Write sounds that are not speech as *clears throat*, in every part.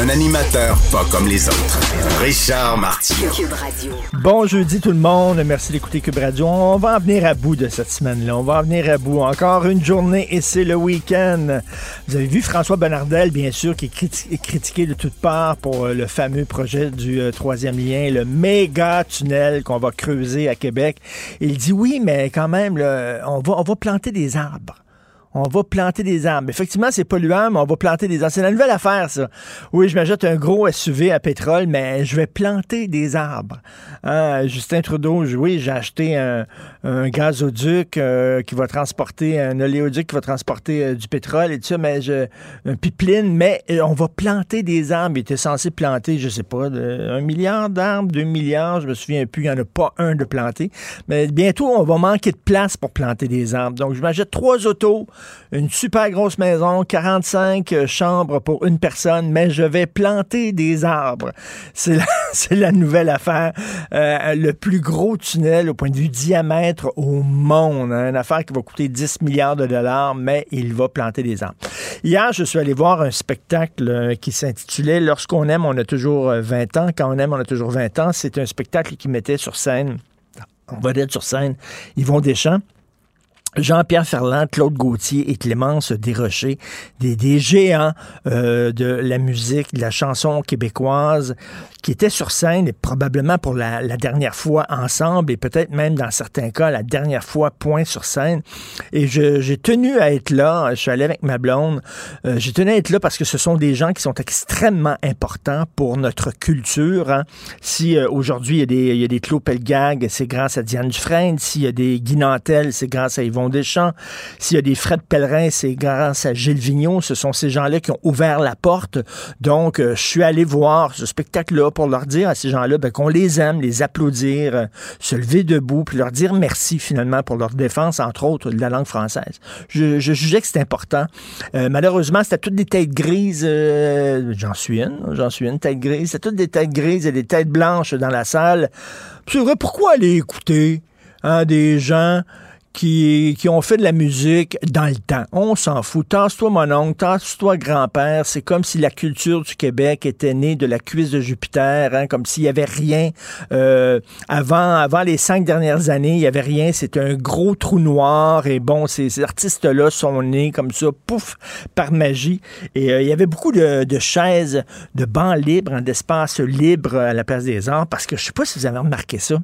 Un animateur pas comme les autres. Richard Martineau. Cube Radio. Bon jeudi tout le monde, merci d'écouter Cube Radio. On va en venir à bout de cette semaine-là, on va en venir à bout. Encore une journée et c'est le week-end. Vous avez vu François Bonnardel, bien sûr, qui est, criti- est critiqué de toutes parts pour euh, le fameux projet du euh, troisième lien, le méga tunnel qu'on va creuser à Québec. Il dit oui, mais quand même, là, on, va, on va planter des arbres. On va planter des arbres. Effectivement, c'est polluant, mais on va planter des arbres. C'est la nouvelle affaire, ça. Oui, je m'achète un gros SUV à pétrole, mais je vais planter des arbres. Hein, Justin Trudeau, oui, j'ai acheté un, gazoduc euh, qui va transporter, un oléoduc qui va transporter euh, du pétrole et tout ça, mais je, un pipeline, mais euh, on va planter des arbres. Il était censé planter, je sais pas, un milliard d'arbres, deux milliards, je me souviens plus, il n'y en a pas un de planté. Mais bientôt, on va manquer de place pour planter des arbres. Donc, je m'achète trois autos, une super grosse maison, 45 euh, chambres pour une personne, mais je vais planter des arbres. *laughs* C'est la, nouvelle affaire. Euh, le plus gros tunnel au point de vue diamètre au monde. hein. Une affaire qui va coûter 10 milliards de dollars, mais il va planter des arbres. Hier, je suis allé voir un spectacle euh, qui s'intitulait Lorsqu'on aime, on a toujours euh, 20 ans. Quand on aime, on a toujours 20 ans. C'est un spectacle qui mettait sur scène, on va dire sur scène, Yvon Deschamps. Jean-Pierre Ferland, Claude Gauthier et Clémence Desrochers, des, des géants euh, de la musique, de la chanson québécoise, qui étaient sur scène et probablement pour la, dernière fois ensemble et peut-être même dans certains cas la dernière fois point sur scène. Et j'ai tenu à être là. Je suis allé avec ma blonde. Euh, j'ai tenu à être là parce que ce sont des gens qui sont extrêmement importants pour notre culture. hein. Si euh, aujourd'hui il y a des, il y Pelgag, c'est grâce à Diane Dufresne. S'il y a des Guy Nantel, c'est grâce à Yvon Deschamps. S'il y a des Fred Pellerin, c'est grâce à Gilles Vigneault. Ce sont ces gens-là qui ont ouvert la porte. Donc, euh, je suis allé voir ce spectacle-là pour leur dire à ces gens-là ben, qu'on les aime, les applaudir, euh, se lever debout, puis leur dire merci finalement pour leur défense, entre autres, de la langue française. Je, jugeais que c'était important. Euh, malheureusement, c'était toutes des têtes grises. j'en suis une, j'en suis une tête grise. C'était toutes des têtes grises et des têtes blanches dans la salle. C'est vrai, pourquoi aller écouter hein, des gens qui, qui ont fait de la musique dans le temps. On s'en fout. Tasse-toi, mon oncle, tasse-toi, grand-père. C'est comme si la culture du Québec était née de la cuisse de Jupiter, hein, comme s'il y avait rien. euh, avant, avant les cinq dernières années, il y avait rien. C'était un gros trou noir. Et bon, ces, artistes-là sont nés comme ça, pouf, par magie. Et euh, il y avait beaucoup de, de chaises, de bancs libres, hein, d'espaces libres à la place des arts, parce que je sais pas si vous avez remarqué ça.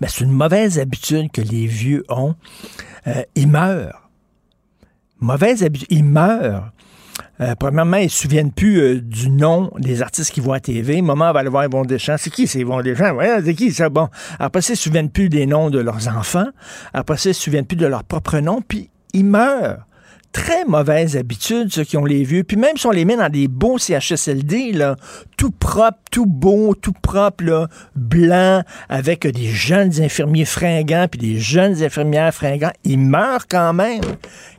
Mais c'est une mauvaise habitude que les vieux ont. Euh, ils meurent. Mauvaise habitude. Ils meurent. Euh, premièrement, ils ne se souviennent plus euh, du nom des artistes qui voient à TV. Maman va aller voir Yvon Deschamps. C'est qui, c'est Yvon Deschamps? Ouais, c'est qui, ça? Bon. Après ça, ils ne se souviennent plus des noms de leurs enfants. Après ça, ils ne se souviennent plus de leur propre nom. Puis, ils meurent très mauvaise habitude, ceux qui ont les vieux. Puis même si on les met dans des beaux CHSLD, là, tout propre, tout beau, tout propre, là, blanc, avec des jeunes infirmiers fringants, puis des jeunes infirmières fringants, ils meurent quand même.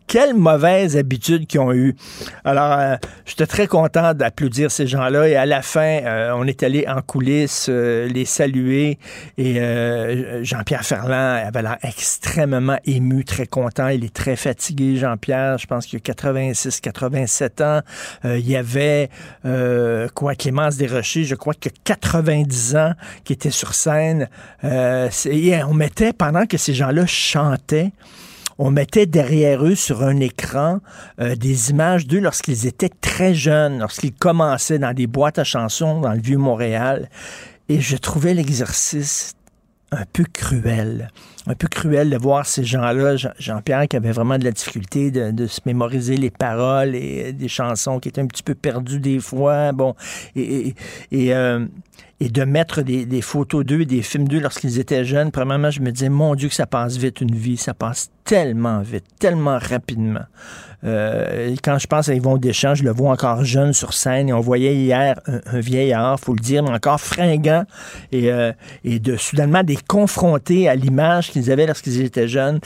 Quelle mauvaise habitude qu'ils ont eue. Alors, euh, j'étais très content d'applaudir ces gens-là et à la fin, euh, on est allé en coulisses euh, les saluer et Jean-Pierre Ferland avait l'air extrêmement ému, très content. Il est très fatigué, Jean-Pierre. Je pense qu'il a 86, 87 ans. il y avait, quoi, Clémence Desrochers, je crois que 90 ans qui était sur scène. et on mettait, pendant que ces gens-là chantaient, on mettait derrière eux sur un écran euh, des images d'eux lorsqu'ils étaient très jeunes, lorsqu'ils commençaient dans des boîtes à chansons dans le vieux Montréal. Et je trouvais l'exercice un peu cruel. Un peu cruel de voir ces gens-là, Jean-Pierre qui avait vraiment de la difficulté de, se mémoriser les paroles et des chansons qui étaient un petit peu perdues des fois. Bon, et, et, euh, et de mettre des, photos d'eux et des films d'eux lorsqu'ils étaient jeunes, premièrement, je me disais, mon Dieu, que ça passe vite une vie, ça passe tellement vite, tellement rapidement. Euh, quand je pense à Yvon Deschamps, je le vois encore jeune sur scène et on voyait hier un, vieillard, faut le dire, mais encore fringant et, euh, et de soudainement des confrontés à l'image qu'ils avaient lorsqu'ils étaient jeunes.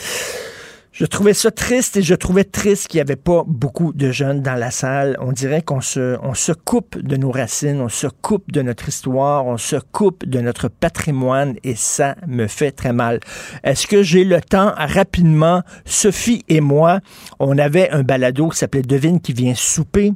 Je trouvais ça triste et je trouvais triste qu'il n'y avait pas beaucoup de jeunes dans la salle. On dirait qu'on se, on se coupe de nos racines, on se coupe de notre histoire, on se coupe de notre patrimoine et ça me fait très mal. Est-ce que j'ai le temps rapidement? Sophie et moi, on avait un balado qui s'appelait Devine qui vient souper.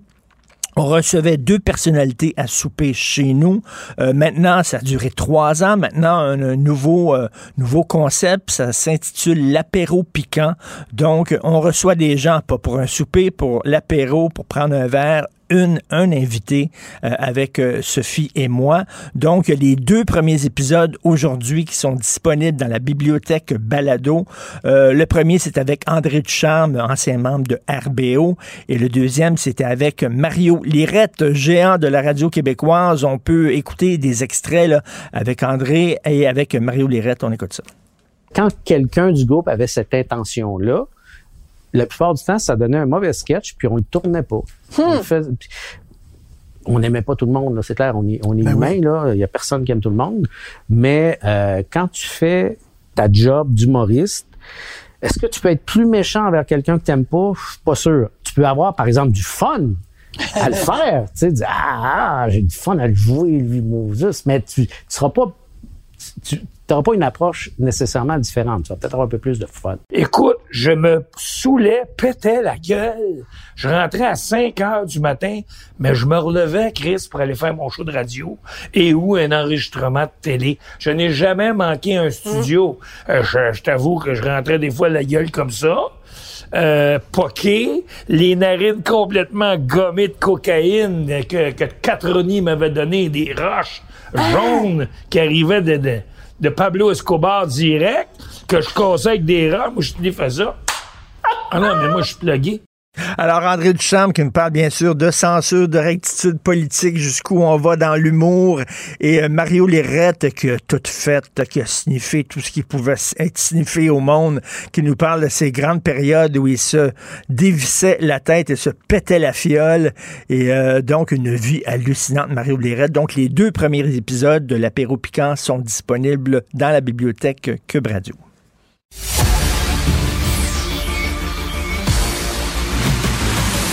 On recevait deux personnalités à souper chez nous. Euh, maintenant, ça a duré trois ans. Maintenant, un, nouveau, euh, nouveau concept, ça s'intitule l'apéro piquant. Donc, on reçoit des gens, pas pour un souper, pour l'apéro, pour prendre un verre, un invité euh, avec euh, Sophie et moi. Donc, les deux premiers épisodes aujourd'hui qui sont disponibles dans la bibliothèque Balado. Euh, le premier, c'est avec André Ducharme, ancien membre de RBO. Et le deuxième, c'était avec Mario Lirette, géant de la radio québécoise. On peut écouter des extraits là, avec André et avec Mario Lirette. On écoute ça. Quand quelqu'un du groupe avait cette intention-là, la plupart du temps, ça donnait un mauvais sketch, puis on le tournait pas. On n'aimait pas tout le monde, c'est clair, on est, on est ben humain, là, il y a personne qui aime tout le monde. Mais euh, quand tu fais ta job d'humoriste, est-ce que tu peux être plus méchant envers quelqu'un que tu n'aimes pas? Pas sûr. Tu peux avoir, par exemple, du fun à le *laughs* faire. Tu sais, dire, ah, j'ai du fun à le jouer, lui, Moses. Mais tu ne seras pas tu n'auras pas une approche nécessairement différente. Tu vas peut-être avoir un peu plus de fun. Écoute, je me saoulais, pétais la gueule. Je rentrais à 5 heures du matin, mais je me relevais, Chris, pour aller faire mon show de radio et ou un enregistrement de télé. Je n'ai jamais manqué un studio. Euh, je, t'avoue que je rentrais des fois la gueule comme ça. Euh, poqué, les narines complètement gommées de cocaïne que, que Catroni m'avait donné, des roches jaune qui arrivait de, de, Pablo Escobar direct, que je causais avec des rats. Moi, je te dis, fais ça. Ah non, mais moi, je suis plugué. Alors, André Duchamp qui nous parle bien sûr de censure, de rectitude politique, jusqu'où on va dans l'humour. Et euh, Mario Lirette qui a tout fait, qui a sniffé tout ce qui pouvait être sniffé au monde, qui nous parle de ces grandes périodes où il se dévissait la tête et se pétait la fiole. Et euh, donc, une vie hallucinante, Mario Lirette. Donc, les deux premiers épisodes de l'apéro piquant sont disponibles dans la bibliothèque Cube Radio.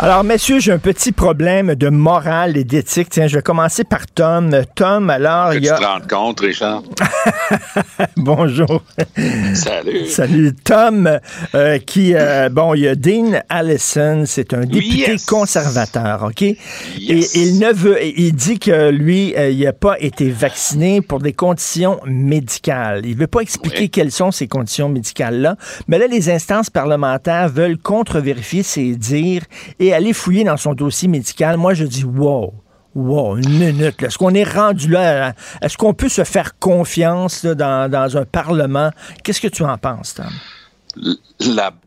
Alors, messieurs, j'ai un petit problème de morale et d'éthique. Tiens, je vais commencer par Tom. Tom, alors, il y a... Tu te rends compte, Richard? *laughs* Bonjour. Salut. Salut. Tom, euh, qui, euh, bon, il y a Dean Allison, c'est un député conservateur, OK? Et il ne veut, il dit que lui, euh, il n'a pas été vacciné pour des conditions médicales. Il veut pas expliquer quelles sont ces conditions médicales-là. Mais là, les instances parlementaires veulent contre-vérifier ses dires et aller fouiller dans son dossier médical, moi, je dis, wow. Wow, une minute. Est-ce qu'on est rendu là? Est-ce qu'on peut se faire confiance dans, un Parlement? Qu'est-ce que tu en penses, Tom?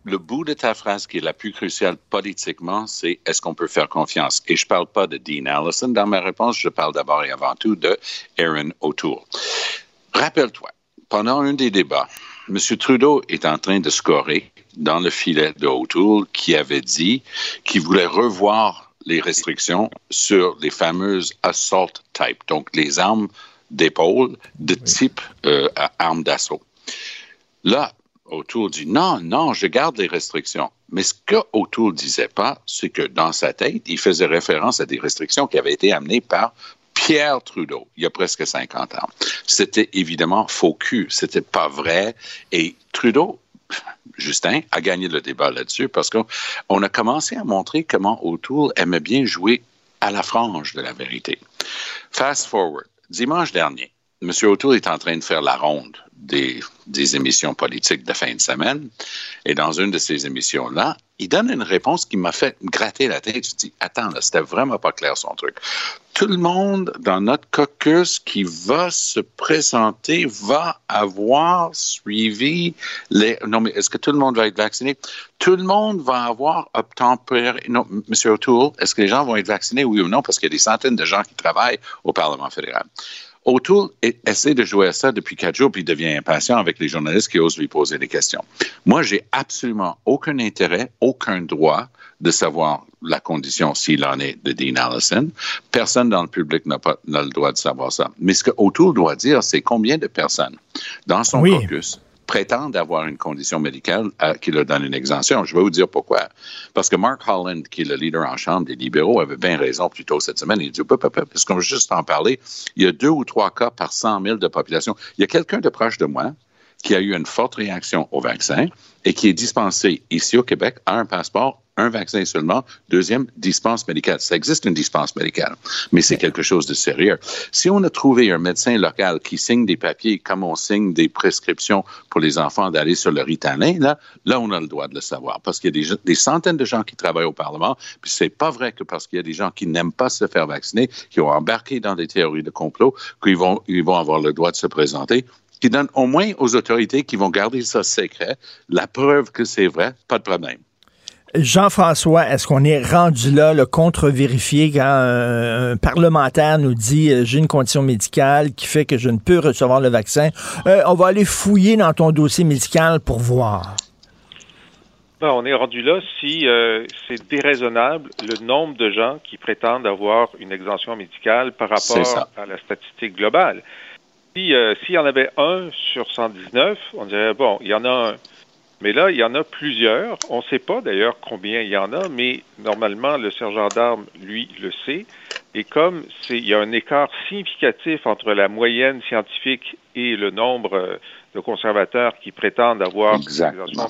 le bout de ta phrase qui est la plus cruciale politiquement, c'est est-ce qu'on peut faire confiance? Et je ne parle pas de Dean Allison dans ma réponse, je parle d'abord et avant tout de Aaron O'Toole. Rappelle-toi, pendant un des débats, M. Trudeau est en train de scorer dans le filet de O'Toole qui avait dit qu'il voulait revoir les restrictions sur les fameuses assault type, donc les armes d'épaule de type euh, arme d'assaut. Là, O'Toole dit non, non, je garde les restrictions. Mais ce que O'Toole disait pas, c'est que dans sa tête, il faisait référence à des restrictions qui avaient été amenées par Pierre Trudeau, il y a presque 50 ans. C'était évidemment faux cul, c'était pas vrai. Et Trudeau, Justin, a gagné le débat là-dessus parce qu'on a commencé à montrer comment O'Toole aimait bien jouer à la frange de la vérité. Fast forward, dimanche dernier, M. O'Toole est en train de faire la ronde des, émissions politiques de fin de semaine. Et dans une de ces émissions-là, il donne une réponse qui m'a fait gratter la tête. Je dis, attends, là, c'était vraiment pas clair son truc. Tout le monde dans notre caucus qui va se présenter va avoir suivi les. Non, mais est-ce que tout le monde va être vacciné? Tout le monde va avoir obtempéré. Non, M. O'Toole, est-ce que les gens vont être vaccinés, oui ou non? Parce qu'il y a des centaines de gens qui travaillent au Parlement fédéral. O'Toole essaie de jouer à ça depuis quatre jours, puis il devient impatient avec les journalistes qui osent lui poser des questions. Moi, j'ai absolument aucun intérêt, aucun droit de savoir la condition s'il en est de Dean Allison. Personne dans le public n'a pas le droit de savoir ça. Mais ce que O'Toole doit dire, c'est combien de personnes dans son caucus prétendent avoir une condition médicale euh, qui leur donne une exemption. Je vais vous dire pourquoi. Parce que Mark Holland, qui est le leader en Chambre des libéraux, avait bien raison plus tôt cette semaine. Il dit, parce qu'on va juste en parler, il y a deux ou trois cas par 100 000 de population. Il y a quelqu'un de proche de moi qui a eu une forte réaction au vaccin et qui est dispensé ici au Québec à un passeport un vaccin seulement. Deuxième, dispense médicale. Ça existe une dispense médicale, mais c'est quelque chose de sérieux. Si on a trouvé un médecin local qui signe des papiers comme on signe des prescriptions pour les enfants d'aller sur le Ritalin, là, là, on a le droit de le savoir parce qu'il y a des, des, centaines de gens qui travaillent au Parlement, puis c'est pas vrai que parce qu'il y a des gens qui n'aiment pas se faire vacciner, qui ont embarqué dans des théories de complot, qu'ils vont, ils vont avoir le droit de se présenter qui donne au moins aux autorités qui vont garder ça secret la preuve que c'est vrai, pas de problème. Jean-François, est-ce qu'on est rendu là, le contre-vérifié, quand un, parlementaire nous dit euh, j'ai une condition médicale qui fait que je ne peux recevoir le vaccin, euh, on va aller fouiller dans ton dossier médical pour voir? Ben, on est rendu là si euh, c'est déraisonnable le nombre de gens qui prétendent avoir une exemption médicale par rapport à la statistique globale. Si s'il y en avait un sur 119, on dirait bon, il y en a un mais là, il y en a plusieurs. On ne sait pas d'ailleurs combien il y en a, mais normalement, le sergent d'armes, lui, le sait. Et comme il y a un écart significatif entre la moyenne scientifique et le nombre de conservateurs qui prétendent avoir Exactement.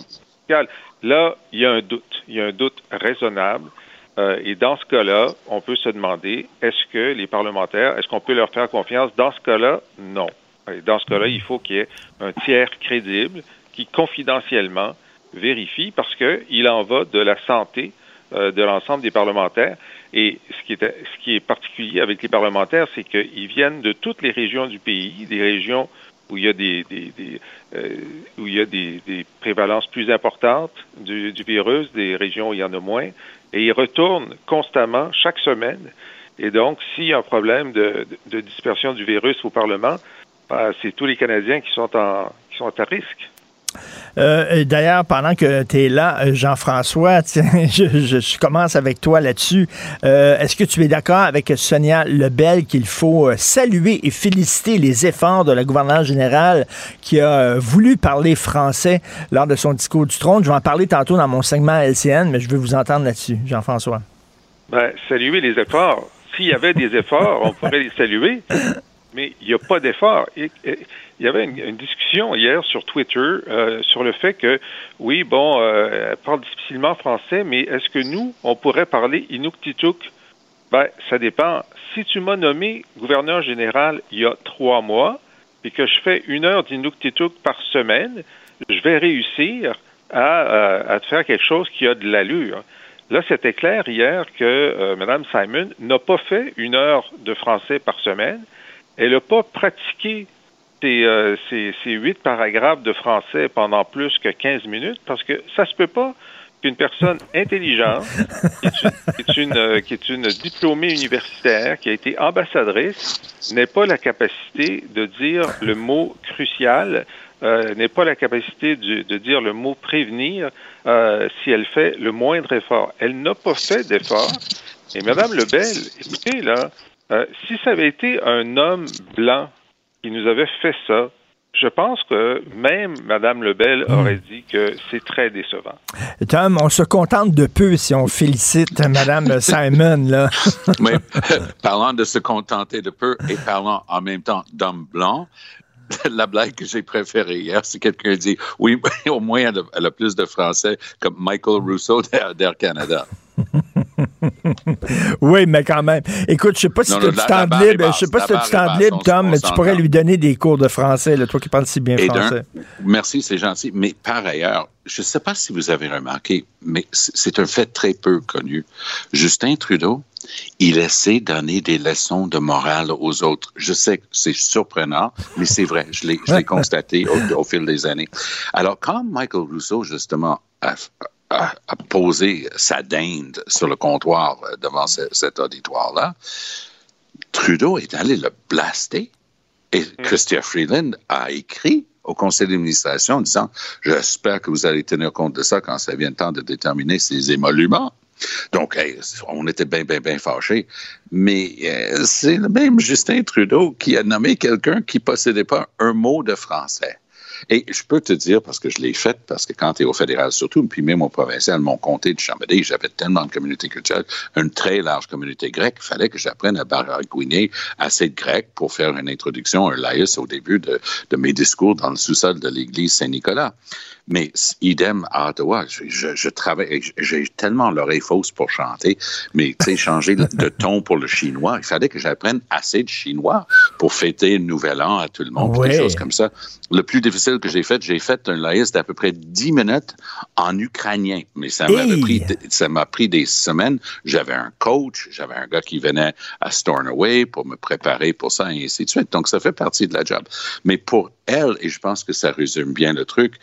là, il y a un doute. Il y a un doute raisonnable. Euh, et dans ce cas-là, on peut se demander, est-ce que les parlementaires, est-ce qu'on peut leur faire confiance? Dans ce cas-là, non. Et dans ce cas-là, il faut qu'il y ait un tiers crédible qui confidentiellement vérifie parce qu'il en va de la santé euh, de l'ensemble des parlementaires. Et ce qui, est, particulier avec les parlementaires, c'est qu'ils viennent de toutes les régions du pays, des régions où il y a des, euh, où il y a des, prévalences plus importantes du, du, virus, des régions où il y en a moins, et ils retournent constamment chaque semaine. Et donc, s'il y a un problème de dispersion du virus au Parlement, ben, c'est tous les Canadiens qui sont en, qui sont à risque. Euh, D'ailleurs, pendant que tu es là, euh, Jean-François, *laughs* je, commence avec toi là-dessus. Euh, Est-ce que tu es d'accord avec Sonia Lebel qu'il faut saluer et féliciter les efforts de la gouverneure générale qui a voulu parler français lors de son discours du trône? Je vais en parler tantôt dans mon segment LCN, mais je veux vous entendre là-dessus, Jean-François. Ben, saluer les efforts. S'il y avait des efforts, on pourrait les saluer, mais il n'y a pas d'efforts il y avait une, discussion hier sur Twitter euh, sur le fait que, oui, bon, euh, elle parle difficilement français, mais est-ce que nous, on pourrait parler Inuktitut? Ben, ça dépend. Si tu m'as nommé gouverneur général il y a trois mois, et que je fais une heure d'Inuktitut par semaine, je vais réussir à, euh, à, te faire quelque chose qui a de l'allure. Là, c'était clair hier que euh, Mme Simon n'a pas fait une heure de français par semaine. Elle n'a pas pratiqué euh, ces, huit paragraphes de français pendant plus que 15 minutes parce que ça se peut pas qu'une personne intelligente, qui est, une, euh, qui est une diplômée universitaire, qui a été ambassadrice, n'ait pas la capacité de dire le mot crucial euh, n'ait pas la capacité de, dire le mot prévenir euh, si elle fait le moindre effort. Elle n'a pas fait d'effort. Et Madame Lebel, écoutez, là, euh, si ça avait été un homme blanc qui nous avait fait ça, je pense que même Mme Lebel hmm. aurait dit que c'est très décevant. Tom, on se contente de peu si on félicite Mme *laughs* Simon. Là. *laughs* Mais parlant de se contenter de peu et parlant en même temps d'homme blanc, *laughs* la blague que j'ai préférée hier, c'est quelqu'un dit oui, au moins elle a, plus de français comme Michael Rousseau d'Air Canada. Oui, mais quand même. Écoute, je sais pas si tu as du temps libre, je sais pas si tu as du temps libre, Tom, mais tu pourrais lui donner des cours de français, toi qui parles si bien français. Merci, c'est gentil. Mais par ailleurs, je ne sais pas si vous avez remarqué, mais c'est un fait très peu connu. Justin Trudeau, il essaie de donner des leçons de morale aux autres. Je sais que c'est surprenant, mais c'est vrai. Je l'ai *laughs* constaté au, fil des années. Alors, quand Michael Rousseau, justement, a, posé sa dinde sur le comptoir euh, devant cet auditoire-là, Trudeau est allé le blaster. Et mm. Christian Freeland a écrit au conseil d'administration en disant J'espère que vous allez tenir compte de ça quand ça vient le temps de déterminer ces émoluments. Donc, on était bien, bien, bien fâchés. Mais euh, c'est le même Justin Trudeau qui a nommé quelqu'un qui possédait pas un mot de français. Et je peux te dire, parce que je l'ai fait, parce que quand tu es au fédéral surtout, puis même au provincial, mon comté de Chambéry, j'avais tellement de communautés culturelles, une très large communauté grecque, il fallait que j'apprenne à baragouiner assez de grec pour faire une introduction, un laïus au début de, de mes discours dans le sous-sol de l'église Saint-Nicolas. Mais idem à Ottawa, je, je, travaille, j'ai tellement l'oreille fausse pour chanter, mais tu sais, changer de ton pour le chinois, il fallait que j'apprenne assez de chinois pour fêter le nouvel an à tout le monde, des choses comme ça. Le plus difficile que j'ai fait, j'ai fait un laïs d'à peu près 10 minutes en ukrainien, mais ça m'a pris, ça m'a pris des semaines. J'avais un coach, j'avais un gars qui venait à Stornoway pour me préparer pour ça et ainsi de suite. Donc ça fait partie de la job. Mais pour elle, et je pense que ça résume bien le truc,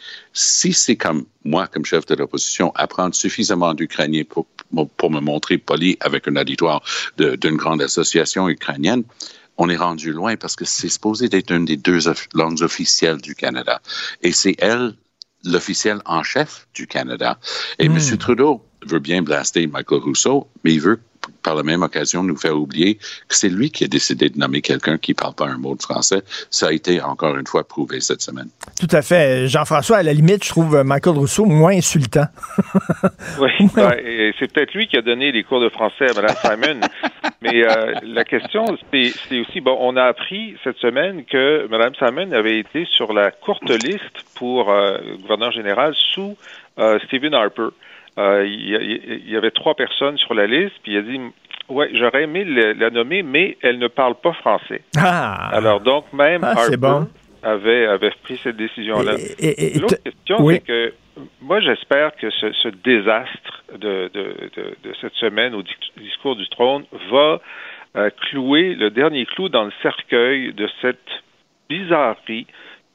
si c'est comme moi, comme chef de l'opposition, apprendre suffisamment d'ukrainien pour, pour me montrer poli avec un auditoire d'une grande association ukrainienne, on est rendu loin parce que c'est supposé être une des deux langues officielles du Canada. Et c'est elle l'officiel en chef du Canada. Et M. Hmm. Trudeau veut bien blaster Michael Rousseau, mais il veut par la même occasion nous faire oublier que c'est lui qui a décidé de nommer quelqu'un qui ne parle pas un mot de français. Ça a été encore une fois prouvé cette semaine. Tout à fait. Jean-François, à la limite, je trouve Michael Rousseau moins insultant. *laughs* oui, c'est peut-être lui qui a donné les cours de français à Mme *laughs* Simon. Mais euh, la question, c'est aussi, bon, on a appris cette semaine que Mme Simon avait été sur la courte liste pour euh, gouverneur général sous euh, Stephen Harper. Euh, il y, avait trois personnes sur la liste, puis il a dit Ouais, j'aurais aimé la nommer, mais elle ne parle pas français. Ah. Alors donc même ah, Harper avait, avait pris cette décision-là. L'autre question, c'est que moi j'espère que ce, désastre de, cette semaine au discours du trône va euh, clouer le dernier clou dans le cercueil de cette bizarrerie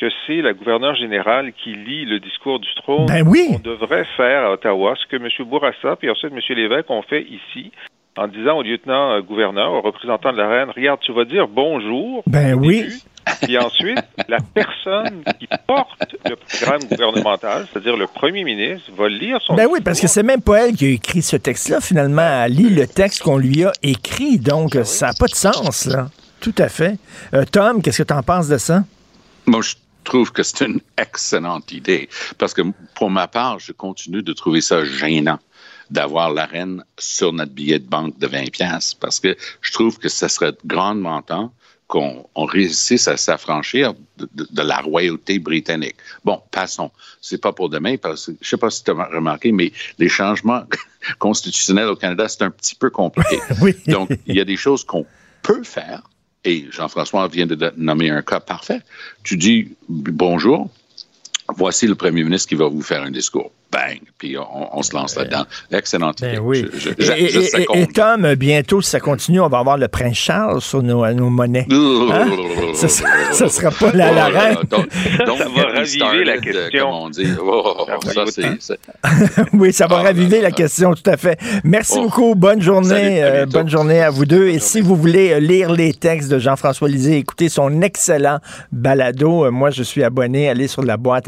que c'est la gouverneure générale qui lit le discours du trône. Ben oui. On devrait faire à Ottawa ce que M. Bourassa puis ensuite M. Lévesque ont fait ici en disant au lieutenant-gouverneur, au représentant de la reine, regarde, tu vas dire bonjour. Ben oui. puis ensuite, la personne qui porte le programme gouvernemental, c'est-à-dire le premier ministre, va lire son. Ben oui, parce que c'est même pas elle qui a écrit ce texte-là. Finalement, elle lit le texte qu'on lui a écrit. Donc, ça n'a pas de sens, là. Tout à fait. Euh, Tom, qu'est-ce que tu en penses de ça? Moi, je trouve que c'est une excellente idée parce que pour ma part, je continue de trouver ça gênant d'avoir la reine sur notre billet de banque de 20 pièces parce que je trouve que ce serait grandement temps qu'on réussisse à s'affranchir de, la royauté britannique. Bon, passons. C'est pas pour demain parce que je sais pas si tu as remarqué, mais les changements *laughs* constitutionnels au Canada, c'est un petit peu compliqué. *laughs* Donc, il y a des choses qu'on peut faire et Jean-François vient de nommer un cas parfait. Tu dis bonjour, voici le premier ministre qui va vous faire un discours. Bang, puis on, se lance là-dedans. Excellente Ben idée. oui. Je, je, et, je- et- je et- seconde. et Tom, euh, bientôt, si ça continue, on va avoir le prince Charles sur nos, nos monnaies. Hein? Ce sera, ce sera pas la, la Oh là reine. donc- donc, Ça va raviver la euh, question. Comme on dit. Oh, Ça ça, c'est- *laughs* Oui, ça va Ah, raviver la question, tout à fait. Merci Oh. beaucoup. Bonne journée. Salut, euh, bonne journée à vous deux. Et si vous voulez euh, lire les textes de Jean-François Lisée, écoutez son excellent balado. Euh, Moi, je suis abonné. Allez sur la boîte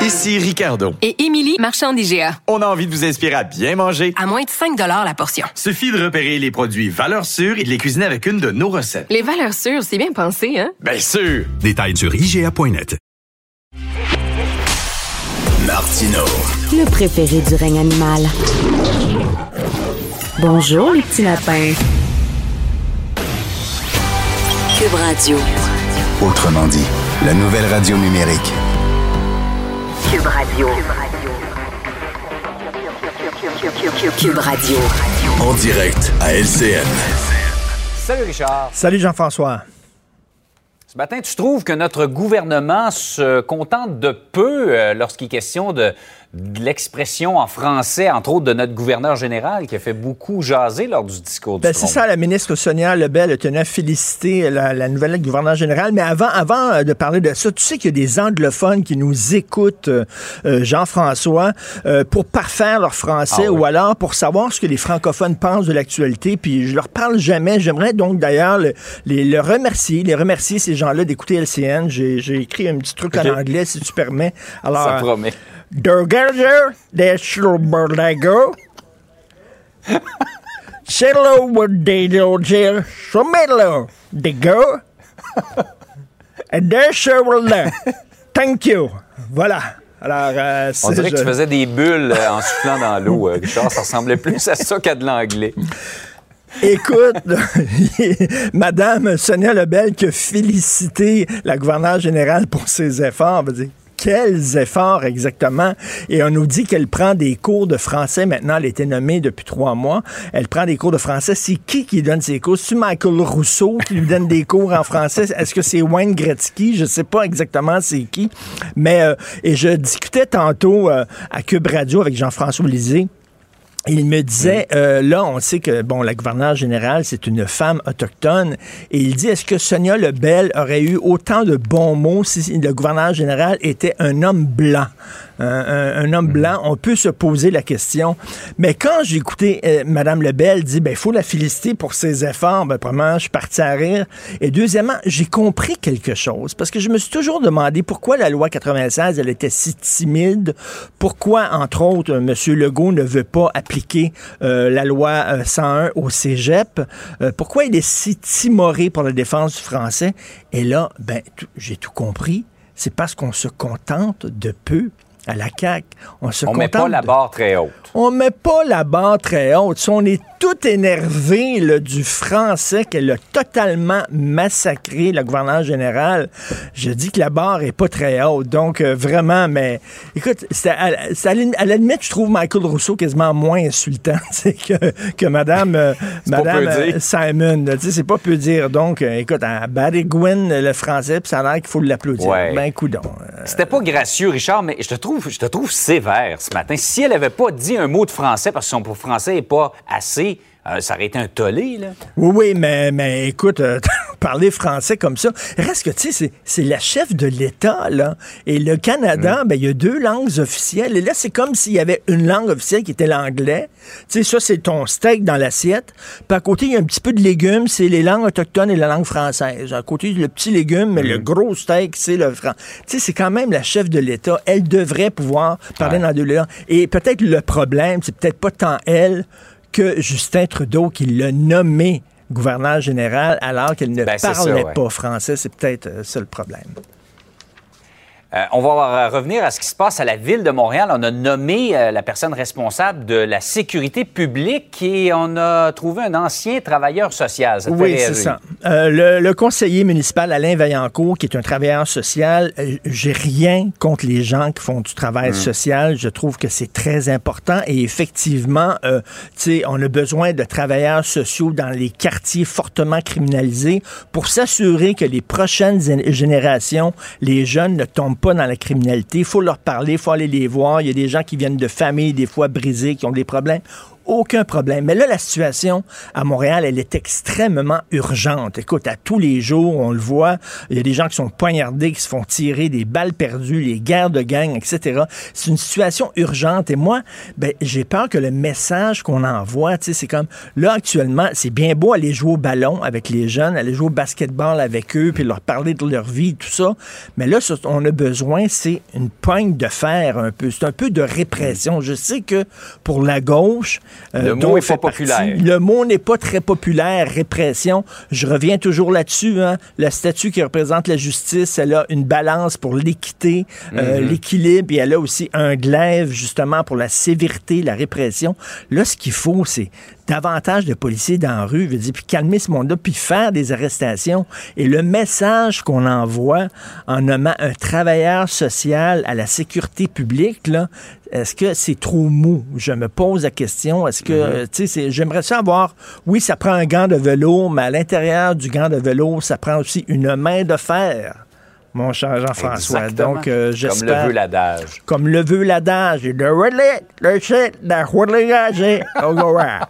Ici Ricardo. Et Émilie, marchand d'IGA. On a envie de vous inspirer à bien manger. À moins de 5 la portion. Suffit de repérer les produits valeurs sûres et de les cuisiner avec une de nos recettes. Les valeurs sûres, c'est bien pensé, hein? Bien sûr! Détails sur IGA.net. Martino. Le préféré du règne animal. Bonjour, les petits lapins. Cube Radio. Autrement dit, la nouvelle radio numérique. Cube Radio. Cube Radio. En direct à LCN. Salut Richard. Salut Jean-François. Ce matin, tu trouves que notre gouvernement se contente de peu euh, lorsqu'il est question de, de l'expression en français, entre autres de notre gouverneur général qui a fait beaucoup jaser lors du discours Ben, du c'est ça, la ministre Sonia Lebel tenait à féliciter la, la nouvelle gouverneur générale. Mais avant, avant euh, de parler de ça, tu sais qu'il y a des anglophones qui nous écoutent, euh, euh, Jean-François, euh, pour parfaire leur français Ah oui. ou alors pour savoir ce que les francophones pensent de l'actualité. Puis je leur parle jamais. J'aimerais donc d'ailleurs le, les, le remercier, les remercier ces gens-là d'écouter LCN. J'ai écrit un petit truc en anglais, si tu permets. Alors, Ça promet. They shall go. Hello, what they do here. So mellow, they go. And they shall learn. Thank you. Voilà. Alors, euh, On c'est- dirait que tu faisais des bulles euh, en soufflant dans l'eau, euh, Richard. Ça ressemblait plus à ça qu'à de l'anglais. Écoute, *laughs* Madame Sonia Lebel qui a félicité la gouverneure générale pour ses efforts. On va dire, quels efforts exactement? Et on nous dit qu'elle prend des cours de français. Maintenant, elle a été nommée depuis trois mois. Elle prend des cours de français. C'est qui qui donne ses cours? C'est Michael Rousseau qui lui donne des cours en français? Est-ce que c'est Wayne Gretzky? Je sais pas exactement c'est qui. Mais, euh, et je discutais tantôt euh, à Cube Radio avec Jean-François Lisée. Il me disait, euh, là, on sait que, bon, la gouverneure générale, c'est une femme autochtone. Et il dit, est-ce que Sonia Lebel aurait eu autant de bons mots si le gouverneur général était un homme blanc? Un, un- un homme blanc, on peut se poser la question. Mais quand j'ai écouté euh, Mme Lebel dire, ben, il faut la féliciter pour ses efforts, ben, premièrement, je suis parti à rire. Et deuxièmement, j'ai compris quelque chose. Parce que je me suis toujours demandé pourquoi la loi 96, elle était si timide. Pourquoi, entre autres, M. Legault ne veut pas appliquer euh, la loi euh, 101 au cégep. Euh, pourquoi il est si timoré pour la défense du français? Et là, ben, j'ai tout compris. C'est parce qu'on se contente de peu à la CAQ. On se On met pas la barre très haute. On met pas la barre très haute. Si on est tout énervé là, du français qu'elle a totalement massacré, la gouverneure générale, je dis que la barre est pas très haute. Donc, euh, vraiment, mais écoute, à, à la à la limite, je trouve Michael Rousseau quasiment moins insultant *laughs* que, que Madame, euh, Madame euh. Simon. C'est pas peu dire. Donc, euh, écoute, à Barry le français, puis ça a l'air qu'il faut l'applaudir. Ouais. Ben, coudon. C'était pas gracieux, Richard, mais je te trouve, je te trouve sévère ce matin. Si elle avait pas dit un mot de français parce que son français est pas assez, euh, ça aurait été un tollé, là. Oui, oui, mais, mais écoute, euh, *laughs* parler français comme ça. Reste que, tu sais, c'est la chef de l'État, là. Et le Canada, ben, il y a deux langues officielles. Et là, c'est comme s'il y avait une langue officielle qui était l'anglais. Tu sais, ça, c'est ton steak dans l'assiette. Puis à côté, il y a un petit peu de légumes, c'est les langues autochtones et la langue française. À côté, le petit légume, mais le gros steak, c'est le français. Tu sais, c'est quand même la chef de l'État. Elle devrait pouvoir parler dans deux langues. Et peut-être le problème, c'est peut-être pas tant elle que Justin Trudeau qui l'a nommé gouverneur général alors qu'elle ne Ben, parlait ça, ouais. pas français. C'est peut-être euh, ça le problème. Euh, on va euh, revenir à ce qui se passe à la ville de Montréal. On a nommé euh, la personne responsable de la sécurité publique et on a trouvé un ancien travailleur social. Ça Oui, c'est ça. Euh, le, le conseiller municipal Alain Vaillancourt, qui est un travailleur social, j'ai rien contre les gens qui font du travail social. Je trouve que c'est très important et effectivement, tu sais, on a besoin de travailleurs sociaux dans les quartiers fortement criminalisés pour s'assurer que les prochaines générations, les jeunes ne tombent pas dans la criminalité. Il faut leur parler, il faut aller les voir. Il y a des gens qui viennent de familles des fois brisées, qui ont des problèmes aucun problème. Mais là, la situation à Montréal, elle est extrêmement urgente. Écoute, à tous les jours, on le voit, il y a des gens qui sont poignardés, qui se font tirer, des balles perdues, les guerres de gang, etc. C'est une situation urgente. Et moi, ben, j'ai peur que le message qu'on envoie, c'est comme, là, actuellement, c'est bien beau aller jouer au ballon avec les jeunes, aller jouer au basketball avec eux, puis leur parler de leur vie, tout ça. Mais là, ce on a besoin, c'est une poigne de fer un peu. C'est un peu de répression. Je sais que pour la gauche, Le mot dont est fait pas partie, populaire. le mot n'est pas très populaire, répression. Je reviens toujours là-dessus. Hein. La statue qui représente la justice, elle a une balance pour l'équité, euh, Mhm. l'équilibre, et elle a aussi un glaive justement pour la sévérité, la répression. Là, ce qu'il faut, c'est davantage de policiers dans la rue, veut dire, puis calmer ce monde-là, puis faire des arrestations. Et le message qu'on envoie en nommant un travailleur social à la sécurité publique, là, est-ce que c'est trop mou? Je me pose la question. Est-ce que, euh, tu sais, j'aimerais savoir, oui, ça prend un gant de vélo, mais à l'intérieur du gant de vélo, ça prend aussi une main de fer, mon cher Jean-François. Exactement. Donc, euh, Comme j'espère... le veut l'adage. Comme le veut l'adage. Le relais, le shit, le relais, au gouvernement. *laughs*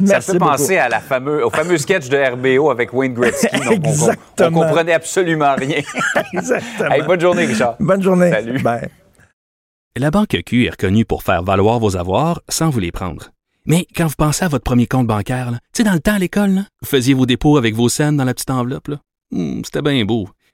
Ça Merci fait beaucoup. penser à la fameux, au fameux sketch de RBO avec Wayne Gretzky. donc on- Exactement. On, comprenait absolument rien. *laughs* Exactement. Hey, bonne journée, Richard. Bonne journée. Salut. Bye. La Banque Q est reconnue pour faire valoir vos avoirs sans vous les prendre. Mais quand vous pensez à votre premier compte bancaire, tu sais, dans le temps à l'école, vous faisiez vos dépôts avec vos scènes dans la petite enveloppe. Hmm, C'était bien beau.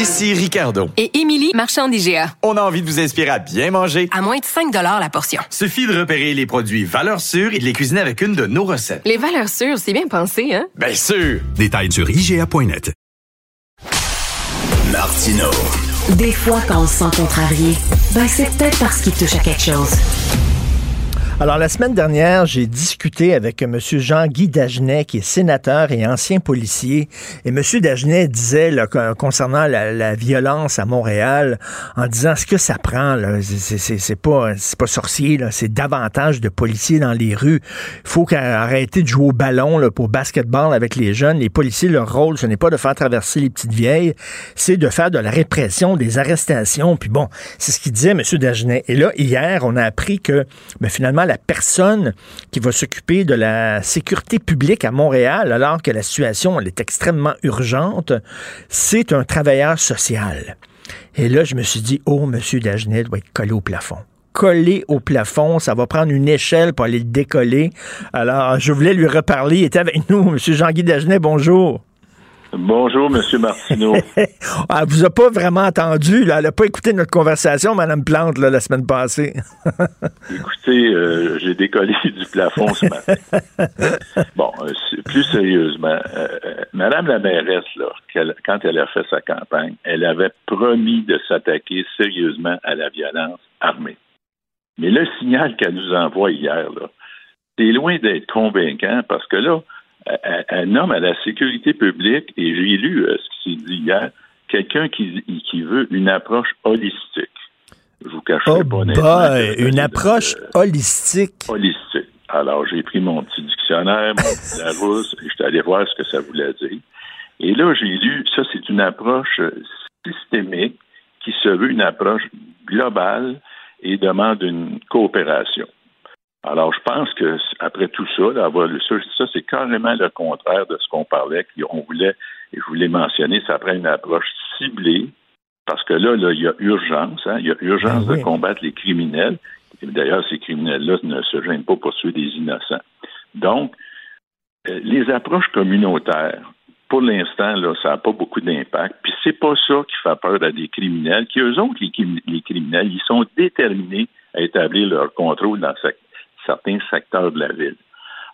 Ici Ricardo. Et Émilie, marchand d'IGA. On a envie de vous inspirer à bien manger. À moins de 5 la portion. Suffit de repérer les produits valeurs sûres et de les cuisiner avec une de nos recettes. Les valeurs sûres, c'est bien pensé, hein? Bien sûr! Détails sur IGA.net. Martino. Des fois, quand on se sent contrarié, ben c'est peut-être parce qu'il touche à quelque chose. Alors, la semaine dernière, j'ai discuté avec M. Jean-Guy Dagenet, qui est sénateur et ancien policier. Et M. Dagenet disait, là, con- concernant la, violence à Montréal, en disant ce que ça prend, c'est- pas, pas sorcier, c'est davantage de policiers dans les rues. Il faut qu'arrêter de jouer au ballon là, pour basketball avec les jeunes. Les policiers, leur rôle, ce n'est pas de faire traverser les petites vieilles, c'est de faire de la répression, des arrestations. Puis bon, c'est ce qu'il disait, M. Dagenet. Et là, hier, on a appris que ben, finalement, la personne qui va s'occuper de la sécurité publique à Montréal, alors que la situation est extrêmement urgente, c'est un travailleur social. Et là, je me suis dit, oh, M. Dagenet doit être collé au plafond collé au plafond. Ça va prendre une échelle pour aller le décoller. Alors, je voulais lui reparler. Il était avec nous, M. Jean-Guy Dagenet. Bonjour. Bonjour, M. Martineau. elle *laughs* vous a pas vraiment entendu, là. Elle n'a pas écouté notre conversation, Mme Plante, là, la semaine passée. *laughs* Écoutez, euh, j'ai décollé *laughs* du plafond ce matin. bon, euh, plus sérieusement, euh, Mme la mairesse, là, quand elle a fait sa campagne, elle avait promis de s'attaquer sérieusement à la violence armée. Mais le signal qu'elle nous envoie hier, c'est loin d'être convaincant parce que là, un nomme à la sécurité publique, et j'ai lu euh, ce qui s'est dit hier, quelqu'un qui, qui veut une approche holistique. Je vous cache oh pas une approche holistique. Holistique. Alors, j'ai pris mon petit dictionnaire, mon petit *laughs* Larousse, et je suis allé voir ce que ça voulait dire. Et là, j'ai lu, ça, c'est une approche systémique qui se veut une approche globale et demande une coopération. Alors, je pense que après tout ça, lu ça, ça c'est carrément le contraire de ce qu'on parlait. On voulait, et je voulais mentionner, ça prend une approche ciblée, parce que là, là, il y a urgence, hein, il y a urgence ben de combattre les criminels. D'ailleurs, ces criminels-là ne se gênent pas pour tuer des innocents. Donc, euh, les approches communautaires, pour l'instant, là, ça n'a pas beaucoup d'impact. Puis c'est pas ça qui fait peur à des criminels, qui eux autres, les, les criminels, ils sont déterminés à établir leur contrôle dans certains secteurs de la ville.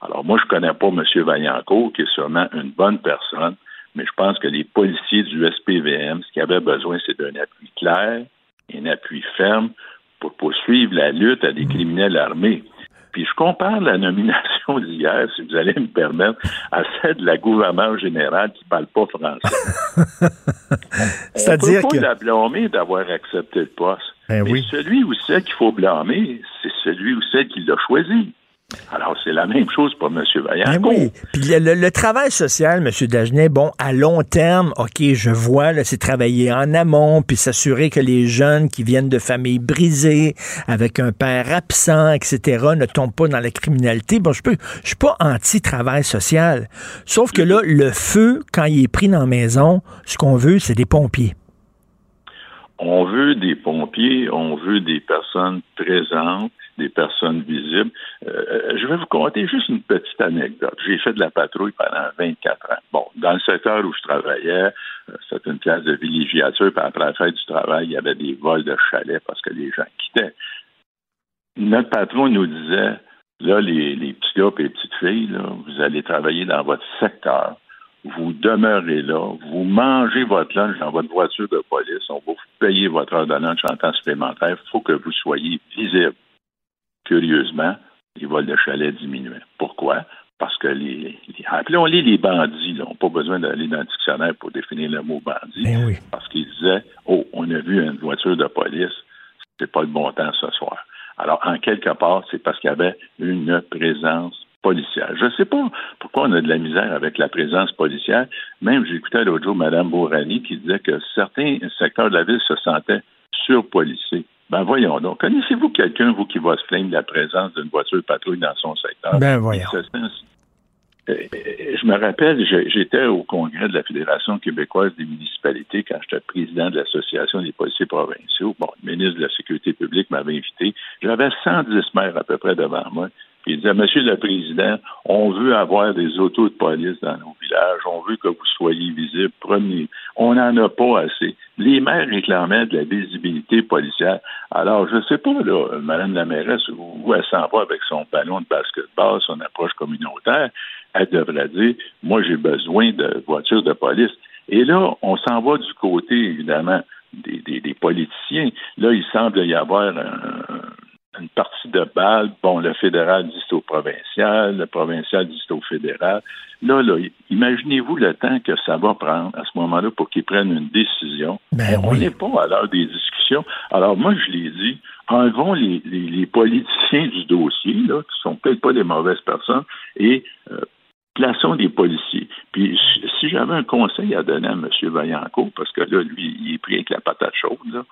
Alors, moi, je ne connais pas M. Vaillancourt, qui est sûrement une bonne personne, mais je pense que les policiers du SPVM, ce qu'ils avaient besoin, c'est d'un appui clair, un appui ferme pour poursuivre la lutte à des criminels armés. Puis je compare la nomination *laughs* d'hier, si vous allez me permettre, à celle de la gouverneure générale qui ne parle pas français. *laughs* C'est-à-dire que... la blâmer d'avoir accepté le poste. Ben Mais celui ou celle qu'il faut blâmer, c'est celui ou celle qui l'a choisi. Alors, c'est la même chose pour M. Vaillant. Ben oui. Puis le, travail social, M. Dagenet, bon, à long terme, OK, je vois, c'est travailler en amont, puis s'assurer que les jeunes qui viennent de familles brisées, avec un père absent, etc., ne tombent pas dans la criminalité. Bon, je peux, je suis pas anti-travail social. Sauf que là, le feu, quand il est pris dans la maison, ce qu'on veut, c'est des pompiers. On veut des pompiers, on veut des personnes présentes, des personnes visibles. Euh, je vais vous conter juste une petite anecdote. J'ai fait de la patrouille pendant 24 ans. Bon, dans le secteur où je travaillais, euh, c'était une classe de villégiature, puis après la fête du travail, il y avait des vols de chalets parce que les gens quittaient. Notre patron nous disait, là, les, petits gars et les petites filles, vous allez travailler dans votre secteur vous demeurez là, vous mangez votre lunch dans votre voiture de police, on va vous payer votre heure de lunch en temps supplémentaire, il faut que vous soyez visible. Curieusement, les vols de chalets diminuaient. Pourquoi? Parce que les, appelons-les les bandits, n'ont pas besoin d'aller dans le dictionnaire pour définir le mot bandit. Ben parce qu'ils disaient, oh, on a vu une voiture de police, c'est pas le bon temps ce soir. Alors, en quelque part, c'est parce qu'il y avait une présence policière. Je ne sais pas pourquoi on a de la misère avec la présence policière. Même, j'écoutais l'autre jour Mme Bourani qui disait que certains secteurs de la ville se sentaient surpolicés. Ben voyons donc. Connaissez-vous quelqu'un, vous, qui va se plaindre de la présence d'une voiture de patrouille dans son secteur? Ben voyons. Je me rappelle, j'étais au congrès de la Fédération québécoise des municipalités quand j'étais président de l'Association des policiers provinciaux. Bon, le ministre de la Sécurité publique m'avait invité. J'avais 110 maires à peu près devant moi. Il disait, Monsieur le Président, on veut avoir des autos de police dans nos villages, on veut que vous soyez visibles, premier. On n'en a pas assez. Les maires réclamaient de la visibilité policière. Alors, je ne sais pas, là, Mme la mairesse, où elle s'en va avec son ballon de basketball, son approche communautaire, elle devrait dire, moi, j'ai besoin de voitures de police. Et là, on s'en va du côté, évidemment, des, des politiciens. Là, il semble y avoir un, une partie de balle. Bon, le fédéral dit au provincial, le provincial dit au fédéral. Là, là, imaginez-vous le temps que ça va prendre à ce moment-là pour qu'ils prennent une décision. Ben on n'est pas à l'heure des discussions. Alors, moi, je l'ai dit, enlevons les, les, politiciens du dossier, là, qui sont peut-être pas des mauvaises personnes, et euh, plaçons des policiers. Puis, si j'avais un conseil à donner à M. Vaillancourt, parce que là, lui, il est pris avec la patate chaude, là,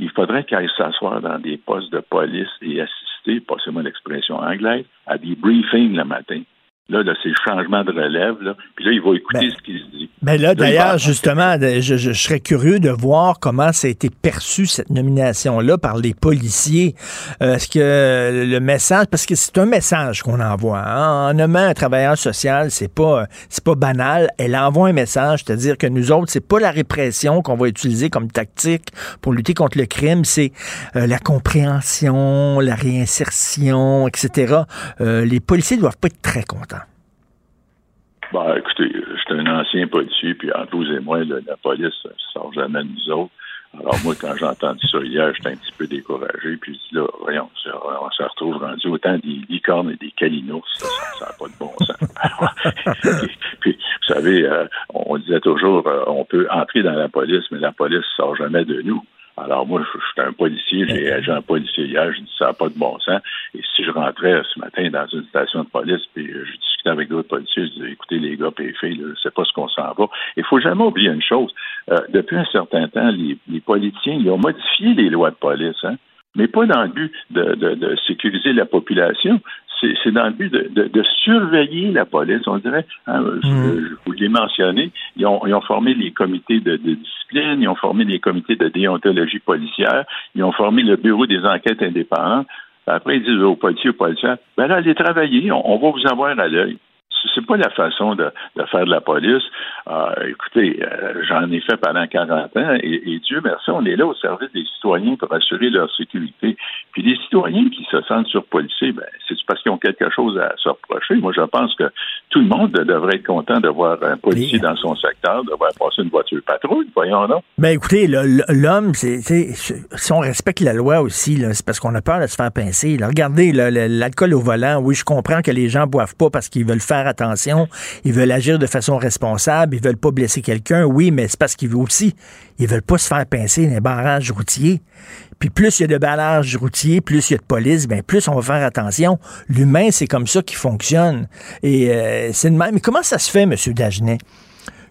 il faudrait qu'il aille s'asseoir dans des postes de police et assister, pas seulement l'expression anglaise, à des briefings le matin. Là, là c'est le changement de relève. Là. Puis là, il va écouter Ben, ce qu'il se dit. Mais là, Là, d'ailleurs, justement, de- je, je serais curieux de voir comment ça a été perçu, cette nomination-là, par les policiers. Euh, Est-ce que le message, parce que c'est un message qu'on envoie. hein. En nommant un travailleur social, c'est pas, c'est pas banal. Elle envoie un message, c'est-à-dire que nous autres, c'est pas la répression qu'on va utiliser comme tactique pour lutter contre le crime, c'est euh, la compréhension, la réinsertion, etc. Euh, les policiers doivent pas être très contents. Bon, écoutez, je suis un ancien policier, puis entre vous et moi, la police ne sort jamais de nous autres. Alors moi, quand j'ai entendu ça hier, j'étais un petit peu découragé, puis je dis là, voyons, on se retrouve rendu autant des licornes et des calinours, ça n'a pas de bon sens. *laughs* puis, vous savez, euh, on disait toujours, euh, on peut entrer dans la police, mais la police ne sort jamais de nous. Alors moi, je suis un policier, j'ai agent un policier hier, je dis ça n'a pas de bon sens. Et si je rentrais ce matin dans une station de police, puis euh, je discutais avec d'autres policiers, je disais, écoutez les gars et les filles, je sais pas ce qu'on s'en va. Il faut jamais oublier une chose. Euh, depuis un certain temps, les, les politiciens, ils ont modifié les lois de police, hein, mais pas dans le but de, de- de sécuriser la population. C'est dans le but de, de- de surveiller la police. On dirait, hein, je, je vous l'ai mentionné, ils ont, ils ont formé les comités de, de discipline, ils ont formé les comités de déontologie policière, ils ont formé le bureau des enquêtes indépendantes. Après, ils disent aux policiers, aux policières, ben là, allez travailler, on, on va vous avoir à l'œil. C'est pas la façon de, de faire de la police. Euh, écoutez, euh, j'en ai fait pendant 40 ans et, et Dieu merci, on est là au service des citoyens pour assurer leur sécurité. Puis les citoyens qui se sentent surpolicés, ben, c'est parce qu'ils ont quelque chose à se reprocher? Moi, je pense que tout le monde devrait être content de voir un policier dans son secteur, de voir passer une voiture patrouille, voyons donc. Ben écoutez, l'homme, si on respecte la loi aussi, c'est parce qu'on a peur de se faire pincer. là. Regardez l'alcool au volant. Oui, je comprends que les gens boivent pas parce qu'ils veulent faire attention, ils veulent agir de façon responsable, ils veulent pas blesser quelqu'un. Oui, mais c'est parce qu'ils veulent aussi, ils veulent pas se faire pincer dans les barrages routiers. Puis plus il y a de barrages routiers, plus il y a de police, ben plus on va faire attention. L'humain, c'est comme ça qu'il fonctionne. Et euh, c'est de même. Mais comment ça se fait, M. Dagenet?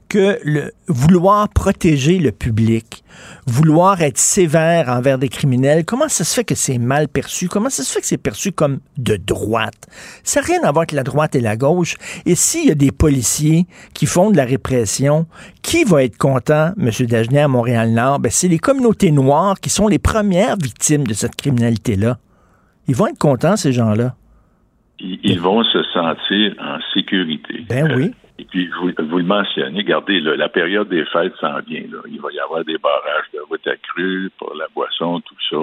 Que le vouloir protéger le public, vouloir être sévère envers des criminels, comment ça se fait que c'est mal perçu? Comment ça se fait que c'est perçu comme de droite? Ça n'a rien à voir avec la droite et la gauche. Et s'il y a des policiers qui font de la répression, qui va être content, M. Dagenet, à Montréal-Nord? Ben, c'est les communautés noires qui sont les premières victimes de cette criminalité-là. Ils vont être contents, ces gens-là. Ils, ils vont se sentir en sécurité. Ben oui. Et puis, vous, vous le mentionnez, regardez, là, la période des fêtes s'en vient. Là. Il va y avoir des barrages de route accrue pour la boisson, tout ça.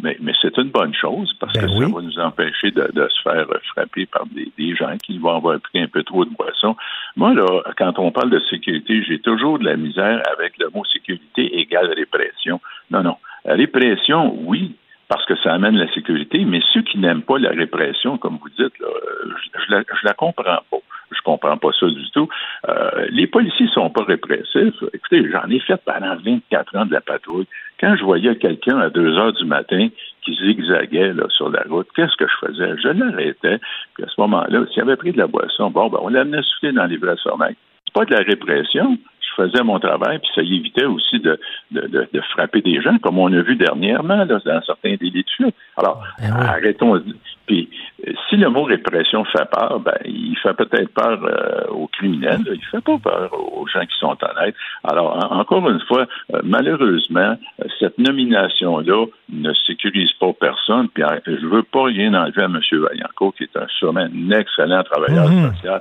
Mais, mais c'est une bonne chose parce Ben que oui. ça va nous empêcher de, de se faire frapper par des, des gens qui vont avoir pris un peu trop de boisson. Moi, là, quand on parle de sécurité, j'ai toujours de la misère avec le mot sécurité égale répression. Non, non. Répression, oui, parce que ça amène la sécurité, mais ceux qui n'aiment pas la répression, comme vous dites, je, la, comprends pas. Je comprends pas ça du tout. Euh, les policiers sont pas répressifs. Écoutez, j'en ai fait pendant 24 ans de la patrouille. Quand je voyais quelqu'un à 2 heures du matin qui zigzaguait là, sur la route, qu'est-ce que je faisais? Je l'arrêtais. Puis à ce moment-là, s'il avait pris de la boisson, bon, ben, on l'amenait souffler dans les sommeils. C'est pas de la répression. Je faisais mon travail, puis ça évitait aussi de, de, de, de frapper des gens, comme on a vu dernièrement là, dans certains délits de fuite. Alors, arrêtons. Puis, euh, si le mot répression fait peur, ben, il fait peut-être peur euh, aux criminels, il fait pas peur aux gens qui sont honnêtes. Alors, en- encore une fois, euh, malheureusement, cette nomination-là ne sécurise pas personne. Puis, je veux pas rien enlever à M. Vaillancourt, qui est un sûrement un excellent travailleur Mhm. social.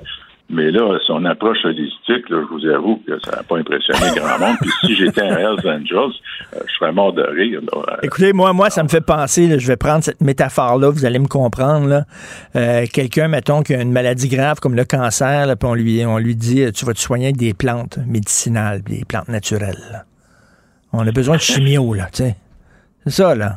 Mais là, son approche holistique, là, je vous avoue que ça n'a pas impressionné *laughs* grand monde. Puis si j'étais un Hells Angels, euh, je serais mort de rire. là. Euh, Écoutez, moi, moi, ça me fait penser, là, je vais prendre cette métaphore-là, vous allez me comprendre. là. Euh, Quelqu'un, mettons, qui a une maladie grave comme le cancer, là, puis on lui, on lui dit euh, tu vas te soigner avec des plantes médicinales, des plantes naturelles. là. On a besoin de chimio, là, tu sais. C'est ça, là.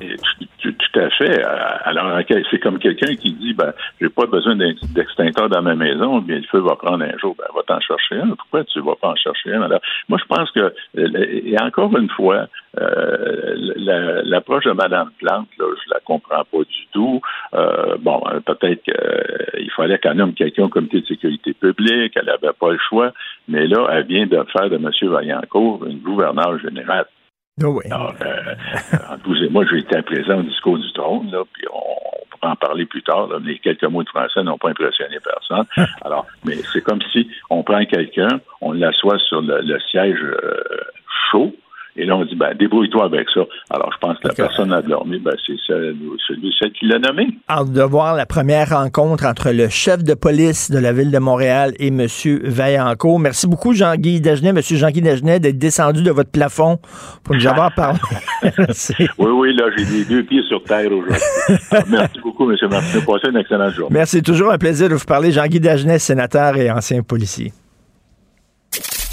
Tout, à fait. Euh, Alors, c'est comme quelqu'un qui dit, ben, j'ai pas besoin d'ex- d'extincteur dans ma maison, bien le feu va prendre un jour. Ben, va t'en chercher un. Pourquoi tu vas pas en chercher un? Alors, moi, je pense que, euh, et encore une fois, euh, la- l'approche de Mme Plante, là, je la comprends pas du tout. Euh, bon, euh, peut-être qu'il fallait qu'elle nomme quelqu'un au comité de sécurité publique, elle n'avait pas le choix, mais là, elle vient de faire de M. Vaillancourt une gouverneure générale. Oh oui. Alors, euh, et moi, j'ai été présent au discours du trône, là, puis on, pourra en parler plus tard. Là. Les quelques mots de français n'ont pas impressionné personne. *laughs* Alors, mais c'est comme si on prend quelqu'un, on l'assoit sur le, le siège euh, chaud, et là, on dit, ben, débrouille-toi avec ça. Alors, je pense que la personne a dormi, ben, c'est celle, celui, celle qui l'a nommé. Hâte de voir la première rencontre entre le chef de police de la ville de Montréal et M. Vaillancourt. Merci beaucoup, Jean-Guy Dagenet, M. Jean-Guy Dagenet, d'être descendu de votre plafond pour nous avoir parlé. *laughs* *laughs* oui, oui, là, j'ai les deux pieds sur terre aujourd'hui. Merci beaucoup, M. Martin. Passez une excellente journée. Merci, toujours un plaisir de vous parler. Jean-Guy Dagenet, sénateur et ancien policier.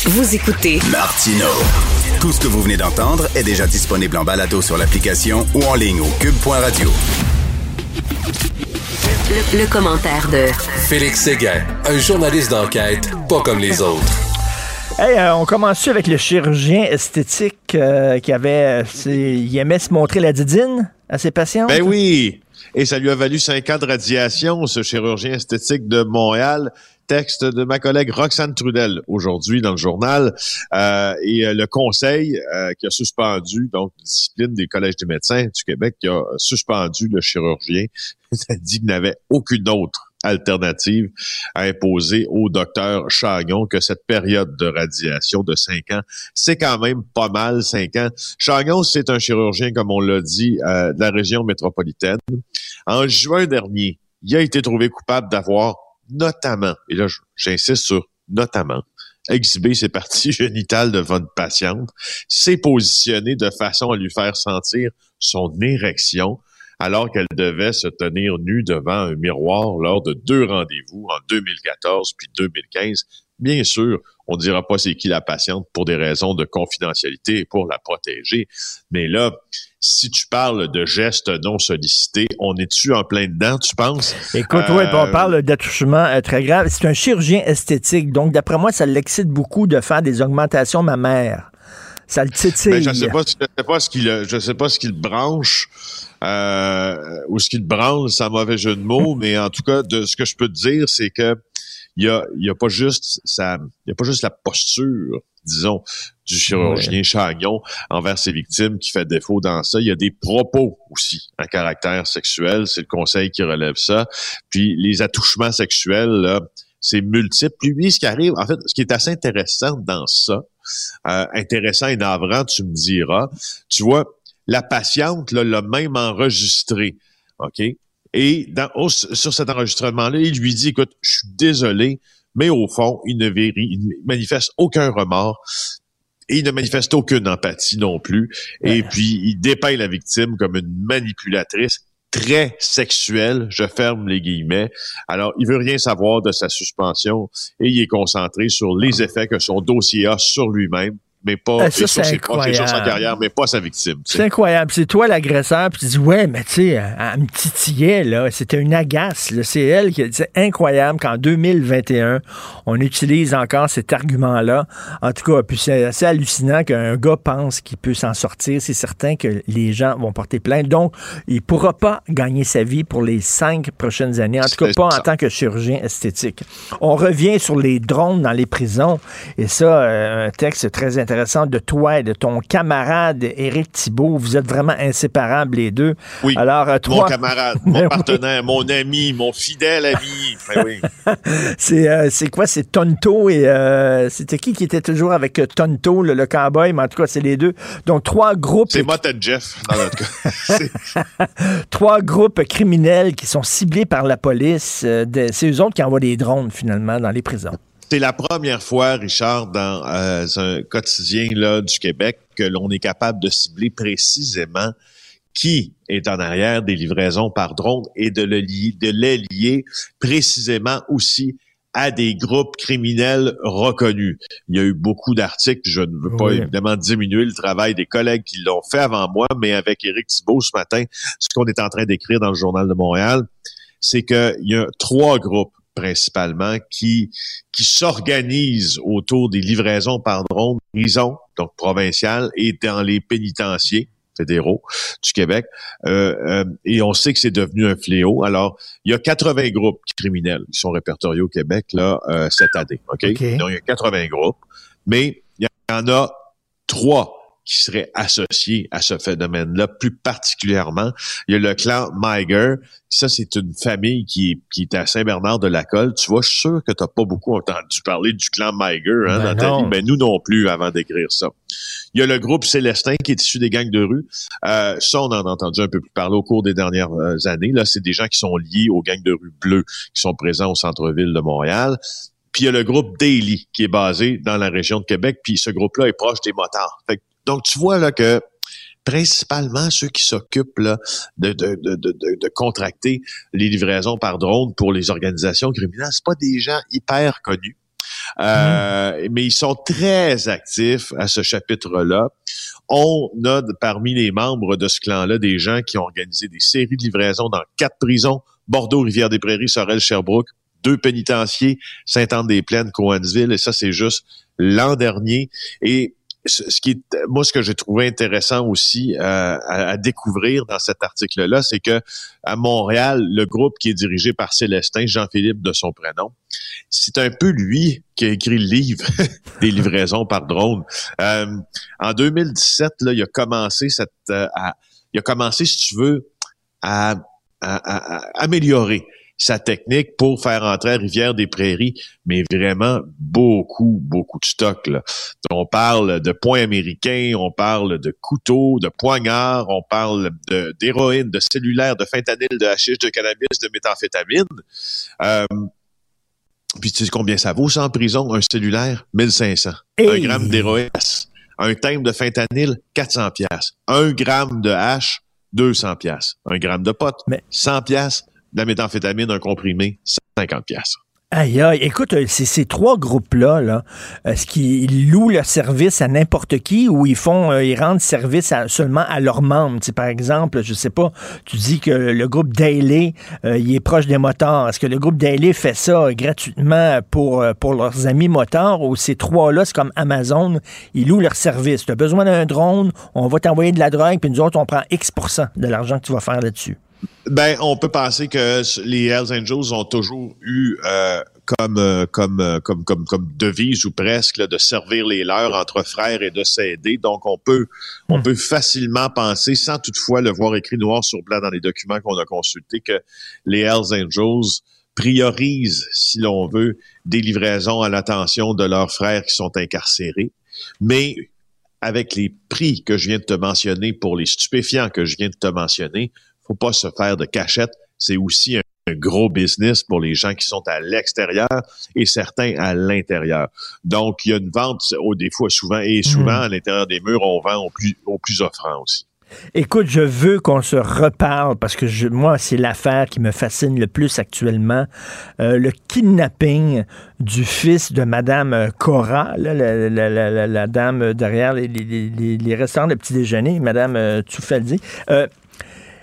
Vous écoutez Martino. Tout ce que vous venez d'entendre est déjà disponible en balado sur l'application ou en ligne au cube.radio. le, le commentaire de Félix Séguin, un journaliste d'enquête pas comme les autres. Hey, euh, on commence avec le chirurgien esthétique euh, qui avait, il aimait se montrer la didine à ses patients. Ben oui. Et ça lui a valu cinq ans de radiation, ce chirurgien esthétique de Montréal texte de ma collègue Roxane Trudel aujourd'hui dans le journal euh, et euh, le conseil euh, qui a suspendu donc discipline des collèges des médecins du Québec qui a suspendu le chirurgien *laughs* a dit qu'il n'avait aucune autre alternative à imposer au docteur Chagnon que cette période de radiation de cinq ans, c'est quand même pas mal, cinq ans. Chagnon, c'est un chirurgien, comme on l'a dit, de la région métropolitaine. En juin dernier, il a été trouvé coupable d'avoir notamment, et là j'insiste sur notamment, exhiber ses parties *laughs* génitales devant une patiente, s'est positionné de façon à lui faire sentir son érection alors qu'elle devait se tenir nue devant un miroir lors de deux rendez-vous en 2014 puis 2015. Bien sûr, on ne dira pas c'est qui la patiente pour des raisons de confidentialité et pour la protéger. Mais là, si tu parles de gestes non sollicités, on est-tu en plein dedans, tu penses? Écoute, oui, on euh, parle d'attouchement euh, très grave. C'est un chirurgien esthétique, donc d'après moi, ça l'excite beaucoup de faire des augmentations mammaires. Ça le titille. Ben, je sais pas, sais pas ce qu'il, je sais pas ce qu'il branche. Euh, ou ce qu'il branche, c'est un mauvais jeu de mots, *laughs* mais en tout cas, de ce que je peux te dire, c'est que il y a, y a pas juste ça, il y a pas juste la posture, disons, du chirurgien Chagnon envers ses victimes qui fait défaut dans ça. Il y a des propos aussi à caractère sexuel. C'est le conseil qui relève ça. Puis les attouchements sexuels, là, c'est multiple. Lui, ce qui arrive, en fait, ce qui est assez intéressant dans ça, euh, intéressant et navrant, tu me diras, tu vois, la patiente l'a même enregistré. OK? Et dans, sur cet enregistrement-là, il lui dit, écoute, je suis désolé, mais au fond, il ne, il ne manifeste aucun remords et il ne manifeste aucune empathie non plus. Et puis, il dépeint la victime comme une manipulatrice très sexuelle, je ferme les guillemets. Alors, il veut rien savoir de sa suspension et il est concentré sur les effets que son dossier a sur lui-même mais pas ah, ça, ses sa carrière, mais pas sa victime. C'est incroyable. C'est toi l'agresseur, puis tu dis ouais, mais tu sais, elle, me titillait là, c'était une agace. C'est elle qui c'est incroyable qu'en 2021 on utilise encore cet argument-là. En tout cas, puis c'est assez hallucinant qu'un gars pense qu'il peut s'en sortir. C'est certain que les gens vont porter plainte. Donc, il pourra pas gagner sa vie pour les cinq prochaines années. En tout cas, pas en tant que chirurgien esthétique. On revient sur les drones dans les prisons et ça, euh, un texte très intéressant intéressant de toi et de ton camarade Éric Thibault. Vous êtes vraiment inséparables les deux. Oui. Alors, euh, mon camarade, mon *laughs* ben partenaire, mon ami, mon fidèle ami. Ben oui. *laughs* c'est, euh, c'est quoi? C'est Tonto et euh, c'était qui qui était toujours avec Tonto, le, le cowboy, mais en tout cas, c'est les deux. Donc, trois groupes. C'est moi, Jeff, dans notre cas. *laughs* trois groupes criminels qui sont ciblés par la police. c'est eux autres qui envoient des drones, finalement, dans les prisons. C'est la première fois, Richard, dans euh, un quotidien là, du Québec, que l'on est capable de cibler précisément qui est en arrière des livraisons par drone et de, le lier, de les lier précisément aussi à des groupes criminels reconnus. Il y a eu beaucoup d'articles, je ne veux pas évidemment diminuer le travail des collègues qui l'ont fait avant moi, mais avec Éric Thibault ce matin, ce qu'on est en train d'écrire dans le Journal de Montréal, c'est qu'il y a trois groupes principalement, qui, qui s'organisent autour des livraisons par drone, prison, donc provinciales, et dans les pénitenciers fédéraux du Québec. Euh, euh, et on sait que c'est devenu un fléau. Alors, il y a 80 groupes criminels qui sont répertoriés au Québec là euh, cette année. OK? Donc, il y a 80 groupes, mais il y en a trois qui seraient associés à ce phénomène-là, plus particulièrement. Il y a le clan Miger. Ça, c'est une famille qui, qui est à Saint-Bernard-de-la-Colle. Tu vois, je suis sûr que tu n'as pas beaucoup entendu parler du clan Miger hein, Ben dans ta non. vie. Ben, nous non plus, avant d'écrire ça. Il y a le groupe Célestin qui est issu des gangs de rue. Euh, ça, on en a entendu un peu plus parler au cours des dernières euh, années. Là, c'est des gens qui sont liés aux gangs de rue bleus qui sont présents au centre-ville de Montréal. Puis il y a le groupe Daily qui est basé dans la région de Québec. Puis ce groupe-là est proche des motards. Fait que- donc tu vois là que principalement ceux qui s'occupent de, de, de, de, de- de contracter les livraisons par drone pour les organisations criminelles, c'est pas des gens hyper connus. Euh, Mais ils sont très actifs à ce chapitre-là. On a parmi les membres de ce clan-là des gens qui ont organisé des séries de livraisons dans quatre prisons, Bordeaux, Rivière-des-Prairies, Sorel, Sherbrooke, deux pénitenciers, Sainte-Anne-des-Plaines, Coansville, et ça, c'est juste l'an dernier. Et ce qui est, moi, ce que j'ai trouvé intéressant aussi euh, à, découvrir dans cet article-là, c'est que à Montréal, le groupe qui est dirigé par Célestin, Jean-Philippe de son prénom, c'est un peu lui qui a écrit le livre *laughs* des livraisons par drone. Euh, en 2017, là, il a commencé cette, euh, il a commencé, si tu veux, à- à- à améliorer sa technique pour faire entrer à Rivière-des-Prairies, mais vraiment beaucoup, beaucoup de stock. Là. On parle de points américains, on parle de couteaux, de poignards, on parle de- d'héroïne, de, cellulaire, de fentanyl, de hashish, de cannabis, de méthamphétamine. Euh, puis tu sais combien ça vaut ça en prison, un cellulaire? 1500. Un Hey! gramme d'héroïne, un thème de fentanyl, 400 pièces. Un gramme de hache, 200 pièces. Un gramme de pote, 100 pièces. La méthamphétamine, un comprimé, 50 pièces. Aïe, aïe. Écoute, euh, ces, trois groupes-là, là, est-ce qu'ils louent leur service à n'importe qui ou ils font, euh, rendent service seulement à leurs membres? Par exemple, je sais pas, tu dis que le groupe Daily, euh, il est proche des motards. Est-ce que le groupe Daily fait ça gratuitement pour, euh, pour leurs amis motards ou ces trois-là, c'est comme Amazon, ils louent leur service? Tu as besoin d'un drone, on va t'envoyer de la drogue, puis nous autres, on prend X de l'argent que tu vas faire là-dessus. Ben, on peut penser que les Hells Angels ont toujours eu euh, comme, euh, comme, euh, comme, comme, comme devise ou presque là, de servir les leurs entre frères et de s'aider. Donc, on peut, on peut facilement penser, sans toutefois le voir écrit noir sur blanc dans les documents qu'on a consultés, que les Hells Angels priorisent, si l'on veut, des livraisons à l'attention de leurs frères qui sont incarcérés. Mais avec les prix que je viens de te mentionner pour les stupéfiants que je viens de te mentionner, faut pas se faire de cachette. C'est aussi un, un gros business pour les gens qui sont à l'extérieur et certains à l'intérieur. Donc, il y a une vente, au des fois souvent, et souvent à l'intérieur des murs, on vend au plus, au plus offrant aussi. Écoute, je veux qu'on se reparle parce que je, moi, c'est l'affaire qui me fascine le plus actuellement. Euh, le kidnapping du fils de Madame euh, Cora, là, la, la- la- la- la dame derrière les, les- les- les restaurants de petit déjeuner, Madame euh, Tsoufaldi. Euh,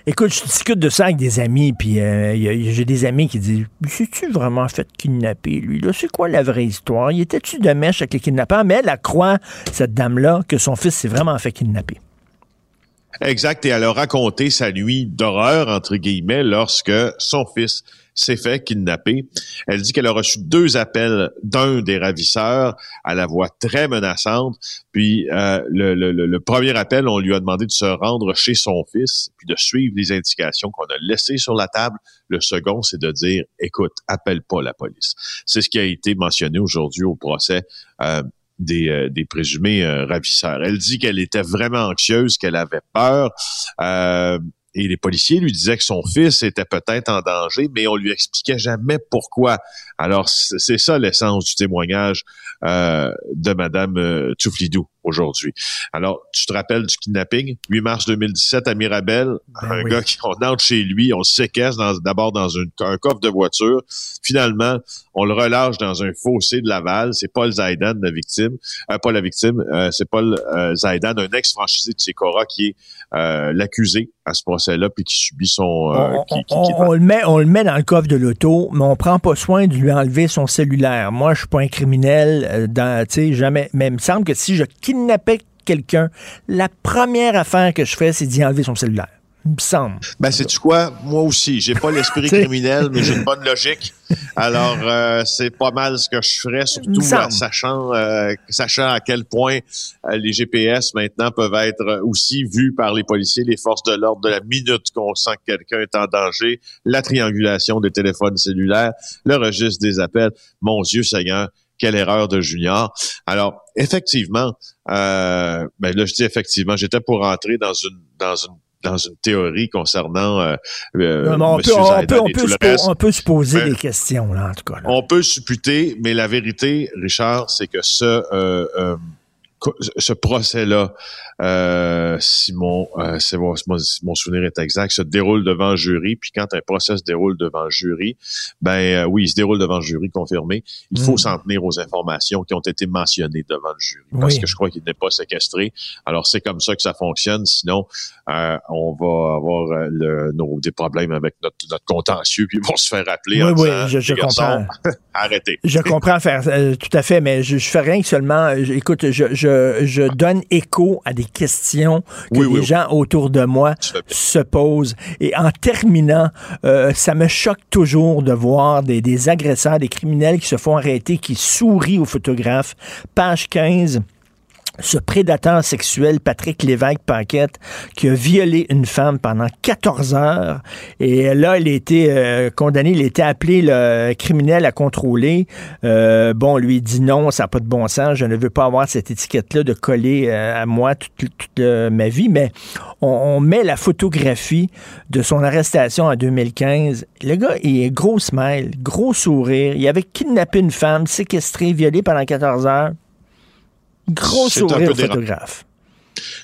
Écoute, je discute de ça avec des amis, puis euh, j'ai des amis qui disent C'est-tu vraiment fait kidnapper, lui là? C'est quoi la vraie histoire? Il était-tu de mèche avec les kidnappeurs Mais elle, elle croit, cette dame-là, que son fils s'est vraiment fait kidnapper. Exact. Et elle a raconté sa nuit d'horreur, entre guillemets, lorsque son fils s'est fait kidnapper. Elle dit qu'elle a reçu deux appels d'un des ravisseurs à la voix très menaçante. Puis euh, le, premier appel, on lui a demandé de se rendre chez son fils, puis de suivre les indications qu'on a laissées sur la table. Le second, c'est de dire, écoute, appelle pas la police. C'est ce qui a été mentionné aujourd'hui au procès. euh, des, euh, des présumés euh, ravisseurs. Elle dit qu'elle était vraiment anxieuse, qu'elle avait peur. Et les policiers lui disaient que son fils était peut-être en danger, mais on lui expliquait jamais pourquoi. Alors, c'est ça l'essence du témoignage euh, de Madame euh, Tchouflidou aujourd'hui. Alors, tu te rappelles du kidnapping? 8 mars 2017 à Mirabel, un gars qui, on entre chez lui, on le séquestre d'abord dans une- un coffre de voiture. Finalement, on le relâche dans un fossé de Laval. C'est Paul Zaidan, la victime. Euh, pas la victime, euh, c'est Paul euh, Zaidan, un ex-franchisé de Secora qui est euh, l'accusé à ce procès-là puis qui subit son... euh, on, qui- qui- on- qui- on le met, on le met dans le coffre de l'auto, mais on prend pas soin de lui enlever son cellulaire. Moi, je suis pas un criminel, euh, dans, tu sais, jamais. Mais il me semble que si je kidnappais quelqu'un, la première affaire que je fais, c'est d'y enlever son cellulaire. Il me semble. Ben, c'est quoi? Moi aussi. J'ai pas l'esprit *laughs* criminel, mais j'ai une bonne logique. Alors, euh, c'est pas mal ce que je ferais, surtout en sachant, euh, sachant à quel point euh, les GPS maintenant peuvent être aussi vus par les policiers, les forces de l'ordre de la minute qu'on sent que quelqu'un est en danger, la triangulation des téléphones cellulaires, le registre des appels. Mon Dieu Seigneur, quelle erreur de Junior. Alors, effectivement, euh, ben là, je dis effectivement, j'étais pour entrer dans une dans une dans une théorie concernant euh, on, peut, on, peut, on, peut on, peut, se poser des questions, là, en tout cas. On peut supputer, mais la vérité, Richard, c'est que ce, euh, euh ce procès-là euh, si mon, euh, mon, souvenir est exact, se déroule devant jury. Puis quand un procès se déroule devant jury, ben euh, oui, il se déroule devant jury confirmé. Il faut hmm. s'en tenir aux informations qui ont été mentionnées devant le jury, parce que je crois qu'il n'est pas séquestré. Alors c'est comme ça que ça fonctionne. Sinon, euh, on va avoir le, nos, des problèmes avec notre, notre contentieux, puis ils vont se faire appeler. Oui, oui, je, je comprends. *laughs* arrêtez. Je comprends faire tout à fait, mais je, je fais rien que seulement. Écoute, je, je, je donne écho à des questions que les gens autour de moi se posent. Et en terminant, euh, ça me choque toujours de voir des, des agresseurs, des criminels qui se font arrêter, qui sourient aux photographes. Page 15 ce prédateur sexuel, Patrick Lévesque-Paquette, qui a violé une femme pendant 14 heures. Et là, il a été euh, condamné, il a été appelé le criminel à contrôler. Euh, bon, lui dit non, ça n'a pas de bon sens, je ne veux pas avoir cette étiquette-là de coller euh, à moi toute, ma vie. Mais on, met la photographie de son arrestation en 2015. Le gars, il est gros smile, gros sourire. Il avait kidnappé une femme, séquestré, violé pendant 14 heures. Gros sourire photographe.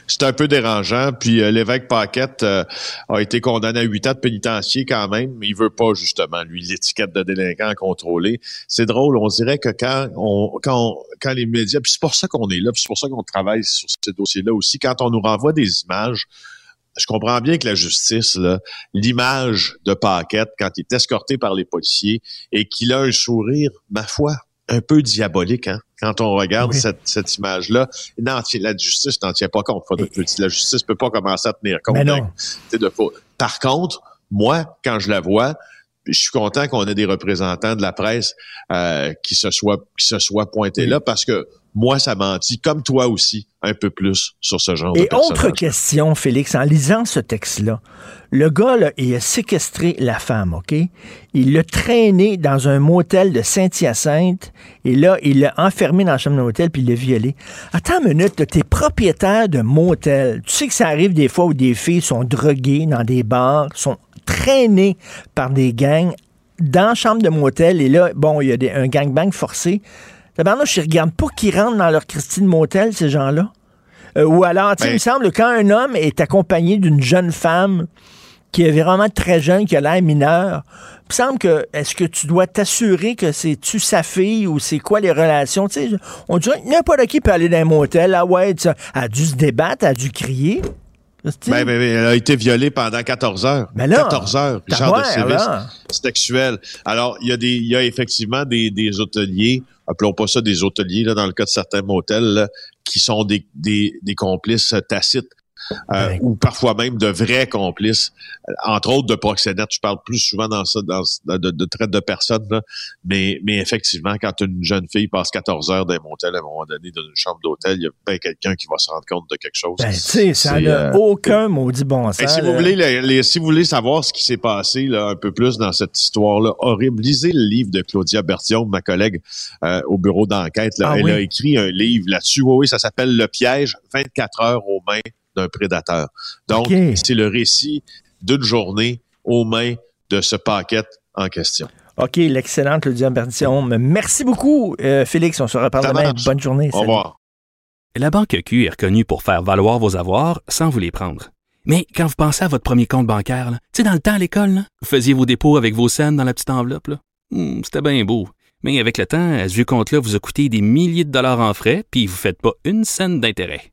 C'est un peu dérangeant. Puis euh, l'évêque Paquette euh, a été condamné à huit ans de pénitencier quand même, mais il veut pas justement lui l'étiquette de délinquant contrôlé. C'est drôle, on dirait que quand on quand quand les médias, puis c'est pour ça qu'on est là, puis c'est pour ça qu'on travaille sur ces dossiers-là aussi, quand on nous renvoie des images. Je comprends bien que la justice, l'image de Paquette quand il est escorté par les policiers et qu'il a un sourire, ma foi, un peu diabolique, hein? Quand on regarde cette, cette image-là, la justice n'en tient pas compte. la justice peut pas commencer à tenir compte. De, Par contre, moi, quand je la vois, je suis content qu'on ait des représentants de la presse euh, qui se soient qui se soient pointés là parce que moi, ça m'a dit, comme toi aussi, un peu plus sur ce genre Et de autre question, Félix, en lisant ce texte-là, le gars, là, il a séquestré la femme, OK? Il l'a traîné dans un motel de Saint-Hyacinthe et là, il l'a enfermé dans la chambre de l'hôtel puis il l'a violé. Attends une minute, t'es propriétaire de motel. Tu sais que ça arrive des fois où des filles sont droguées dans des bars, sont traînées par des gangs dans la chambre de motel et là, bon, il y a des, un gangbang forcé. Tabarnouche, je regarde pas qui rentrent dans leur Christine Motel, ces gens-là. Euh, ou alors, tu sais, il me semble, quand un homme est accompagné d'une jeune femme qui est vraiment très jeune, qui a l'air mineur, il me semble que, est-ce que tu dois t'assurer que c'est-tu sa fille ou c'est quoi les relations? Tu sais, on dirait n'importe qui peut aller dans un motel. Ah ouais, elle a dû se débattre, elle a dû crier. Ben, ben, ben, elle a été violée pendant 14 heures. Ben là, 14 heures, genre de service sexuel. Alors, il y a des, il y a effectivement des, des hôteliers, appelons pas ça des hôteliers, là, dans le cas de certains motels, qui sont des, des, des complices tacites euh, ou parfois même de vrais complices, euh, entre autres de proxénètes. Je parle plus souvent dans ça, dans, de, de, traite de personnes, mais, mais effectivement, quand une jeune fille passe 14 heures d'un motel à un moment donné dans une chambre d'hôtel, il y a bien quelqu'un qui va se rendre compte de quelque chose. Ben, tu sais, ça n'a euh, aucun maudit bon sens. si, vous voulez, si vous voulez savoir ce qui s'est passé là, un peu plus dans cette histoire-là horrible, lisez le livre de Claudia Bertillon, ma collègue au bureau d'enquête. Ah Elle a écrit un livre là-dessus. Oui, oui, ça s'appelle Le piège, 24 heures aux mains d'un prédateur. Donc, c'est le récit d'une journée aux mains de ce paquet en question. OK, l'excellente Claudia Bertillon. Merci beaucoup, euh, Félix. On se reparle demain. Bonne journée. Au revoir. La Banque Q est reconnue pour faire valoir vos avoirs sans vous les prendre. Mais quand vous pensez à votre premier compte bancaire, tu sais, dans le temps à l'école, vous faisiez vos dépôts avec vos scènes dans la petite enveloppe. Hmm, c'était bien beau. Mais avec le temps, à ce vieux compte-là vous a coûté des milliers de dollars en frais, puis vous ne faites pas une scène d'intérêt.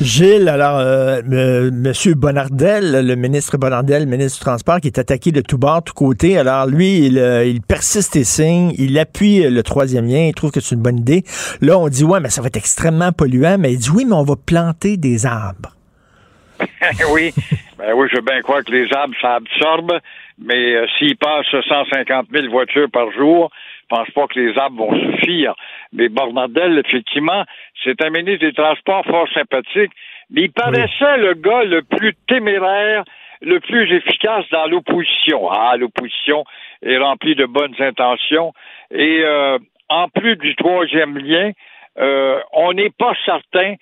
Gilles, alors, euh, M. Monsieur Bonardel, le ministre Bonardel, ministre du Transport, qui est attaqué de tous bords, tous côtés. Alors, lui, il, euh, il persiste et signe, il appuie le troisième lien, il trouve que c'est une bonne idée. Là, on dit, ouais, mais ça va être extrêmement polluant, mais il dit, oui, mais on va planter des arbres. *laughs* oui, ben oui, je veux bien croire que les arbres, ça absorbe, mais euh, s'ils passent 150 000 voitures par jour, je pense pas que les arbres vont suffire. Mais Bornardel, effectivement, c'est un ministre des Transports fort sympathique, mais il paraissait le gars le plus téméraire, le plus efficace dans l'opposition. Ah, l'opposition est remplie de bonnes intentions. Et euh, en plus du troisième lien, euh, on n'est pas certain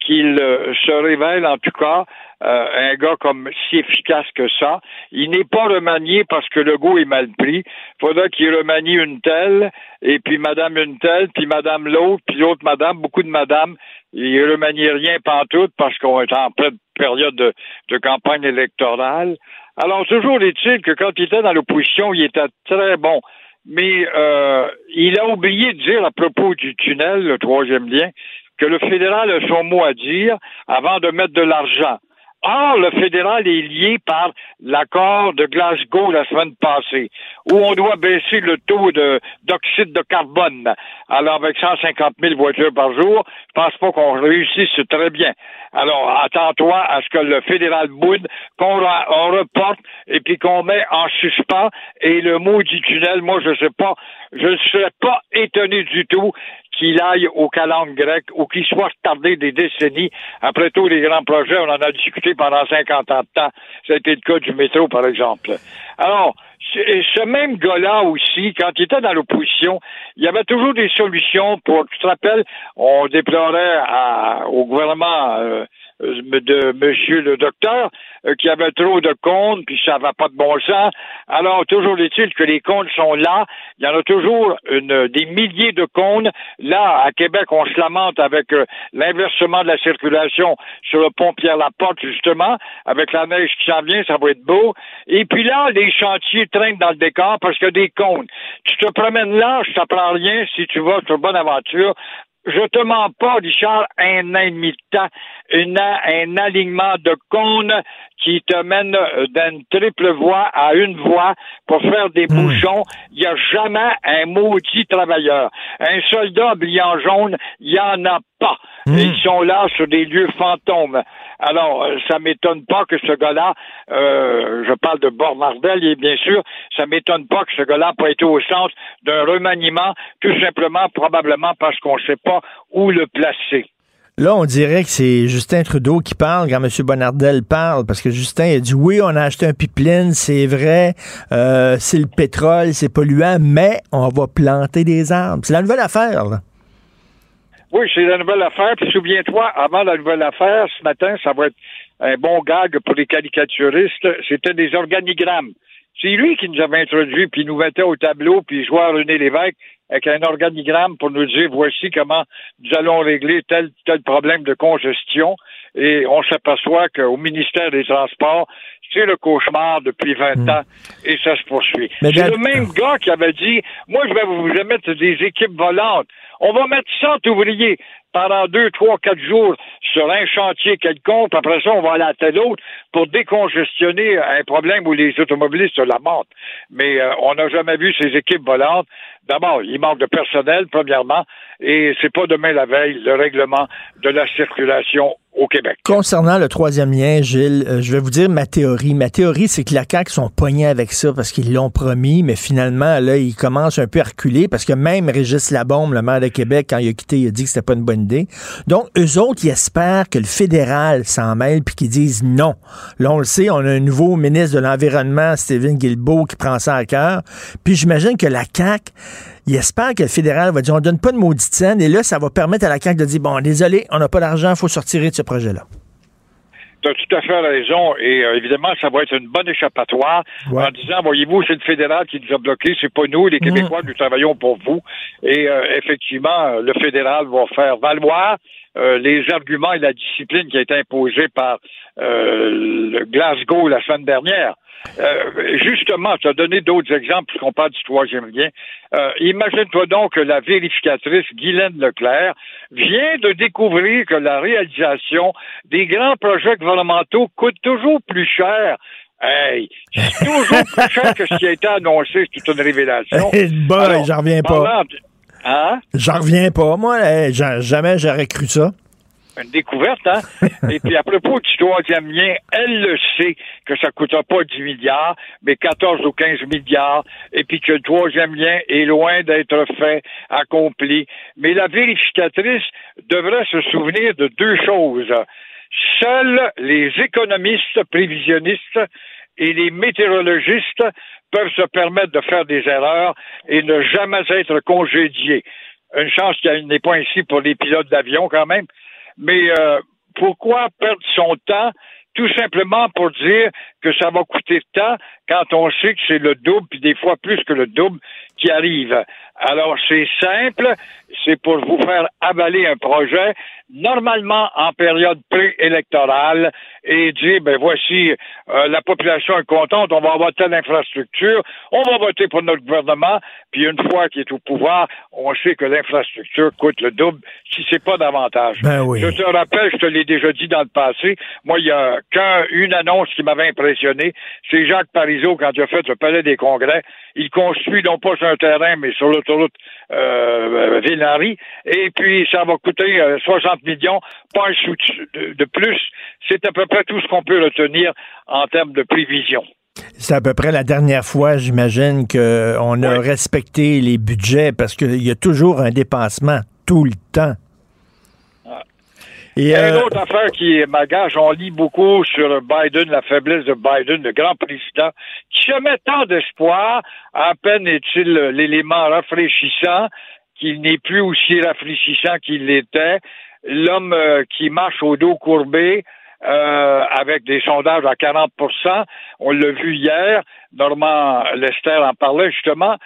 qu'il euh, se révèle, en tout cas, euh, un gars comme si efficace que ça. Il n'est pas remanié parce que le goût est mal pris. Faudra qu'il remanie une telle, et puis madame une telle, puis madame l'autre, puis l'autre madame, beaucoup de madame. Il remanie rien pantoute parce qu'on est en pleine période de, de campagne électorale. Alors, toujours est-il que quand il était dans l'opposition, il était très bon. Mais euh, il a oublié de dire à propos du tunnel, le troisième lien, que le fédéral a son mot à dire avant de mettre de l'argent. Or, le fédéral est lié par l'accord de Glasgow la semaine passée, où on doit baisser le taux de, d'oxyde de carbone. Alors, avec 150 000 voitures par jour, je pense pas qu'on réussisse très bien. Alors, attends-toi à ce que le fédéral boude, qu'on on reporte et puis qu'on met en suspens. Et le mot du tunnel, moi, je sais pas, je ne serais pas étonné du tout qu'il aille au calendes grec ou qu'il soit retardé des décennies. Après tous les grands projets, on en a discuté pendant 50 ans de temps. Ça a été le cas du métro, par exemple. Alors, ce même gars-là aussi, quand il était dans l'opposition, il y avait toujours des solutions pour, tu te rappelles, on déplorait à, au gouvernement euh, de monsieur le docteur euh, qui avait trop de comptes, puis ça va pas de bon sens. Alors, toujours est-il que les comptes sont là. Il y en a toujours des milliers de comptes. Là, à Québec, on se lamente avec euh, l'inversement de la circulation sur le pont Pierre-Laporte, justement, avec la neige qui s'en vient, ça va être beau. Et puis là, les chantiers traînent dans le décor parce qu'il y a des comptes. Tu te promènes là, je t'apprends rien si tu vas sur bonne aventure je te mens pas, Richard, un an un alignement de cônes qui te mène euh, d'une triple voie à une voie pour faire des Hmm. bouchons. Il n'y a jamais un maudit travailleur. Un soldat habillé en jaune, il n'y en a pas. Hmm. Ils sont là sur des lieux fantômes. Alors, euh, ça m'étonne pas que ce gars-là, euh, je parle de Bornardel, et bien sûr, ça m'étonne pas que ce gars-là n'a pas été au centre d'un remaniement, tout simplement, probablement parce qu'on ne sait pas où le placer. Là, on dirait que c'est Justin Trudeau qui parle quand M. Bonardel parle, parce que Justin a dit oui, on a acheté un pipeline, c'est vrai, euh, c'est le pétrole, c'est polluant, mais on va planter des arbres. C'est la nouvelle affaire. Là. Oui, c'est la nouvelle affaire. Puis souviens-toi, avant la nouvelle affaire, ce matin, ça va être un bon gag pour les caricaturistes. C'était des organigrammes. C'est lui qui nous avait introduit, puis nous mettait au tableau, puis jouait à René Lévesque avec un organigramme pour nous dire voici comment nous allons régler tel tel problème de congestion. Et on s'aperçoit qu'au ministère des Transports, C'est le cauchemar depuis 20 ans et ça se poursuit. C'est le même gars qui avait dit, moi, je vais vous mettre des équipes volantes. On va mettre 100 ouvriers pendant deux, trois, quatre jours sur un chantier quelconque. Après ça, on va aller à tel autre pour décongestionner un problème où les automobilistes se lamentent. Mais euh, on n'a jamais vu ces équipes volantes. D'abord, il manque de personnel, premièrement, et c'est pas demain la veille le règlement de la circulation au Québec. Concernant le troisième lien, Gilles, euh, je vais vous dire ma théorie. Ma théorie, c'est que la CAQ sont poignés avec ça parce qu'ils l'ont promis, mais finalement, là, ils commencent un peu à reculer parce que même Régis Labombe, le maire de Québec, quand il a quitté, il a dit que c'était pas une bonne idée. Donc, eux autres, ils espèrent que le fédéral s'en mêle puis qu'ils disent non. Là, on le sait, on a un nouveau ministre de l'Environnement, Stephen Guilbeault, qui prend ça à cœur. Puis j'imagine que la CAQ, il espère que le fédéral va dire on donne pas de maudite scène et là, ça va permettre à la CAQ de dire bon, désolé, on n'a pas d'argent, il faut sortir de ce projet-là. Tu as tout à fait raison. Et euh, évidemment, ça va être une bonne échappatoire en disant, voyez-vous, c'est le fédéral qui nous a bloqués, c'est pas nous, les Québécois, nous travaillons pour vous. Et euh, effectivement, euh, le fédéral va faire valoir euh, les arguments et la discipline qui a été imposée par euh, le Glasgow la semaine dernière. Euh, justement, tu as donné d'autres exemples puisqu'on parle du troisième lien. Euh, Imagine-toi donc que la vérificatrice Guylaine Leclerc vient de découvrir que la réalisation des grands projets gouvernementaux coûte toujours plus cher. Hey, c'est toujours plus cher que ce qui a été annoncé, c'est toute une révélation. *laughs* Alors, j'en reviens pas. parlant Hein? J'en reviens pas. Moi, j'a- jamais j'aurais cru ça. une découverte, hein? *laughs* Et puis, à propos du troisième lien, elle le sait que ça ne coûtera pas 10 milliards, mais 14 ou 15 milliards, et puis que le troisième lien est loin d'être fait, accompli. Mais la vérificatrice devrait se souvenir de deux choses. Seuls les économistes prévisionnistes et les météorologistes peuvent se permettre de faire des erreurs et ne jamais être congédiés. Une chance qu'il n'est pas ainsi pour les pilotes d'avion quand même. Mais euh, pourquoi perdre son temps? Tout simplement pour dire que ça va coûter tant quand on sait que c'est le double, puis des fois plus que le double qui arrive. Alors c'est simple, c'est pour vous faire avaler un projet, normalement en période préélectorale, et dire, ben voici, euh, la population est contente, on va avoir telle infrastructure, on va voter pour notre gouvernement, puis une fois qu'il est au pouvoir, on sait que l'infrastructure coûte le double, si c'est pas davantage. Ben oui. Je te rappelle, je te l'ai déjà dit dans le passé, moi, il y a qu'une annonce qui m'avait impressionné, c'est Jacques Parizeau, quand il a fait le Palais des Congrès, il construit non pas sur un terrain, mais sur l'autoroute euh, Ville-Henri, et puis ça va coûter euh, 60 millions, pas un sou de, plus. C'est à peu près tout ce qu'on peut retenir en termes de prévision. C'est à peu près la dernière fois, j'imagine, qu'on a respecté les budgets parce qu'il y a toujours un dépassement tout le temps. Et, Une euh, autre affaire qui m'agace, on lit beaucoup sur Biden, la faiblesse de Biden, le grand président, qui se met tant d'espoir, à peine est-il l'élément rafraîchissant, qu'il n'est plus aussi rafraîchissant qu'il l'était, l'homme euh, qui marche au dos courbé, euh, avec des sondages à 40% on l'a vu hier, Normand Lester en parlait justement,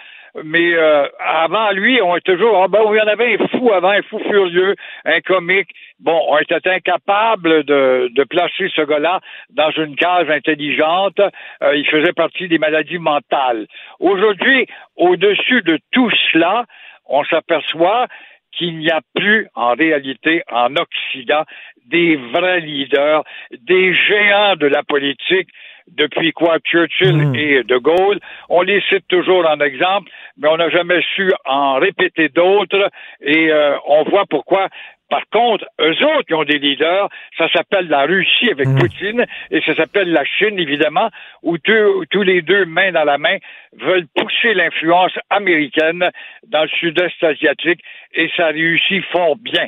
mais euh, avant lui, on est toujours, ah ben, il y en avait un fou avant, un fou furieux, un comique. Bon, on était incapable de, de placer ce gars-là dans une case intelligente. Euh, il faisait partie des maladies mentales. Aujourd'hui, au-dessus de tout cela, on s'aperçoit qu'il n'y a plus en réalité en Occident des vrais leaders, des géants de la politique depuis quoi Churchill et De Gaulle. On les cite toujours en exemple, mais on n'a jamais su en répéter d'autres et euh, on voit pourquoi. Par contre, eux autres qui ont des leaders, ça s'appelle la Russie avec Poutine et ça s'appelle la Chine, évidemment, où tous- tous les deux, main dans la main, veulent pousser l'influence américaine dans le sud-est asiatique et ça réussit fort bien.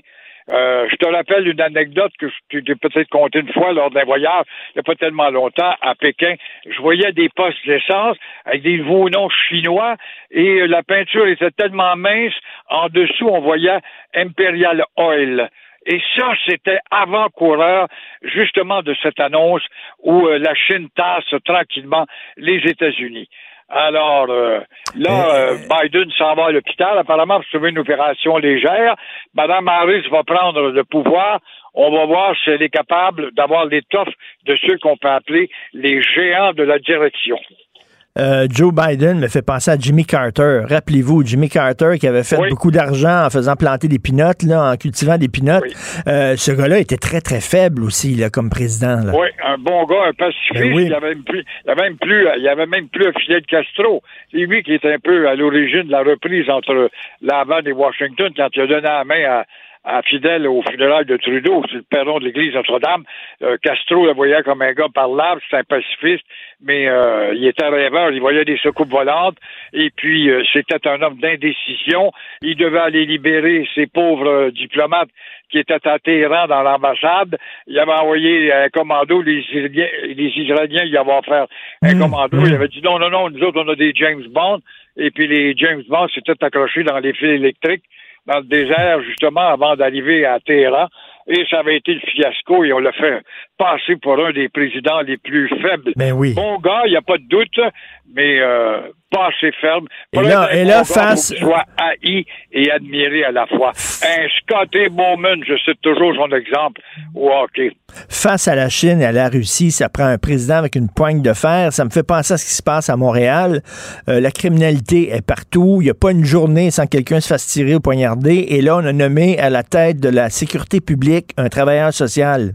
Euh, je te rappelle une anecdote que je t'ai peut-être contée une fois lors d'un voyage, il n'y a pas tellement longtemps, à Pékin. Je voyais des postes d'essence avec des nouveaux noms chinois et la peinture était tellement mince, en dessous, on voyait Imperial Oil. Et ça, c'était avant-coureur, justement, de cette annonce où euh, la Chine tasse tranquillement les États-Unis. Alors, euh, là, euh, Biden s'en va à l'hôpital, apparemment pour trouver une opération légère. Madame Harris va prendre le pouvoir. On va voir si elle est capable d'avoir l'étoffe de ceux qu'on peut appeler les géants de la direction. Euh, Joe Biden me fait penser à Jimmy Carter. Rappelez-vous, Jimmy Carter qui avait fait beaucoup d'argent en faisant planter des pinottes, là, en cultivant des pinottes. Euh, ce gars-là était très, très faible aussi là, comme président. Là. Oui, un bon gars, un pacifiste. Ben oui. il, avait même plus, il, avait même plus, il avait même plus un Fidel Castro. C'est lui qui est un peu à l'origine de la reprise entre la Havane et Washington quand il a donné la main à, à Fidel au funérailles de Trudeau, c'est le perron de l'église Notre-Dame. Euh, Castro le voyait comme un gars parlable, c'est un pacifiste, mais euh, il était rêveur, il voyait des secoupes volantes, et puis euh, c'était un homme d'indécision. Il devait aller libérer ces pauvres euh, diplomates qui étaient à Téhéran dans l'ambassade. Il avait envoyé un commando, les Israéliens, les Israéliens il avaient offert un commando. Il avait dit non, non, non, nous autres, on a des James Bond. Et puis les James Bond s'étaient accrochés dans les fils électriques dans le désert, justement, avant d'arriver à Téhéran. Et ça avait été le fiasco et on l'a fait passer pour un des présidents les plus faibles. Ben oui. Bon gars, il n'y a pas de doute, mais euh, pas assez ferme. Et là- et là, face- pour qu'il soit haï et admiré à la fois. Un Scotty Bowman, je cite toujours son exemple au hockey. Face à la Chine et à la Russie, ça prend un président avec une poigne de fer. Ça me fait penser à ce qui se passe à Montréal. Euh, la criminalité est partout. Il n'y a pas une journée sans que quelqu'un se fasse tirer ou poignarder. Et là, on a nommé à la tête de la sécurité publique un travailleur social.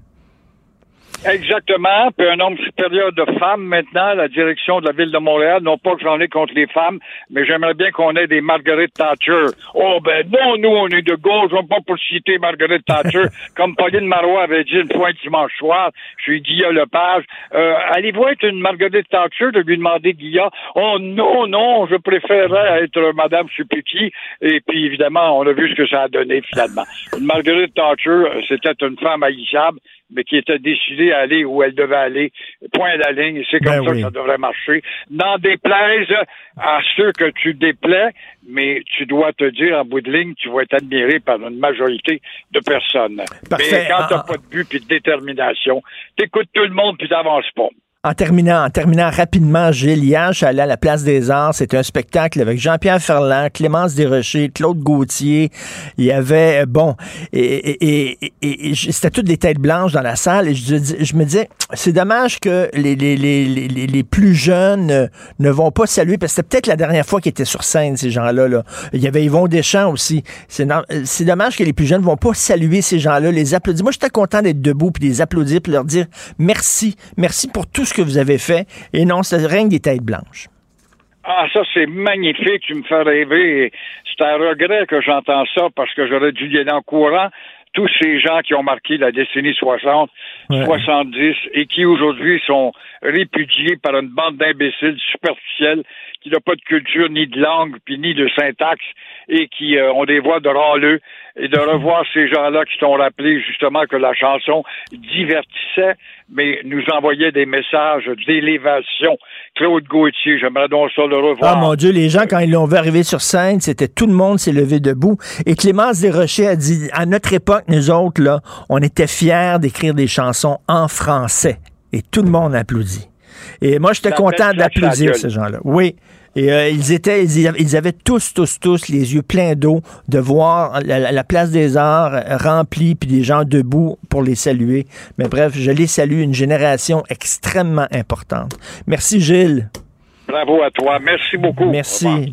Exactement. Puis un nombre supérieur de femmes maintenant à la direction de la ville de Montréal. Non pas que j'en ai contre les femmes, mais j'aimerais bien qu'on ait des Margaret Thatcher. Oh ben non, nous on est de gauche, on pas pour citer Margaret Thatcher. *laughs* Comme Pauline Marois avait dit une fois un dimanche soir, je suis Guilla Lepage. Euh, Allez-vous être une Margaret Thatcher de lui demander Guilla? Oh non, non, je préférerais être Madame Supiki. Et puis évidemment, on a vu ce que ça a donné finalement. Une Margaret Thatcher, euh, c'était une femme haïssable mais qui était décidée à aller où elle devait aller, point à la ligne, c'est comme Ben ça oui. que ça devrait marcher. N'en déplaise à ceux que tu déplais, mais tu dois te dire en bout de ligne, tu vas être admiré par une majorité de personnes. Parfait. Mais quand t'as Ah, pas de but puis de détermination, t'écoutes tout le monde puis t'avances pas. En terminant, en terminant rapidement, Gilles, hier, je à la Place des Arts. C'était un spectacle avec Jean-Pierre Ferland, Clémence Desrochers, Claude Gauthier. Il y avait, euh, bon, et, c'était toutes des têtes blanches dans la salle. Et je, me disais, c'est dommage que les, les, les, les, plus jeunes ne vont pas saluer, parce que c'était peut-être la dernière fois qu'ils étaient sur scène, ces gens-là. Là. Il y avait Yvon Deschamps aussi. C'est euh, dommage que les plus jeunes ne vont pas saluer ces gens-là, les applaudir. Moi, j'étais content d'être debout puis les applaudir puis leur dire merci, merci pour tout ce que vous avez fait. Et non, ça règne des têtes blanches. Ah, ça, c'est magnifique. Tu me fais rêver. C'est un regret que j'entends ça parce que j'aurais dû y aller en courant. Tous ces gens qui ont marqué la décennie 60, Ouais. 70 et qui aujourd'hui sont répudiés par une bande d'imbéciles superficiels qui n'ont pas de culture ni de langue puis ni de syntaxe et qui euh, ont des voix de râleux et de revoir ces gens-là qui t'ont rappelé justement que la chanson divertissait mais nous envoyait des messages d'élévation. Claude Gauthier, j'aimerais donc ça le revoir. Ah mon Dieu, les gens, quand ils l'ont vu arriver sur scène, c'était tout le monde s'est levé debout. Et Clémence Desrochers a dit, à notre époque, nous autres, là, on était fiers d'écrire des chansons en français. Et tout le monde applaudit. Et moi, j'étais content d'applaudir ces gens-là. Oui. Et euh, ils étaient, ils, ils avaient tous, tous, tous les yeux pleins d'eau de voir la, la- la place des arts remplie puis des gens debout pour les saluer. Mais bref, je les salue, une génération extrêmement importante. Merci Gilles. Bravo à toi. Merci beaucoup. Merci.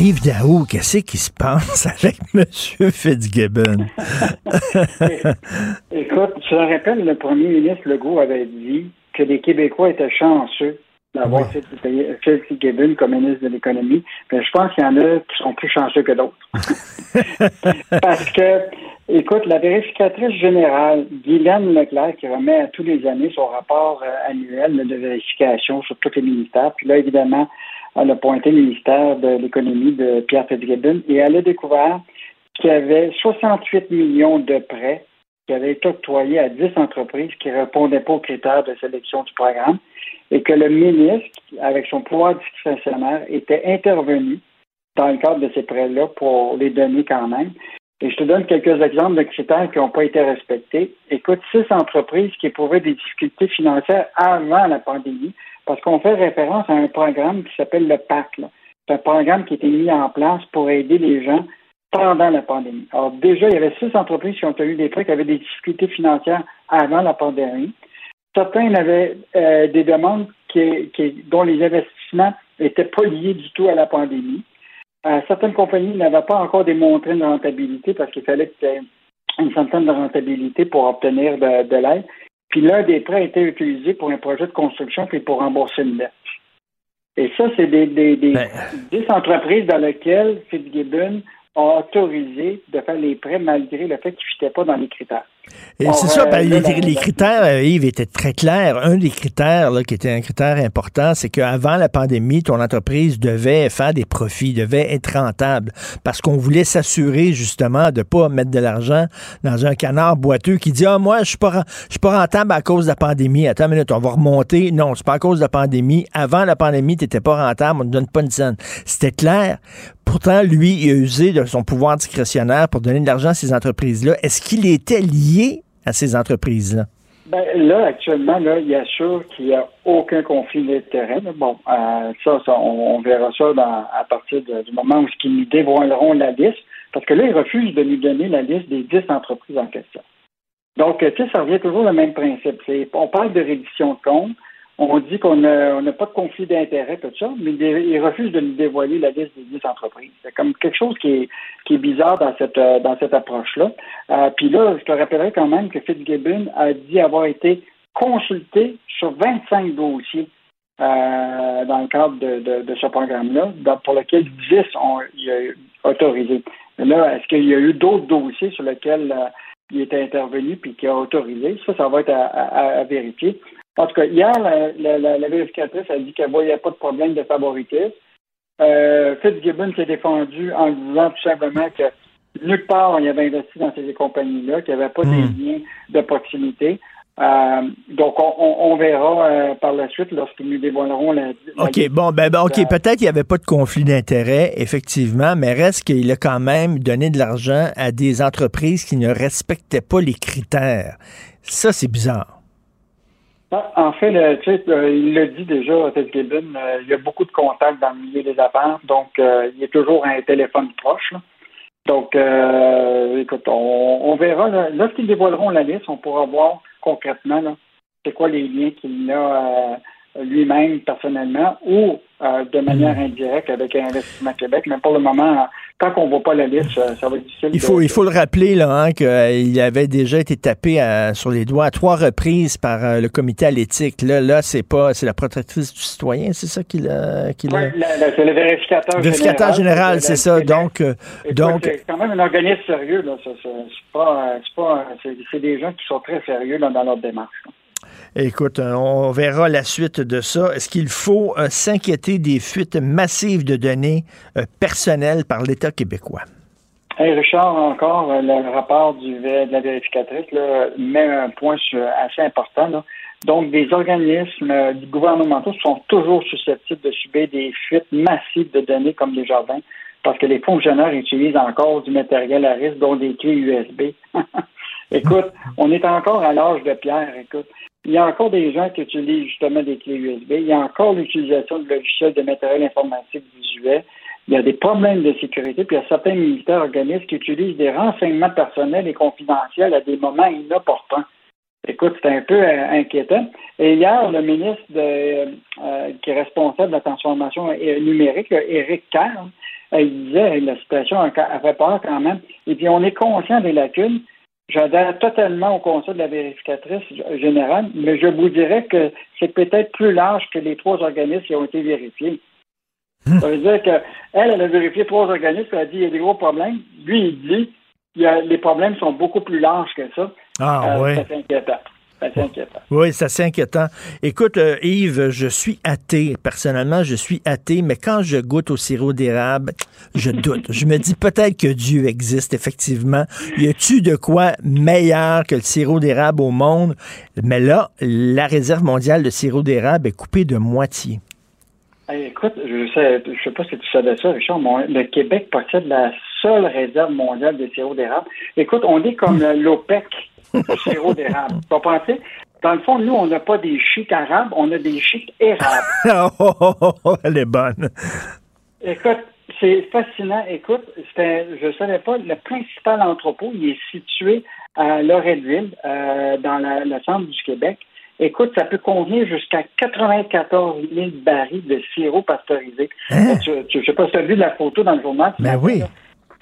Yves Daou, qu'est-ce qui se passe *laughs* avec M. Fitzgibbon? *laughs* Écoute, je te rappelle, le premier ministre Legault avait dit que les Québécois étaient chanceux d'avoir Fitzgibbon comme ministre de l'économie. Mais je pense qu'il y en a qui sont plus chanceux que d'autres. *laughs* Parce que, écoute, la vérificatrice générale, Guylaine Leclerc, qui remet à tous les années son rapport euh, annuel de vérification sur tous les ministères, puis là, évidemment, elle a pointé le ministère de l'économie de Pierre Fitzgibbon et elle a découvert qu'il y avait 68 millions de prêts qui avaient été octroyés à 10 entreprises qui ne répondaient pas aux critères de sélection du programme et que le ministre, avec son pouvoir discrétionnaire, était intervenu dans le cadre de ces prêts-là pour les donner quand même. Et je te donne quelques exemples de critères qui n'ont pas été respectés. Écoute, six entreprises qui éprouvaient des difficultés financières avant la pandémie, parce qu'on fait référence à un programme qui s'appelle le PAC. C'est un programme qui a été mis en place pour aider les gens pendant la pandémie. Alors déjà, il y avait six entreprises qui ont tenu des prêts qui avaient des difficultés financières avant la pandémie. Certains avaient euh, des demandes qui, dont les investissements n'étaient pas liés du tout à la pandémie. Euh, certaines compagnies n'avaient pas encore démontré une rentabilité parce qu'il fallait une centaine de rentabilité pour obtenir de, l'aide. Puis l'un des prêts a été utilisé pour un projet de construction puis pour rembourser une dette. Et ça, c'est des, des, des, ben. entreprises dans lesquelles Fitzgibbon a autorisé de faire les prêts malgré le fait qu'ils ne fitaient pas dans les critères. Et c'est ça, ben, les, critères, euh, Yves, étaient très clairs. Un des critères là, qui était un critère important, c'est qu'avant la pandémie, ton entreprise devait faire des profits, devait être rentable, parce qu'on voulait s'assurer justement de ne pas mettre de l'argent dans un canard boiteux qui dit Ah, moi, je suis pas, je suis pas rentable à cause de la pandémie. Attends une minute, on va remonter. Non, c'est pas à cause de la pandémie. Avant la pandémie, tu n'étais pas rentable, on ne donne pas une scène. C'était clair. Pourtant, lui, il a usé de son pouvoir discrétionnaire pour donner de l'argent à ces entreprises-là. Est-ce qu'il était lié à ces entreprises-là? Ben, là, actuellement, là, il qu'il n'y a aucun conflit d'intérêt. Bon, euh, ça, on, verra ça à partir du moment où ils nous dévoileront la liste, parce que là, ils refusent de nous donner la liste des 10 entreprises en question. Donc, tu sais, ça revient toujours au même principe. On parle de reddition de compte, on dit qu'on n'a pas de conflit d'intérêt, tout ça, mais ils refusent de nous dévoiler la liste des 10 entreprises. C'est comme quelque chose qui est, bizarre dans cette, euh, dans cette approche-là. Euh, puis là, je te rappellerai quand même que Fitzgibbon a dit avoir été consulté sur 25 dossiers euh, dans le cadre de, ce programme-là, pour lequel 10 ont autorisé. là, est-ce qu'il y a eu d'autres dossiers sur lesquels il était intervenu puis qui a autorisé? Ça, ça va être à vérifier. En tout cas, hier, la, vérificatrice a dit qu'elle ne voyait pas de problème de favoritisme. Euh, Fitzgibbon s'est défendu en disant tout simplement que nulle part il avait investi dans ces compagnies-là, qu'il n'y avait pas de hmm. liens de proximité. Euh, donc, on, verra euh, par la suite lorsqu'ils nous dévoileront la. OK, bon, ben, ben OK, peut-être qu'il n'y avait pas de conflit d'intérêt, effectivement, mais reste qu'il a quand même donné de l'argent à des entreprises qui ne respectaient pas les critères. Ça, c'est bizarre. Ah, en fait, tu sais, euh, il l'a dit déjà, Ted Gibbon, euh, il y a beaucoup de contacts dans le milieu des affaires, donc euh, il est toujours un téléphone proche. Donc, écoute, on, verra. Lorsqu'ils dévoileront la liste, on pourra voir concrètement c'est quoi les liens qu'il a lui-même personnellement ou euh, de manière hmm. indirecte avec Investissement Québec. Mais pour le moment, tant qu'on ne voit pas la liste, ça, va être difficile. Il faut, il faut le rappeler là, hein, qu'il euh, avait déjà été tapé euh, sur les doigts à trois reprises par le comité à l'éthique. Là, là c'est pas c'est la protectrice du citoyen, c'est ça qu'il a. Qu oui, c'est le vérificateur, vérificateur général. c'est ça. Donc, donc c'est quand même un organisme sérieux. Là. C'est pas, pas, c'est des gens qui sont très sérieux dans leur démarche. Écoute, euh, on verra la suite de ça. Est-ce qu'il faut euh, s'inquiéter des fuites massives de données euh, personnelles par l'État québécois? Richard, encore, le rapport du, de la vérificatrice met un point assez important. Donc, des organismes gouvernementaux sont toujours susceptibles de subir des fuites massives de données comme les jardins, parce que les fonctionnaires utilisent encore du matériel à risque, dont des clés USB. *laughs* écoute, on est encore à l'âge de pierre. Écoute, il y a encore des gens qui utilisent justement des clés USB. Il y a encore l'utilisation de logiciels de matériel informatique visuel. Il y a des problèmes de sécurité. Puis il y a certains militaires organismes qui utilisent des renseignements personnels et confidentiels à des moments inopportuns. Écoute, c'est un peu euh, inquiétant. Et hier, le ministre euh, qui est responsable de la transformation euh, numérique, Éric Kerr, il disait la situation a fait peur quand même. Et puis on est conscient des lacunes. J'adhère totalement au conseil de la vérificatrice générale, mais je vous dirais que c'est peut-être plus large que les trois organismes qui ont été vérifiés. Ça veut dire qu'elle, elle a vérifié trois organismes, elle a dit qu'il y a des gros problèmes. Lui, il dit que les problèmes sont beaucoup plus larges que ça. Ah, euh, oui. C'est inquiétant. C'est assez inquiétant. Oui, c'est assez inquiétant. Écoute, euh, Yves, je suis athée. Personnellement, je suis athée, mais quand je goûte au sirop d'érable, je doute. je me dis peut-être que Dieu existe, effectivement. Y a-tu de quoi meilleur que le sirop d'érable au monde? Mais là, la réserve mondiale de sirop d'érable est coupée de moitié. Écoute, je sais, je sais pas si tu savais ça, Richard, mais le Québec possède la seule réserve mondiale de sirop d'érable. Écoute, on est comme l'OPEC du sirop d'érable. Tu vas penser? Dans le fond, nous, on n'a pas des chics arabes, on a des chics érables. *laughs* oh, oh, oh, oh, elle est bonne. Écoute, c'est fascinant. Écoute, je savais pas, le principal entrepôt, il est situé à Loretteville, euh, dans la- le centre du Québec. Écoute, ça peut contenir jusqu'à 94 000 barils de sirop pasteurisé. Tu, tu- je sais pas si tu as vu la photo dans le journal. Ben matin, oui. là.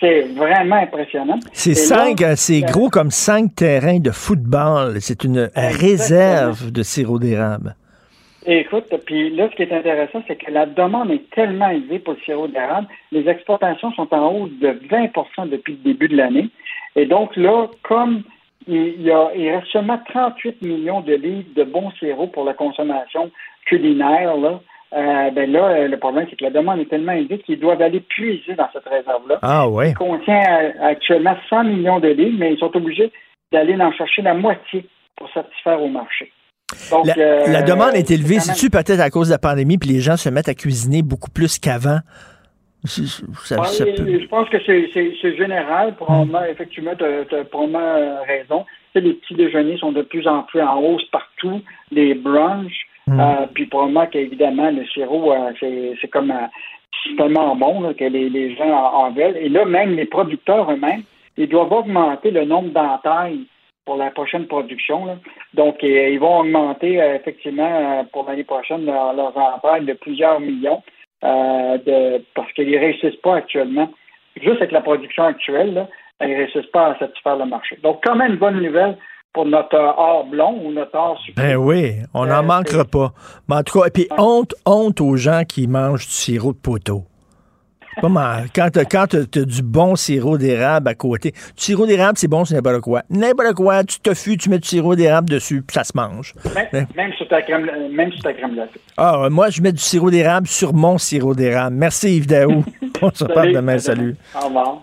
C'est vraiment impressionnant. C'est cinq, euh, c'est euh, gros comme cinq terrains de football. C'est une réserve de sirop d'érable. Écoute, puis là, ce qui est intéressant, c'est que la demande est tellement élevée pour le sirop d'érable. Les exportations sont en hausse de 20% depuis le début de l'année. Et donc là, comme il, y a, il reste seulement 38 millions de litres de bons sirops pour la consommation culinaire, là, euh, ben là, euh, le problème, c'est que la demande est tellement élevée qu'ils doivent aller puiser dans cette réserve-là. Ah ouais. Il contient euh, actuellement 100 millions de litres, mais ils sont obligés d'aller en chercher la moitié pour satisfaire au marché. Donc, La, euh, la demande est élevée. même- C'est-tu peut-être à cause de la pandémie, puis les gens se mettent à cuisiner beaucoup plus qu'avant? Ça, Ouais, ça et- peut- et Je pense que c'est- général. Probablement, effectivement, tu as, probablement raison. Tu sais, les petits déjeuners sont de plus en plus en hausse partout, les brunchs. Mm. euh, puis probablement qu'évidemment, le sirop, euh, c'est comme euh, tellement bon là, que les, les gens en, en veulent. Et là, même les producteurs eux-mêmes, ils doivent augmenter le nombre d'entailles pour la prochaine production. là. Donc, euh, ils vont augmenter euh, effectivement euh, pour l'année prochaine leur- leurs entailles de plusieurs millions de, parce qu'ils ne réussissent pas actuellement. Juste avec la production actuelle, là, ils ne réussissent pas à satisfaire le marché. Donc, quand même une bonne nouvelle pour notre euh, or blond ou notre or sucré. Ben oui, on n'en manquera pas. Mais en tout cas, et puis honte, honte aux gens qui mangent du sirop de poteau. Pas mal. *laughs* Quand quand t'as- t'as du bon sirop d'érable à côté. Du sirop d'érable, c'est bon, c'est n'importe quoi. N'importe quoi, tu te fuis, tu mets du sirop d'érable dessus, puis ça se mange. Même, même sur ta crème, euh, même sur ta crème glacée. Ah, euh, moi, je mets du sirop d'érable sur mon sirop d'érable. Merci Yves Daou. *laughs* on se parle demain, salut. Au revoir.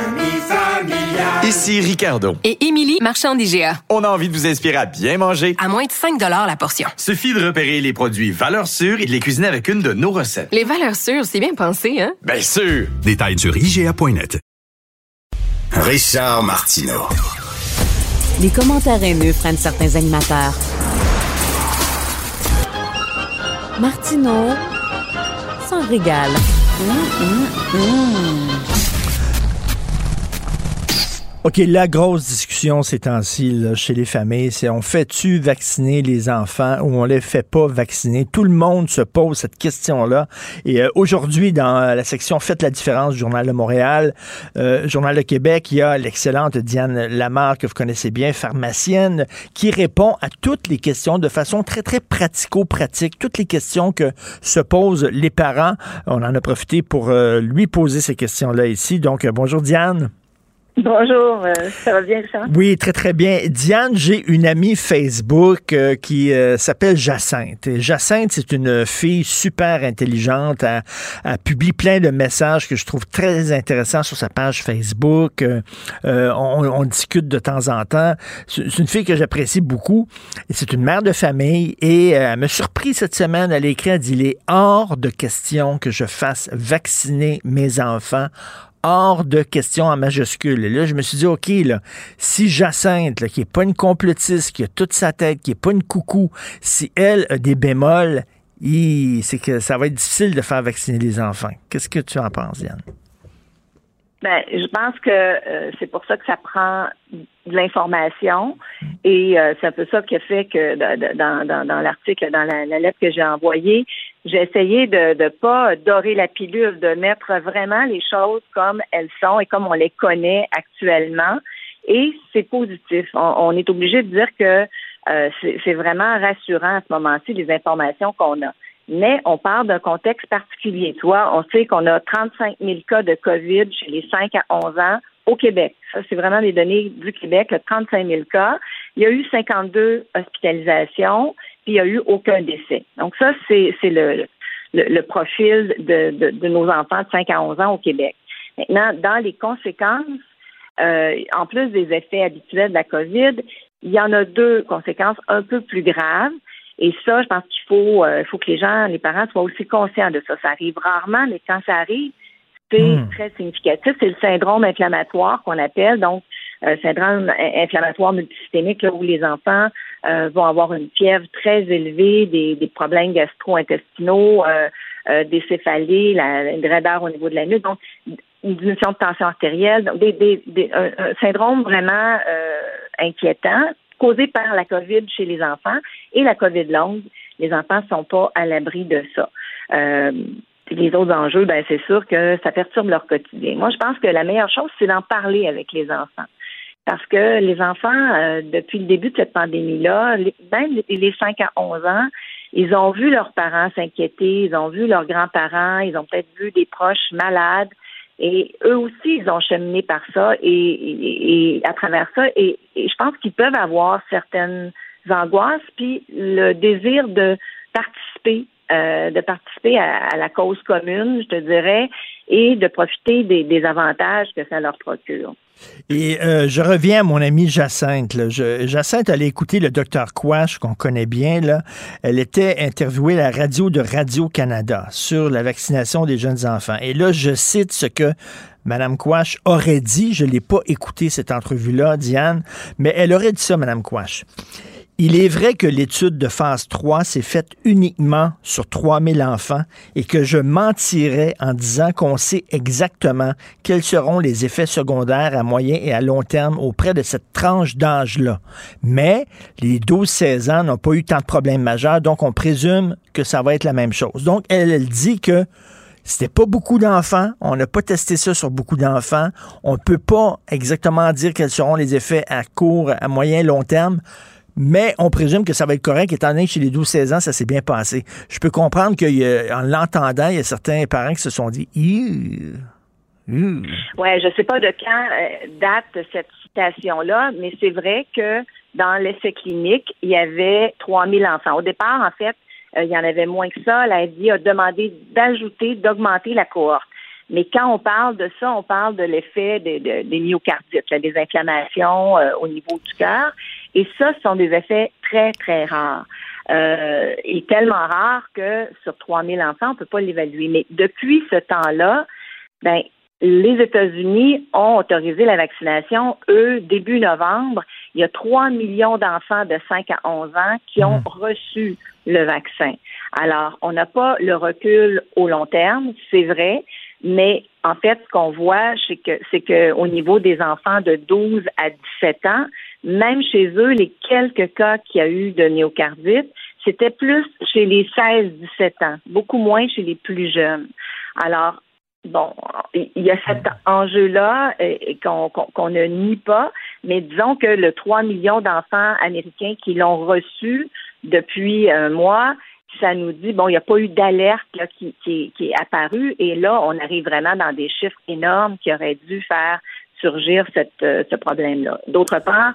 Ici Ricardo. Et Émilie, marchand d'IGA. On a envie de vous inspirer à bien manger. À moins de 5 la portion. Suffit de repérer les produits valeurs sûres et de les cuisiner avec une de nos recettes. Les valeurs sûres, c'est bien pensé, hein? Bien sûr! Détails sur IGA.net. Richard Martineau. Les commentaires haineux freinent certains animateurs. Martineau s'en régale. Hum, hum, hum. OK, la grosse discussion ces temps-ci chez les familles, c'est on fait-tu vacciner les enfants ou on les fait pas vacciner? Tout le monde se pose cette question-là. Et euh, aujourd'hui, dans la section Faites la différence Journal de Montréal, euh, Journal de Québec, il y a l'excellente Diane Lamar, que vous connaissez bien, pharmacienne, qui répond à toutes les questions de façon très, très pratico-pratique, toutes les questions que se posent les parents. On en a profité pour euh, lui poser ces questions-là ici. Donc, euh, bonjour Diane. Bonjour, euh, ça va bien, Richard? Oui, très, très bien. Diane, j'ai une amie Facebook euh, qui euh, s'appelle Jacinthe. Jacinthe, c'est une fille super intelligente. Elle, elle, publie plein de messages que je trouve très intéressants sur sa page Facebook. On, on, discute de temps en temps. C'est une fille que j'apprécie beaucoup. C'est une mère de famille. Et elle me surpris cette semaine. Elle écrit, elle dit, il est hors de question que je fasse vacciner mes enfants hors de question en majuscule. Et là, je me suis dit, OK, là, si Jacinthe, qui n'est pas une complotiste, qui a toute sa tête, qui n'est pas une coucou, si elle a des bémols, c'est que ça va être difficile de faire vacciner les enfants. Qu'est-ce que tu en penses, Yann? Ben, je pense que euh, c'est pour ça que ça prend de l'information et euh, c'est un peu ça qui a fait que dans, dans, dans l'article, dans la, lettre que j'ai envoyée, j'ai essayé de ne pas dorer la pilule, de mettre vraiment les choses comme elles sont et comme on les connaît actuellement. Et c'est positif. On, est obligé de dire que euh, c'est vraiment rassurant à ce moment-ci les informations qu'on a mais on parle d'un contexte particulier. Tu vois, on sait qu'on a 35 000 cas de COVID chez les 5 à 11 ans au Québec. Ça, c'est vraiment des données du Québec, 35 000 cas. Il y a eu 52 hospitalisations, puis il n'y a eu aucun décès. Donc ça, c'est le, le, profil de, de, nos enfants de 5 à 11 ans au Québec. Maintenant, dans les conséquences, euh, en plus des effets habituels de la COVID, il y en a deux conséquences un peu plus graves. Et ça, je pense qu'il faut, euh, faut que les gens, les parents soient aussi conscients de ça. Ça arrive rarement, mais quand ça arrive, c'est hmm. très significatif. C'est le syndrome inflammatoire qu'on appelle, donc euh, syndrome inflammatoire multisystémique, là, où les enfants euh, vont avoir une fièvre très élevée, des, des problèmes gastro-intestinaux, euh, des céphalées, la, une raideur au niveau de la nuque, donc une diminution de tension artérielle, donc des, des, un, un, syndrome vraiment inquiétant causée par la COVID chez les enfants et la COVID longue. Les enfants ne sont pas à l'abri de ça. Euh, les autres enjeux, ben c'est sûr que ça perturbe leur quotidien. Moi, je pense que la meilleure chose, c'est d'en parler avec les enfants. Parce que les enfants, euh, depuis le début de cette pandémie-là, même les 5 à 11 ans, ils ont vu leurs parents s'inquiéter, ils ont vu leurs grands-parents, ils ont peut-être vu des proches malades, et eux aussi, ils ont cheminé par ça et, à travers ça. Et, je pense qu'ils peuvent avoir certaines angoisses, puis le désir de participer, euh, de participer à, la cause commune, je te dirais, et de profiter des avantages que ça leur procure. Et euh, je reviens à mon amie Jacinthe. Jacinthe allait écouter le docteur Quash, qu'on connaît bien. Elle était interviewée à la radio de Radio-Canada sur la vaccination des jeunes enfants. Et là, je cite ce que Mme Quash aurait dit. Je ne l'ai pas écouté, cette entrevue-là, Diane, mais elle aurait dit ça, Mme Quash. Il est vrai que l'étude de phase 3 s'est faite uniquement sur 3000 enfants et que je mentirais en disant qu'on sait exactement quels seront les effets secondaires à moyen et à long terme auprès de cette tranche d'âge-là. Mais les 12-16 ans n'ont pas eu tant de problèmes majeurs, donc on présume que ça va être la même chose. Donc elle, elle dit que c'était pas beaucoup d'enfants. On n'a pas testé ça sur beaucoup d'enfants. On ne peut pas exactement dire quels seront les effets à court, à moyen, long terme mais on présume que ça va être correct, étant donné que chez les 12-16 ans, ça s'est bien passé. Je peux comprendre qu'en l'entendant, il y a certains parents qui se sont dit Oui, Ouais, je sais pas de quand euh, date cette citation-là, mais c'est vrai que dans l'essai clinique, il y avait 3000 enfants. Au départ, en fait, euh, il y en avait moins que ça. L'ADI a demandé d'ajouter, d'augmenter la cohorte. Mais quand on parle de ça, on parle de l'effet des myocardites, des inflammations euh, au niveau du cœur. Et ça, ce sont des effets très, très rares. Euh, et tellement rares que sur 3000 enfants, on ne peut pas l'évaluer. Mais depuis ce temps-là, ben, les États-Unis ont autorisé la vaccination. Eux, début novembre, il y a 3 millions d'enfants de 5 à 11 ans qui ont mmh. reçu le vaccin. Alors, on n'a pas le recul au long terme, c'est vrai, mais en fait, ce qu'on voit, c'est que c'est qu'au niveau des enfants de 12 à 17 ans, même chez eux, les quelques cas qu'il y a eu de myocardite, c'était plus chez les 16-17 ans, beaucoup moins chez les plus jeunes. Alors, bon, il y a cet enjeu-là euh, qu'on ne nie pas, mais disons que le 3 millions d'enfants américains qui l'ont reçu depuis un mois, ça nous dit, bon, il n'y a pas eu d'alerte qui, est apparue, et là, on arrive vraiment dans des chiffres énormes qui auraient dû faire surgir cette, euh, ce problème-là. D'autre part,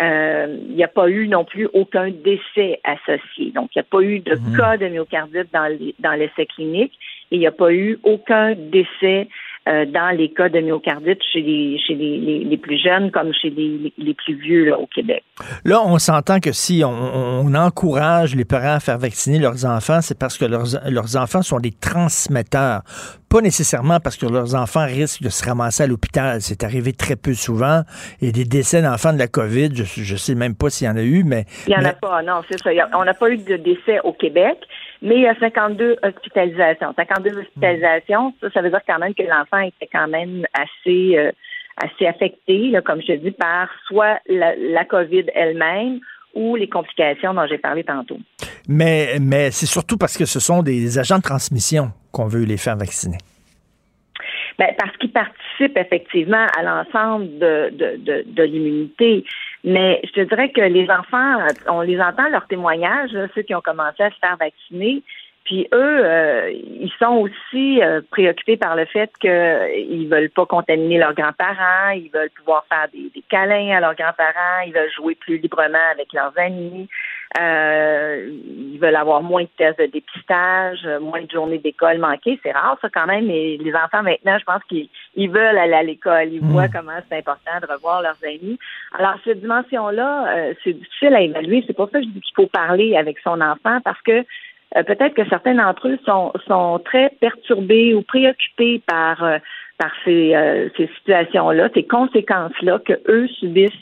euh, il n'y a pas eu non plus aucun décès associé. Donc, il n'y a pas eu de Mhm. cas de myocardite dans, les- dans l'essai clinique et il n'y a pas eu aucun décès euh, dans les cas de myocardite chez les, chez les, les- les plus jeunes comme chez les, les plus vieux là, au Québec. Là, on s'entend que si on, on encourage les parents à faire vacciner leurs enfants, c'est parce que leurs, leurs enfants sont des transmetteurs. Pas nécessairement parce que leurs enfants risquent de se ramasser à l'hôpital. C'est arrivé très peu souvent. Et des décès d'enfants de la COVID, je ne sais même pas s'il y en a eu, mais... Il n'y en mais- a pas, non, c'est ça. On n'a pas eu de décès au Québec, mais il y a 52 hospitalisations. 52 hospitalisations, ça, ça veut dire quand même que l'enfant était quand même assez, euh, assez affecté, là, comme je te dis, par soit la, la COVID elle-même ou les complications dont j'ai parlé tantôt. Mais, mais c'est surtout parce que ce sont des agents de transmission qu'on veut les faire vacciner. Ben, parce qu'ils participent effectivement à l'ensemble de, de, de, de l'immunité. Mais je te dirais que les enfants, on les entend leurs témoignages, ceux qui ont commencé à se faire vacciner, puis eux, euh, ils sont aussi euh, préoccupés par le fait qu'ils veulent pas contaminer leurs grands-parents, ils veulent pouvoir faire des, des câlins à leurs grands-parents, ils veulent jouer plus librement avec leurs amis, euh, ils veulent avoir moins de tests de dépistage, euh, moins de journées d'école manquées. C'est rare ça quand même, mais les enfants maintenant, je pense qu'ils ils veulent aller à l'école, ils voient comment c'est important de revoir leurs amis. Alors cette dimension-là, euh, c'est difficile à évaluer. C'est pour ça que je dis qu'il faut parler avec son enfant parce que euh, peut-être que certains d'entre eux sont, sont très perturbés ou préoccupés par, par ces, ces situations-là, ces conséquences-là que eux subissent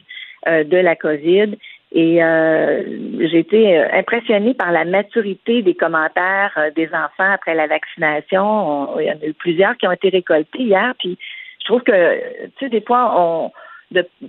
de la COVID. Et euh, j'ai été euh, impressionnée par la maturité des commentaires euh, des enfants après la vaccination. On- il y en a eu plusieurs qui ont été récoltés hier. Puis je trouve que, tu sais, des fois, on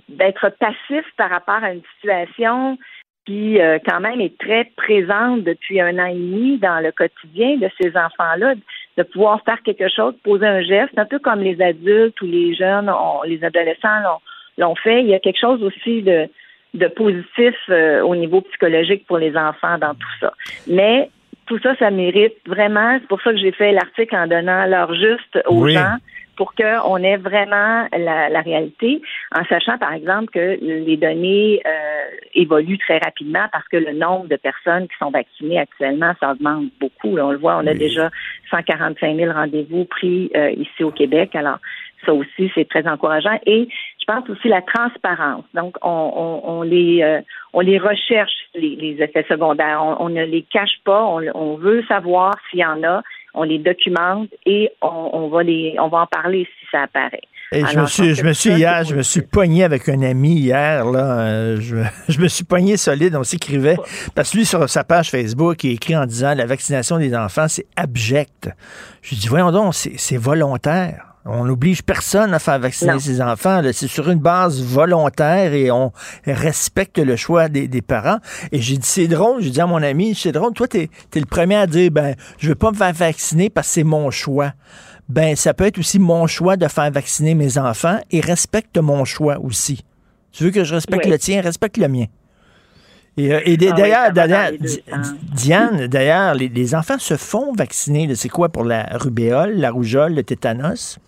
d'être passif par rapport à une situation qui euh, quand même est très présente depuis un an et demi dans le quotidien de ces enfants-là, de pouvoir faire quelque chose, poser un geste, un peu comme les adultes ou les jeunes, ont- les adolescents l'ont fait. Il y a quelque chose aussi de, de positif euh, au niveau psychologique pour les enfants dans tout ça. Mais tout ça, ça mérite vraiment. C'est pour ça que j'ai fait l'article en donnant l'heure juste aux Oui. gens pour qu'on ait vraiment la, la réalité, en sachant par exemple que les données euh, évoluent très rapidement parce que le nombre de personnes qui sont vaccinées actuellement, ça augmente beaucoup. Là, on le voit, on a déjà 145 000 rendez-vous pris euh, ici au Québec. Alors, ça aussi, c'est très encourageant. Et pense aussi la transparence. Donc, on, on, on les euh, on les recherche, les, les effets secondaires. On, on ne les cache pas. On, on veut savoir s'il y en a. On les documente et on, va les on va en parler si ça apparaît. Et je me suis, je me suis hier, je me suis pogné avec un ami hier, là. euh, je, *laughs* je me suis pogné solide, on s'écrivait. Parce que lui, sur sa page Facebook, il écrit en disant la vaccination des enfants, c'est abject. Je lui dis, voyons donc, c'est volontaire. On n'oblige personne à faire vacciner Non. ses enfants. C'est sur une base volontaire et on respecte le choix des, des parents. Et j'ai dit, c'est drôle. J'ai dit à mon ami, c'est drôle. Toi, t'es es le premier à dire, ben, je veux pas me faire vacciner parce que c'est mon choix. Ben, ça peut être aussi mon choix de faire vacciner mes enfants et respecte mon choix aussi. Tu veux que je respecte Oui. le tien, respecte le mien. Et, euh, et Ah oui, d'ailleurs, sens. Diane, d'ailleurs, les, les enfants se font vacciner. C'est quoi pour la rubéole, la rougeole, le tétanos?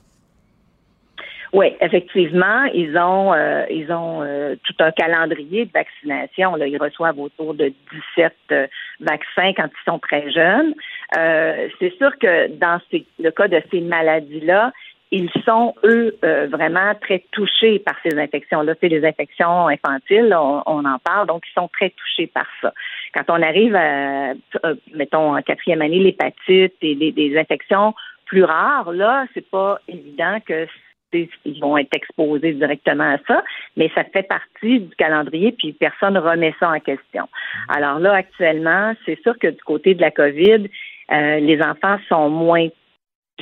Oui, effectivement, ils ont euh, ils ont euh, tout un calendrier de vaccination. Là. Ils reçoivent autour de 17 euh, vaccins quand ils sont très jeunes. Euh, c'est sûr que dans le cas de ces maladies-là, ils sont, eux, euh, vraiment très touchés par ces infections-là. C'est les infections infantiles, on, en parle, donc ils sont très touchés par ça. Quand on arrive à, euh, mettons, en quatrième année, l'hépatite et des, des infections plus rares, là, c'est pas évident que ils vont être exposés directement à ça, mais ça fait partie du calendrier, puis personne remet ça en question. Alors là, actuellement, c'est sûr que du côté de la COVID, euh, les enfants sont moins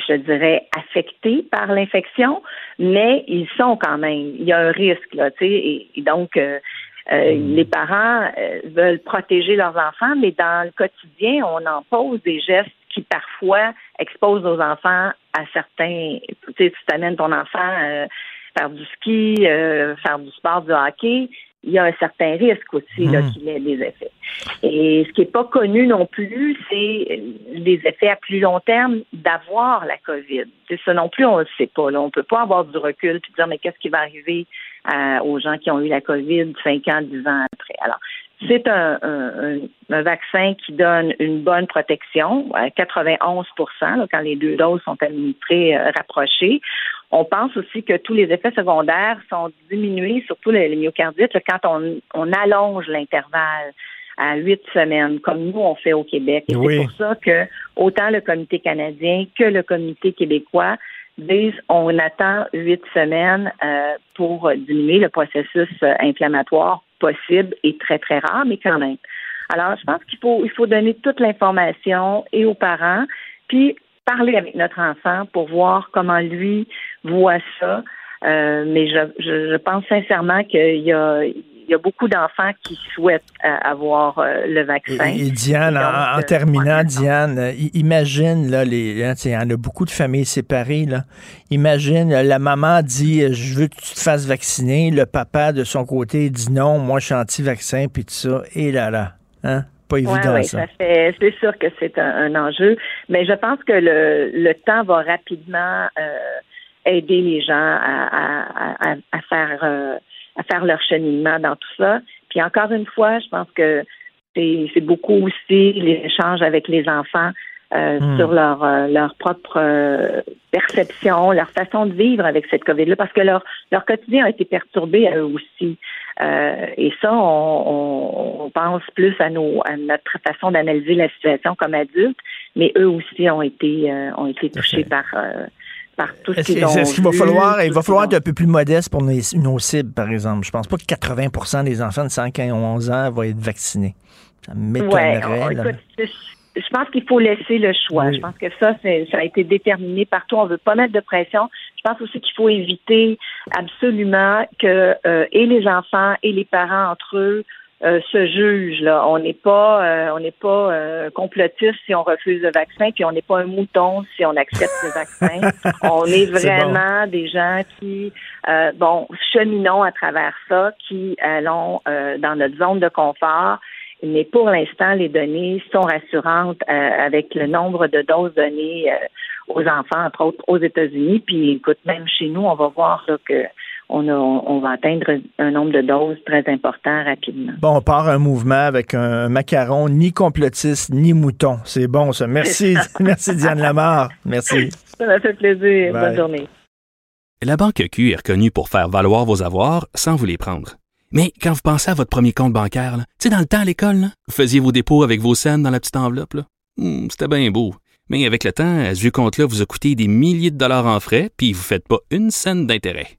je dirais, affectés par l'infection, mais ils sont quand même. Il y a un risque, là, tu sais, et, et donc euh, euh, les parents euh, veulent protéger leurs enfants, mais dans le quotidien, on en pose des gestes qui parfois exposent nos enfants à certains. Tu sais, tu t'amènes ton enfant euh, faire du ski, euh, faire du sport, du hockey. il y a un certain risque aussi là, Mhm. qu'il ait des effets. Et ce qui n'est pas connu non plus, c'est les effets à plus long terme d'avoir la COVID. C'est ça non plus, on ne le sait pas. Là. On ne peut pas avoir du recul et dire mais qu'est-ce qui va arriver euh, aux gens qui ont eu la COVID 5 ans, 10 ans après? Alors, c'est un, un- un- vaccin qui donne une bonne protection, à 91 là, quand les deux doses sont administrées euh, rapprochées. On pense aussi que tous les effets secondaires sont diminués, surtout le, le myocardite, là, quand on, on allonge l'intervalle à huit semaines, comme nous on fait au Québec. Et Oui. c'est pour ça que autant le comité canadien que le comité québécois disent on attend huit semaines euh, pour diminuer le processus euh, inflammatoire possible et très très rare, mais quand même. Alors, je pense qu'il faut il faut donner toute l'information et aux parents, puis parler avec notre enfant pour voir comment lui voit ça. Euh, mais je, je, je pense sincèrement qu'il y a il y a beaucoup d'enfants qui souhaitent euh, avoir euh, le vaccin. Et, et Diane, en, en euh, terminant, Diane, imagine, là, les, hein, en a beaucoup de familles séparées, là. Imagine, la maman dit, je veux que tu te fasses vacciner. Le papa, de son côté, dit non, moi, je suis anti-vaccin, puis tout ça. Et là, là. Hein? Pas évident, Ouais, ouais, ça. ça fait, c'est sûr que c'est un, un enjeu, mais je pense que le, le temps va rapidement euh, aider les gens à, à, à, à faire euh, à faire leur cheminement dans tout ça. Puis encore une fois, je pense que c'est, beaucoup aussi les échanges avec les enfants euh, Hmm. sur leur euh, leur propre euh, perception, leur façon de vivre avec cette COVID-là, parce que leur leur quotidien a été perturbé à eux aussi. Euh, et ça, on, on, on pense plus à nos à notre façon d'analyser la situation comme adultes, mais eux aussi ont été euh, ont été touchés par euh, par tout ce qu'ils est-ce qu'il va falloir, il va falloir être un peu plus modeste pour nos, nos cibles, par exemple? Je pense pas que 80% des enfants de 5 à 11 ans vont être vaccinés. Ça m'étonnerait. Ouais, écoute, je pense qu'il faut laisser le choix. Je pense que ça, ça a été déterminé partout. On veut pas mettre de pression. Je pense aussi qu'il faut éviter absolument que euh, et les enfants et les parents entre eux euh, se jugent. Là, on n'est pas, euh, on n'est pas euh, complotiste si on refuse le vaccin, puis on n'est pas un mouton si on accepte le vaccin. *laughs* On est vraiment des gens qui, euh, bon, cheminons à travers ça, qui allons euh, dans notre zone de confort. Mais pour l'instant, les données sont rassurantes euh, avec le nombre de doses données euh, aux enfants, entre autres aux États-Unis. Puis, écoute, même chez nous, on va voir là, que on, a, on va atteindre un nombre de doses très important rapidement. Bon, on part un mouvement avec un macaron ni complotiste ni mouton. C'est bon, ça. Merci, merci Diane Lamar. Merci. Ça m'a fait plaisir. Bye. Bonne journée. La Banque Q est reconnue pour faire valoir vos avoirs sans vous les prendre. Mais quand vous pensez à votre premier compte bancaire, tu sais, dans le temps à l'école, là, vous faisiez vos dépôts avec vos scènes dans la petite enveloppe. là. Hmm, C'était bien beau. Mais avec le temps, à ce compte-là vous a coûté des milliers de dollars en frais, puis vous ne faites pas une scène d'intérêt.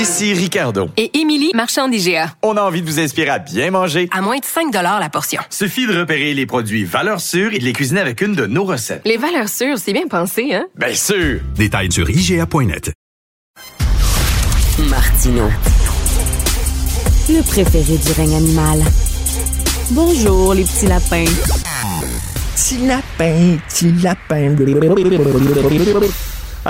Ici Ricardo. Et Émilie, marchand d'IGA. On a envie de vous inspirer à bien manger. À moins de 5 la portion. Suffit de repérer les produits valeurs sûres et de les cuisiner avec une de nos recettes. Les valeurs sûres, c'est bien pensé, hein? Bien sûr! Détails sur IGA.net. Martino. Le préféré du règne animal. Bonjour, les petits lapins. Petit lapin, petit lapin.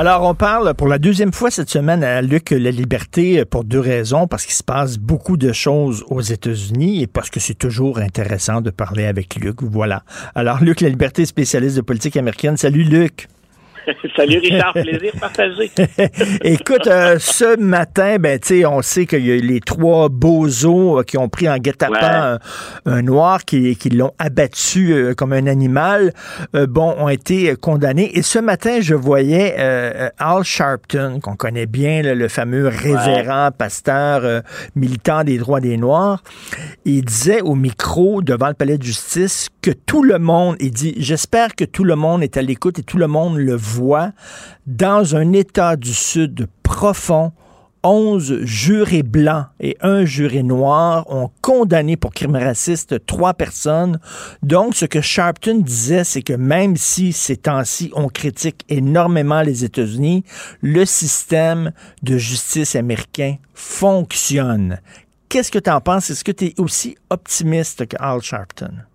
Alors, on parle pour la deuxième fois cette semaine à Luc La Liberté pour deux raisons. Parce qu'il se passe beaucoup de choses aux États-Unis et parce que c'est toujours intéressant de parler avec Luc. Voilà. Alors, Luc La Liberté, spécialiste de politique américaine. Salut, Luc. *laughs* Salut Richard, plaisir partagé. *laughs* Écoute, euh, ce matin, ben, tu sais, on sait qu'il y a les trois bozos euh, qui ont pris en guet-apens un, un noir qui, qui l'ont abattu euh, comme un animal, euh, bon, ont été condamnés. Et ce matin, je voyais euh, Al Sharpton, qu'on connaît bien, là, le fameux révérend pasteur euh, militant des droits des Noirs. Il disait au micro devant le palais de justice que tout le monde, il dit, j'espère que tout le monde est à l'écoute et tout le monde le dans un État du Sud profond, 11 jurés blancs et un juré noir ont condamné pour crime raciste trois personnes. Donc, ce que Sharpton disait, c'est que même si ces temps-ci, on critique énormément les États-Unis, le système de justice américain fonctionne. Qu'est-ce que tu en penses? Est-ce que tu es aussi optimiste que Al Sharpton?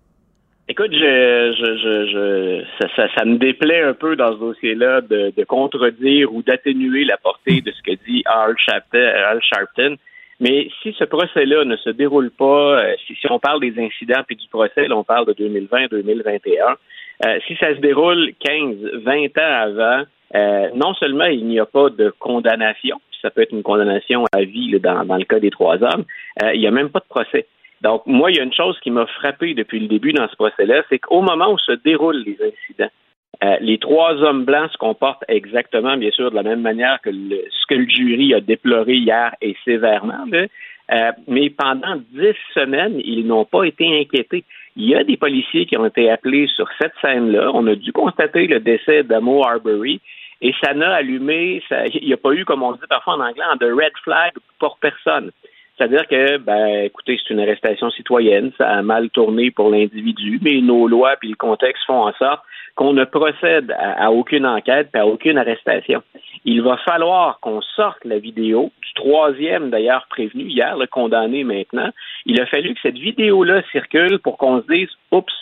Écoute, je, je, je, je ça, ça, ça, me déplaît un peu dans ce dossier-là de, de contredire ou d'atténuer la portée de ce que dit Al Sharpton. Mais si ce procès-là ne se déroule pas, euh, si, si, on parle des incidents puis du procès, là, on parle de 2020-2021, euh, si ça se déroule 15, 20 ans avant, euh, non seulement il n'y a pas de condamnation, ça peut être une condamnation à vie là, dans, dans, le cas des trois hommes, euh, il n'y a même pas de procès. Donc, moi, il y a une chose qui m'a frappé depuis le début dans ce procès-là, c'est qu'au moment où se déroulent les incidents, euh, les trois hommes blancs se comportent exactement, bien sûr, de la même manière que ce que le jury a déploré hier et sévèrement. Euh, mais pendant dix semaines, ils n'ont pas été inquiétés. Il y a des policiers qui ont été appelés sur cette scène-là. On a dû constater le décès d'Amo Arbery et ça n'a allumé, ça, il n'y a pas eu, comme on dit parfois en anglais, de red flag pour personne. C'est-à-dire que, ben, écoutez, c'est une arrestation citoyenne, ça a mal tourné pour l'individu, mais nos lois puis le contexte font en sorte qu'on ne procède à, à aucune enquête et à aucune arrestation. Il va falloir qu'on sorte la vidéo du troisième, d'ailleurs, prévenu hier, le condamné maintenant. Il a fallu que cette vidéo-là circule pour qu'on se dise, oups,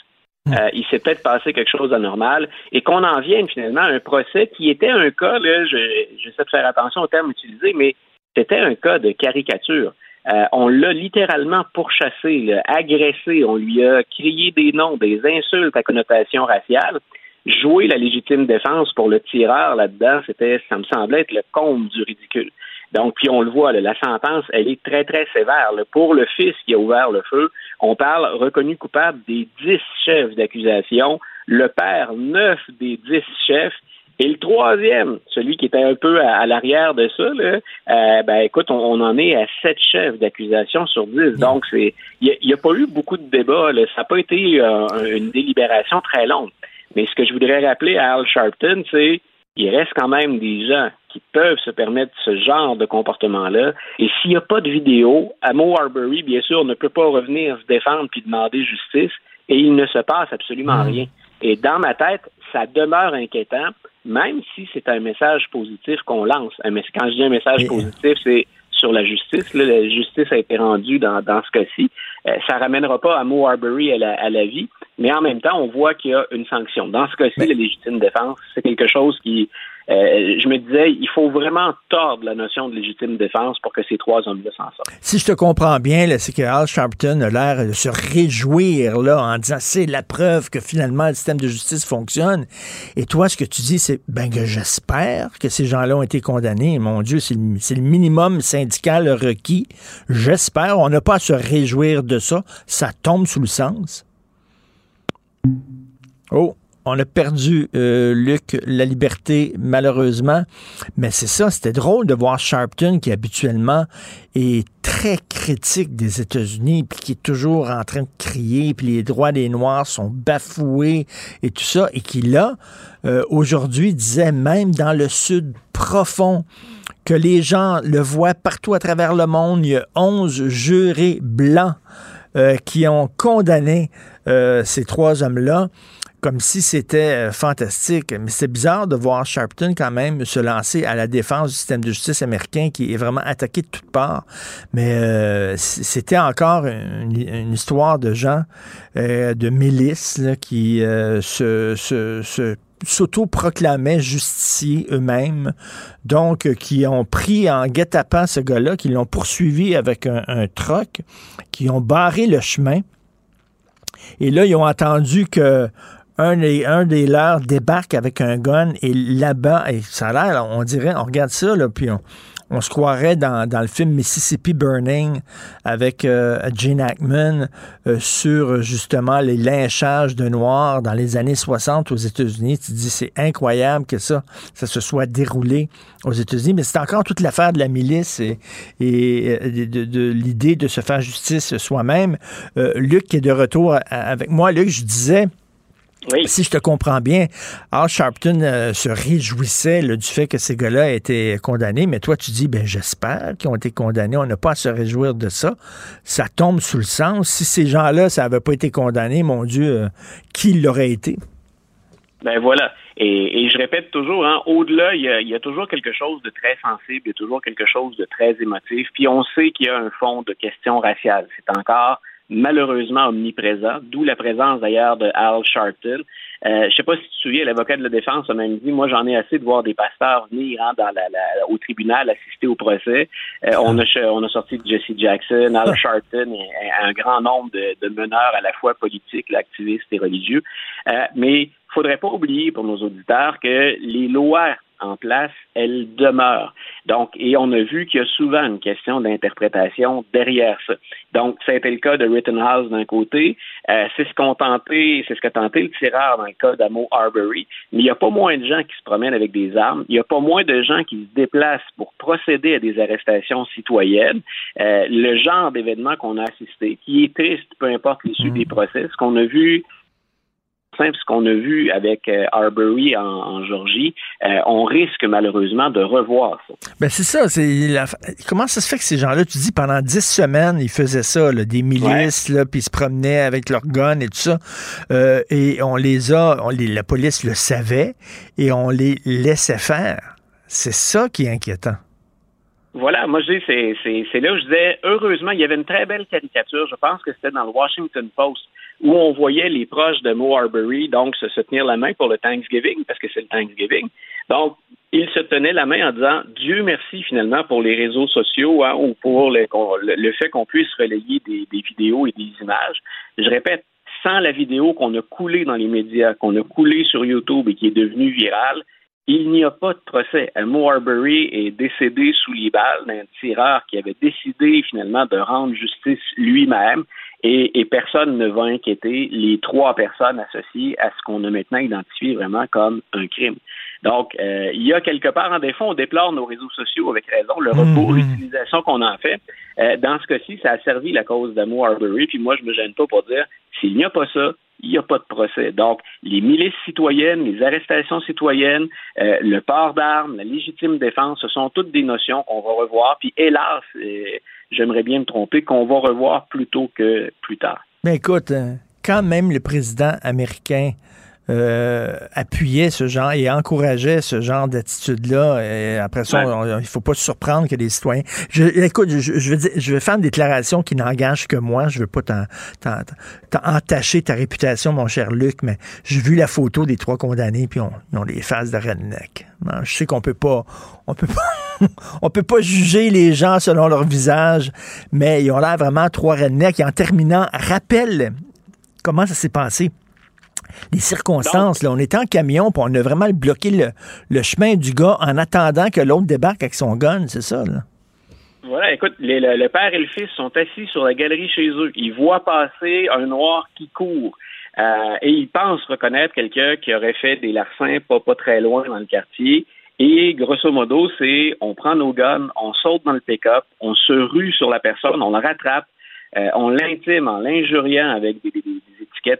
euh, il s'est peut-être passé quelque chose d'anormal et qu'on en vienne finalement à un procès qui était un cas, là, je, j'essaie de faire attention au terme utilisé, mais c'était un cas de caricature. Euh, on l'a littéralement pourchassé, agressé, on lui a crié des noms, des insultes à connotation raciale. Jouer la légitime défense pour le tireur là-dedans, c'était, ça me semblait être le comble du ridicule. Donc, puis on le voit, la sentence, elle est très, très sévère. Pour le fils qui a ouvert le feu, on parle reconnu coupable des dix chefs d'accusation, le père, neuf des dix chefs, et le troisième, celui qui était un peu à, à l'arrière de ça, là, euh, ben écoute, on, on, en est à sept chefs d'accusation sur dix. Donc, c'est il n'y a, a, pas eu beaucoup de débats. Là. Ça n'a pas été euh, une délibération très longue. Mais ce que je voudrais rappeler à Al Sharpton, c'est il reste quand même des gens qui peuvent se permettre ce genre de comportement-là. Et s'il n'y a pas de vidéo, Amo Arbery, bien sûr, ne peut pas revenir se défendre puis demander justice, et il ne se passe absolument Hmm. rien. Et dans ma tête, ça demeure inquiétant, même si c'est un message positif qu'on lance. Quand je dis un message positif, c'est sur la justice. Là, la justice a été rendue dans, dans ce cas-ci. Euh, ça ramènera pas à Mo Arbery à la, à la, vie, mais en même temps, on voit qu'il y a une sanction. Dans ce cas-ci, la légitime défense, c'est quelque chose qui, euh, je me disais, il faut vraiment tordre la notion de légitime défense pour que ces trois hommes-là s'en sortent. Si je te comprends bien, c'est que Al Sharpton a l'air de se réjouir là, en disant c'est la preuve que finalement le système de justice fonctionne. Et toi, ce que tu dis, c'est ben que j'espère que ces gens-là ont été condamnés. Mon Dieu, c'est le, le, minimum syndical requis. J'espère. On n'a pas à se réjouir de ça. Ça tombe sous le sens. Oh. On a perdu, euh, Luc, la liberté, malheureusement. Mais c'est ça, c'était drôle de voir Sharpton, qui habituellement est très critique des États-Unis, puis qui est toujours en train de crier, puis les droits des Noirs sont bafoués et tout ça, et qui, là, euh, aujourd'hui, disait même dans le Sud profond, que les gens le voient partout à travers le monde. Il y a 11 jurés blancs euh, qui ont condamné ces trois hommes-là comme si c'était euh, fantastique. Mais c'est bizarre de voir Sharpton quand même se lancer à la défense du système de justice américain qui est vraiment attaqué de toutes parts. Mais euh, c'était encore une, histoire de gens, euh, de milices là, qui euh, se, se, se s'auto-proclamaient justiciers eux-mêmes, donc euh, qui ont pris en guet-apens ce gars-là, qui l'ont poursuivi avec un, un troc, qui ont barré le chemin. Et là, ils ont entendu que un des, un des leurs débarque avec un gun et là-bas, et ça a l'air, on dirait, on regarde ça, là, puis on, on se croirait dans, dans, le film Mississippi Burning avec euh, Gene Hackman euh, sur justement les lynchages de Noirs dans les années 60 aux États-Unis. Tu dis, c'est incroyable que ça, ça se soit déroulé aux États-Unis, mais c'est encore toute l'affaire de la milice et, et de, de, de l'idée de se faire justice soi-même. Euh, Luc est de retour avec moi. Luc, je disais, Si je te comprends bien, Al Sharpton euh, se réjouissait là, du fait que ces gars-là étaient condamnés, mais toi, tu dis, ben j'espère qu'ils ont été condamnés. On n'a pas à se réjouir de ça. Ça tombe sous le sens. Si ces gens-là, ça n'avait pas été condamné, mon Dieu, euh, qui l'aurait été? Ben voilà. Et, je répète toujours, hein, au-delà, il y, a, il y, a, toujours quelque chose de très sensible, il y a toujours quelque chose de très émotif. Puis on sait qu'il y a un fond de questions raciales. C'est encore malheureusement omniprésent, d'où la présence d'ailleurs de Al Sharpton. Euh, je sais pas si tu te souviens, l'avocat de la défense a même dit, moi j'en ai assez de voir des pasteurs venir hein, dans la, au tribunal assister au procès. Euh, on, a, on a sorti Jesse Jackson, Al *laughs* Sharpton et, un grand nombre de, de, meneurs à la fois politiques, activistes et religieux. Euh, mais faudrait pas oublier pour nos auditeurs que les lois en place, elle demeure. Donc, et on a vu qu'il y a souvent une question d'interprétation derrière ça. Donc, ça a été le cas de Rittenhouse d'un côté, euh, c'est ce qu'on tenté, c'est ce qu'a tenté le tireur dans le cas d'Amo Arbery, mais il n'y a pas moins de gens qui se promènent avec des armes, il n'y a pas moins de gens qui se déplacent pour procéder à des arrestations citoyennes. Euh, le genre d'événement qu'on a assisté, qui est triste, peu importe l'issue mmh. des procès, ce qu'on a vu simple, ce qu'on a vu avec euh, Arbery en, Georgie, euh, on risque malheureusement de revoir ça. Ben c'est ça. C'est Comment ça se fait que ces gens-là, tu dis pendant dix semaines, ils faisaient ça, des milices, puis ils se promenaient avec leurs guns et tout ça, euh, et on les a, la police le savait, et on les laissait faire. C'est ça qui est inquiétant. Voilà, moi je dis, c'est là où je disais, heureusement, il y avait une très belle caricature, je pense que c'était dans le Washington Post, où on voyait les proches de Mo Arbery donc se, tenir la main pour le Thanksgiving, parce que c'est le Thanksgiving. Donc, ils se tenaient la main en disant Dieu merci finalement pour les réseaux sociaux hein, ou pour le, fait qu'on puisse relayer des, vidéos et des images. Je répète, sans la vidéo qu'on a coulée dans les médias, qu'on a coulée sur YouTube et qui est devenue virale, il n'y a pas de procès. Mo Arbery est décédé sous les balles d'un tireur qui avait décidé finalement de rendre justice lui-même et, personne ne va inquiéter les trois personnes associées à ce qu'on a maintenant identifié vraiment comme un crime. Donc, euh, il y a quelque part, en défaut, on déplore nos réseaux sociaux avec raison, le repos, mmh. l'utilisation qu'on en fait. Euh, dans ce cas-ci, ça a servi la cause d'Amo Arbery, puis moi, je me gêne pas pour dire, s'il n'y a pas ça, il n'y a pas de procès. Donc, les milices citoyennes, les arrestations citoyennes, euh, le port d'armes, la légitime défense, ce sont toutes des notions qu'on va revoir. Puis, hélas, j'aimerais bien me tromper, qu'on va revoir plus tôt que plus tard. Mais écoute, euh, quand même le président américain euh, appuyait ce genre et encourageait ce genre d'attitude-là. Et après ça, il il faut pas se surprendre que les citoyens. Je, écoute, je, je, vais je vais faire une déclaration qui n'engage que moi. Je veux pas t'entacher ta réputation, mon cher Luc, mais j'ai vu la photo des trois condamnés, puis on, ils ont des faces de redneck. je sais qu'on peut pas, on peut pas, *laughs* on peut pas juger les gens selon leur visage, mais ils ont l'air vraiment trois rednecks. Et en terminant, rappelle comment ça s'est passé les circonstances. là, on était en camion, puis on a vraiment bloqué le, chemin du gars en attendant que l'autre débarque avec son gun, c'est ça, là? Voilà, écoute, le, père et le fils sont assis sur la galerie chez eux. Ils voient passer un noir qui court. Euh, et ils pensent reconnaître quelqu'un qui aurait fait des larcins pas, pas très loin dans le quartier. Et grosso modo, c'est on prend nos guns, on saute dans le pick-up, on se rue sur la personne, on la rattrape, euh, on l'intime en l'injuriant avec des,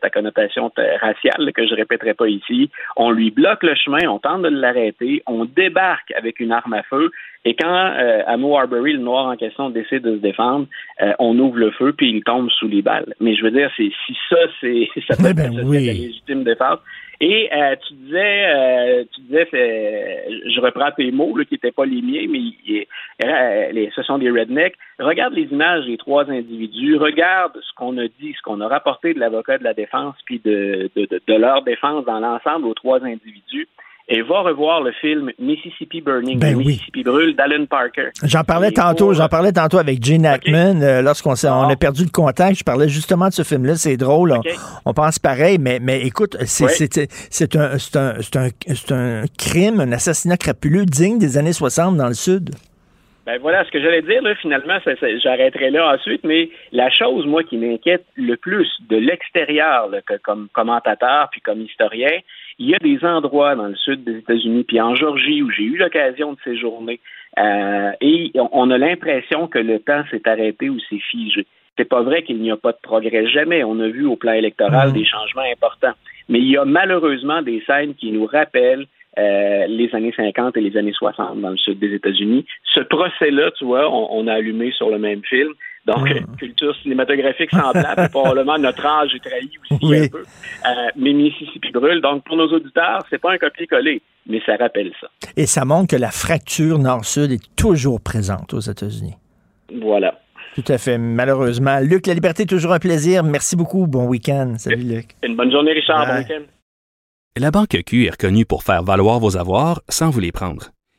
à connotation raciale que je répéterai pas ici. On lui bloque le chemin, on tente de l'arrêter, on débarque avec une arme à feu et quand euh, Arbery, le noir en question, décide de se défendre, euh, on ouvre le feu puis il tombe sous les balles. Mais je veux dire, c'est si ça, c'est *laughs* ça peut ben être la légitime défense. Et euh, tu disais, euh, tu disais, je reprends tes mots qui n'étaient pas les miens, mais euh, ce sont des rednecks. Regarde les images des trois individus, regarde ce qu'on a dit, ce qu'on a rapporté de l'avocat de la défense, puis de, de, de leur défense dans l'ensemble aux trois individus et va revoir le film Mississippi Burning, ben Mississippi brûle d'Alan Parker. J'en parlais tantôt, j'en parlais tantôt avec Gene Hackman euh, lorsqu'on on a perdu le contact. Je parlais justement de ce film-là. C'est drôle. On, pense pareil, mais, mais écoute, c'est c'est un, un, un, un crime, un assassinat crapuleux digne des années 60 dans le Sud. Ben voilà, ce que j'allais dire, là, finalement, j'arrêterai là ensuite, mais la chose, moi, qui m'inquiète le plus de l'extérieur, comme commentateur puis comme historien, il y a des endroits dans le sud des États-Unis, puis en Georgie, où j'ai eu l'occasion de séjourner, euh, et on a l'impression que le temps s'est arrêté ou s'est figé. C'est pas vrai qu'il n'y a pas de progrès. Jamais on a vu au plan électoral mmh. des changements importants. mais il y a malheureusement des scènes qui nous rappellent euh, les années 50 et les années 60 dans le sud des États-Unis. Ce procès-là, tu vois, on, on, a allumé sur le même film. Donc, mmh. culture cinématographique semblable, probablement notre âge est trahi aussi oui. un peu. Euh, mais Mississippi brûle. Donc, pour nos auditeurs, c'est pas un copier-coller, mais ça rappelle ça. Et ça montre que la fracture nord-sud est toujours présente aux États-Unis. Voilà. Tout à fait, malheureusement. Luc, la liberté, toujours un plaisir. Merci beaucoup. Bon week-end. Salut, Luc. Une bonne journée, Richard. Bye. Bon week-end. La Banque Q est reconnue pour faire valoir vos avoirs sans vous les prendre.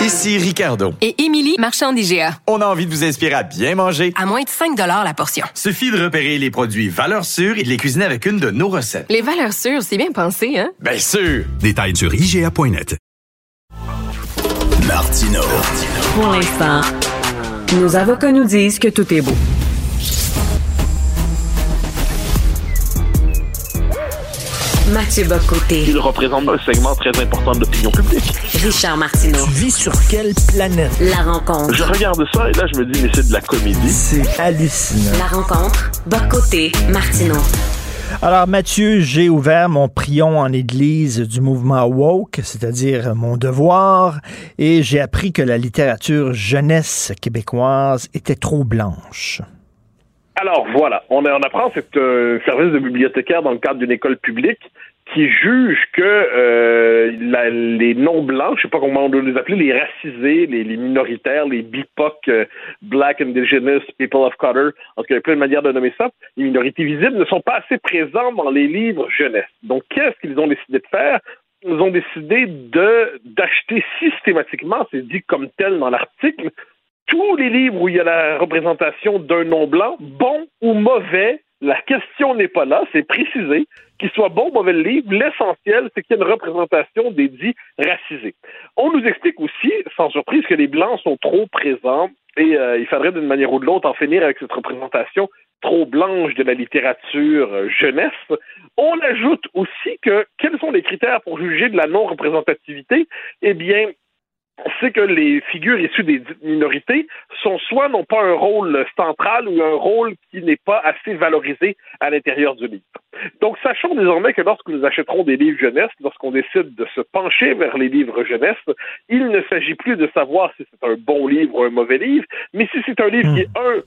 Ici Ricardo. Et Émilie, marchand d'IGA. On a envie de vous inspirer à bien manger. À moins de 5 la portion. Suffit de repérer les produits valeurs sûres et de les cuisiner avec une de nos recettes. Les valeurs sûres, c'est bien pensé, hein? Bien sûr! Détails sur IGA.net. Martino. Pour l'instant, nos avocats nous disent que tout est beau. Mathieu Bocoté. Il représente un segment très important de l'opinion publique. Richard Martineau. Tu vis sur quelle planète? La rencontre. Je regarde ça et là, je me dis, mais c'est de la comédie. C'est hallucinant. La rencontre. Bocoté. Martineau. Alors, Mathieu, j'ai ouvert mon prion en église du mouvement woke, c'est-à-dire mon devoir, et j'ai appris que la littérature jeunesse québécoise était trop blanche. Alors voilà, on, on apprend c'est un service de bibliothécaire dans le cadre d'une école publique qui juge que euh, les non-blancs, je sais pas comment on doit les appeler, les racisés, les, minoritaires, les BIPOC, euh, Black Indigenous People of Color, en tout cas, il y a plein de manières de nommer ça, les minorités visibles ne sont pas assez présents dans les livres jeunesse. Donc, qu'est-ce qu'ils ont décidé de faire? Ils ont décidé d'acheter systématiquement, c'est dit comme tel dans l'article, tous les livres où il y a la représentation d'un non-blanc, bon ou mauvais, la question n'est pas là, c'est précisé. Qu'il soit bon ou mauvais livre, l'essentiel, c'est qu'il y ait une représentation des dits racisés. On nous explique aussi, sans surprise, que les Blancs sont trop présents et euh, il faudrait d'une manière ou de l'autre en finir avec cette représentation trop blanche de la littérature euh, jeunesse. On ajoute aussi que quels sont les critères pour juger de la non-représentativité? Eh bien, c'est que les figures issues des minorités sont soit n'ont pas un rôle central ou un rôle qui n'est pas assez valorisé à l'intérieur du livre. Donc, sachons désormais que lorsque nous achèterons des livres jeunesse, lorsqu'on décide de se pencher vers les livres jeunesse, il ne s'agit plus de savoir si c'est un bon livre ou un mauvais livre, mais si c'est un livre qui est un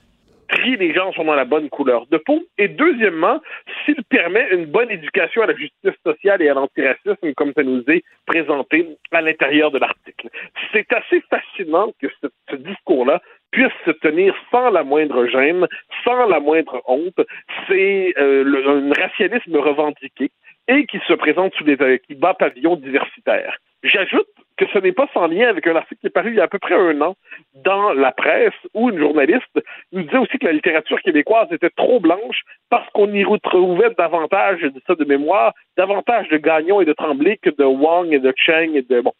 trie les gens sont dans la bonne couleur de peau. Et deuxièmement, s'il permet une bonne éducation à la justice sociale et à l'antiracisme, comme ça nous est présenté à l'intérieur de l'article. C'est assez fascinant que ce, discours-là puisse se tenir sans la moindre gêne, sans la moindre honte. C'est euh, un racialisme revendiqué et qui se présente sous des euh, qui bat pavillon diversitaire. J'ajoute que ce n'est pas sans lien avec un article qui est paru il y a à peu près un an dans la presse où une journaliste nous disait aussi que la littérature québécoise était trop blanche parce qu'on y retrouvait davantage, dis ça de mémoire, davantage de Gagnon et de Tremblay que de Wang et de Cheng et de bon.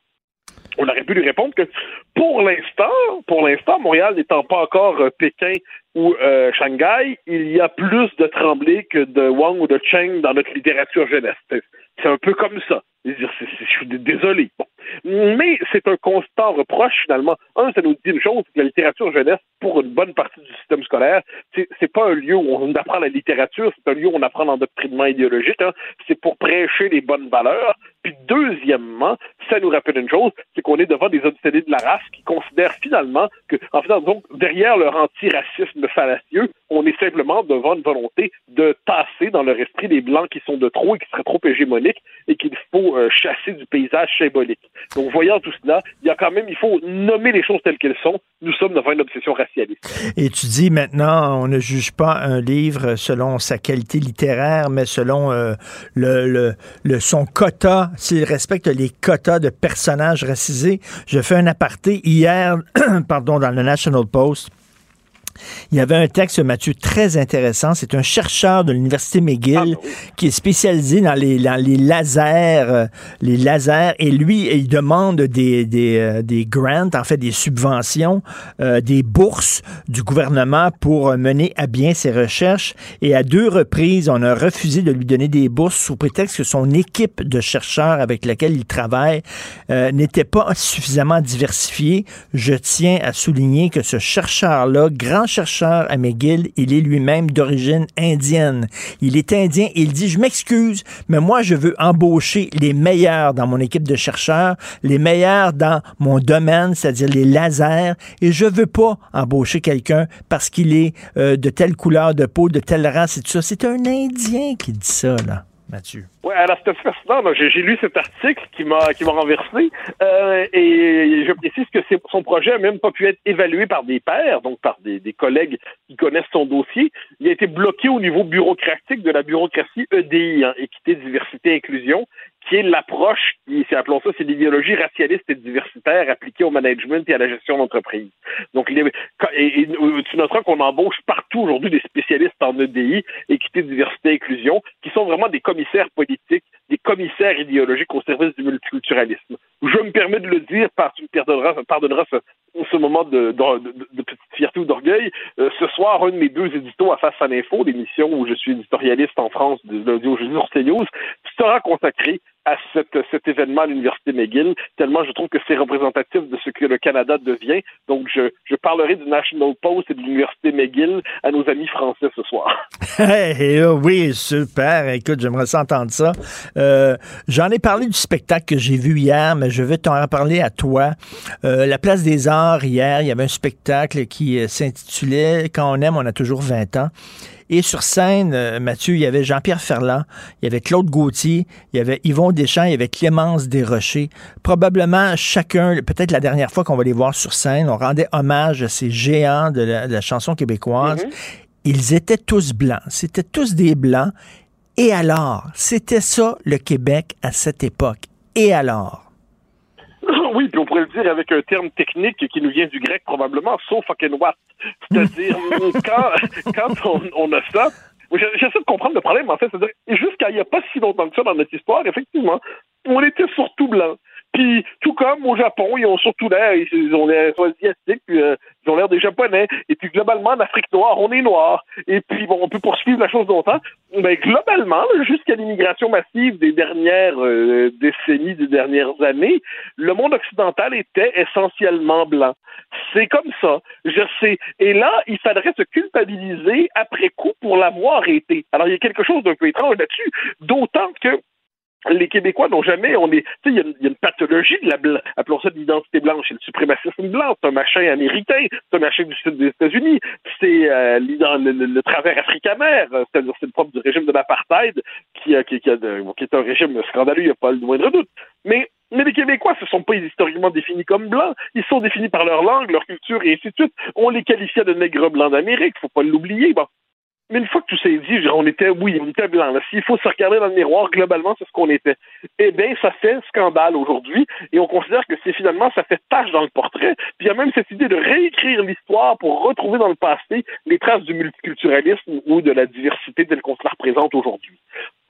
On aurait pu lui répondre que pour l'instant, pour l'instant, Montréal n'étant pas encore euh, Pékin ou euh, Shanghai, il y a plus de Tremblay que de Wang ou de Cheng dans notre littérature jeunesse. C'est un peu comme ça. Je, suis désolé. Mais c'est un constant reproche, finalement. Un, ça nous dit une chose, que la littérature jeunesse, pour une bonne partie du système scolaire, c'est pas un lieu où on apprend la littérature, c'est un lieu où on apprend l'endoctrinement idéologique. Hein. C'est pour prêcher les bonnes valeurs. Puis deuxièmement, ça nous rappelle une chose, c'est qu'on est devant des obsédés de la race qui considèrent finalement que, en fait, donc, derrière leur antiracisme fallacieux, on est simplement devant une volonté de tasser dans leur esprit les blancs qui sont de trop et qui seraient trop hégémoniques et qu'il faut euh, chasser du paysage symbolique. Donc, voyant tout cela, il y a quand même, il faut nommer les choses telles qu'elles sont. Nous sommes devant une obsession racialiste. Et tu dis maintenant, on ne juge pas un livre selon sa qualité littéraire, mais selon euh, le, son quota, s'il respecte les quotas de personnages racisés. Je fais un aparté hier, *clears throat* pardon, dans le National Post. Il y avait un texte, Mathieu, très intéressant. C'est un chercheur de l'Université McGill qui est spécialisé dans les, dans les lasers, euh, les lasers, et lui, il demande des, des, euh, des grants, en fait, des subventions, euh, des bourses du gouvernement pour mener à bien ses recherches. Et à deux reprises, on a refusé de lui donner des bourses sous prétexte que son équipe de chercheurs avec laquelle il travaille n'était pas suffisamment diversifiée. Je tiens à souligner que ce chercheur-là, grand chercheur à McGill, il est lui-même d'origine indienne. Il est indien et il dit, je m'excuse, mais moi, je veux embaucher les meilleurs dans mon équipe de chercheurs, les meilleurs dans mon domaine, c'est-à-dire les lasers, et je veux pas embaucher quelqu'un parce qu'il est euh, de telle couleur de peau, de telle race et tout ça. C'est un Indien qui dit ça, là. Mathieu. Ouais, alors c'était fascinant. J'ai, lu cet article qui m'a qui m'a renversé euh, et je précise que son projet a même pas pu être évalué par des pairs, donc par des, des collègues qui connaissent son dossier. Il a été bloqué au niveau bureaucratique de la bureaucratie EDI, hein, équité, diversité, inclusion, l'approche, qui, appelons ça, c'est l'idéologie racialiste et diversitaire appliquée au management et à la gestion d'entreprise. Donc, les, et, et, tu noteras qu'on embauche partout aujourd'hui des spécialistes en EDI, équité, diversité, inclusion, qui sont vraiment des commissaires politiques, des commissaires idéologiques au service du multiculturalisme. Je me permets de le dire, parce tu me pardonneras, ce, moment de, petite fierté ou d'orgueil. Euh, ce soir, un de mes deux éditos à Face à l'info, l'émission où je suis éditorialiste en France de l'audio sur CNews, sera consacré à cet, événement à l'Université McGill, tellement je trouve que c'est représentatif de ce que le Canada devient. Donc, je, parlerai du National Post et de l'Université McGill à nos amis français ce soir. *laughs* hey, oui, super. Écoute, j'aimerais s'entendre ça. Euh, J'en ai parlé du spectacle que j'ai vu hier, mais je vais t'en reparler à toi. Euh, la Place des Arts, hier, il y avait un spectacle qui euh, s'intitulait Quand on aime, on a toujours 20 ans. Et sur scène, Mathieu, il y avait Jean-Pierre Ferland, il y avait Claude Gauthier, il y avait Yvon Deschamps, il y avait Clémence Desrochers. Probablement chacun, peut-être la dernière fois qu'on va les voir sur scène, on rendait hommage à ces géants de la, de la chanson québécoise. Mm-hmm. Ils étaient tous blancs. C'était tous des blancs. Et alors, c'était ça le Québec à cette époque. Et alors? *laughs* Oui, puis on pourrait le dire avec un terme technique qui nous vient du grec probablement, so fucking what. C'est-à-dire, *laughs* quand, quand on, on, a ça, j'essaie de comprendre le problème, en fait, c'est-à-dire, jusqu'à il n'y a pas si longtemps que ça dans notre histoire, effectivement, on était surtout blanc. Puis tout comme au Japon, ils ont surtout l'air, ils ont l'air asiatiques, puis euh, ils ont l'air des Japonais. Et puis globalement, en Afrique noire, on est noir. Et puis bon, on peut poursuivre la chose longtemps. Mais globalement, jusqu'à l'immigration massive des dernières euh, décennies, des dernières années, le monde occidental était essentiellement blanc. C'est comme ça. Je sais. Et là, il faudrait se culpabiliser après coup pour l'avoir été. Alors il y a quelque chose d'un peu étrange là-dessus, d'autant que les Québécois n'ont jamais, on est, tu sais, il y, a une pathologie de la, appelons ça de l'identité blanche, c'est le suprémacisme blanc, c'est un machin américain, c'est un machin du sud des États-Unis, c'est euh, le, le, le, travers africain-mère, c'est-à-dire c'est le propre du régime de l'apartheid, qui, qui, qui, qui, est un régime scandaleux, il n'y a pas le moindre doute. Mais mais les Québécois ne sont pas historiquement définis comme blancs. Ils sont définis par leur langue, leur culture et ainsi de suite. On les qualifiait de nègres blancs d'Amérique, faut pas l'oublier. Bon. Mais une fois que tout ça est dit, on était, oui, on était blanc. S'il faut se regarder dans le miroir, globalement, c'est ce qu'on était. Eh bien, ça fait scandale aujourd'hui, et on considère que c'est finalement, ça fait tâche dans le portrait. Puis il y a même cette idée de réécrire l'histoire pour retrouver dans le passé les traces du multiculturalisme ou de la diversité telle qu'on se la représente aujourd'hui.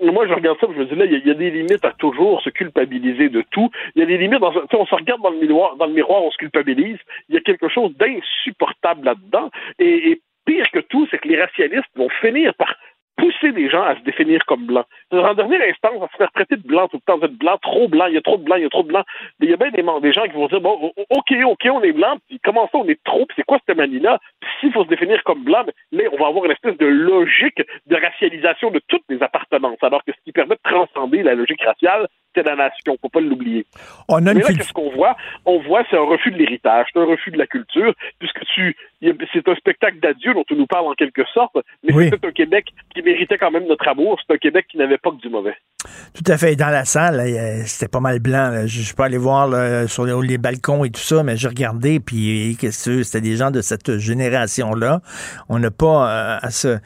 Moi, je regarde ça, je me dis là, il y, a des limites à toujours se culpabiliser de tout. Il y a des limites, dans, on se regarde dans le miroir, dans le miroir, on se culpabilise. Il y a quelque chose d'insupportable là-dedans. Et pire que tout, c'est que les racialistes vont finir par pousser des gens à se définir comme blancs. En dernière instance, on va se faire traiter de blanc tout le temps. Vous êtes blanc, trop blanc, il y a trop de blanc, il y a trop de blanc. Mais il y a bien des, des gens qui vont dire, bon, OK, OK, on est blanc, puis comment ça, on est trop, c'est quoi cette manie-là? Puis s'il faut se définir comme blanc, mais on va avoir une espèce de logique de racialisation de toutes les appartenances. Alors que ce qui permet de transcender la logique raciale, c'est la nation, faut pas l'oublier. On a Mais là, qu'est-ce qu'on voit? On voit, c'est un refus de l'héritage, c'est un refus de la culture, puisque tu, c'est un spectacle d'adieu dont tu nous parles en quelque sorte, mais oui. c'est un Québec qui méritait quand même notre amour. C'est un Québec qui n'avait pas que du mauvais. Tout à fait. Dans la salle, c'était pas mal blanc. là. Je, suis pas allé voir sur les, balcons et tout ça, mais j'ai regardé, puis c'était des gens de cette génération-là. On n'a pas euh,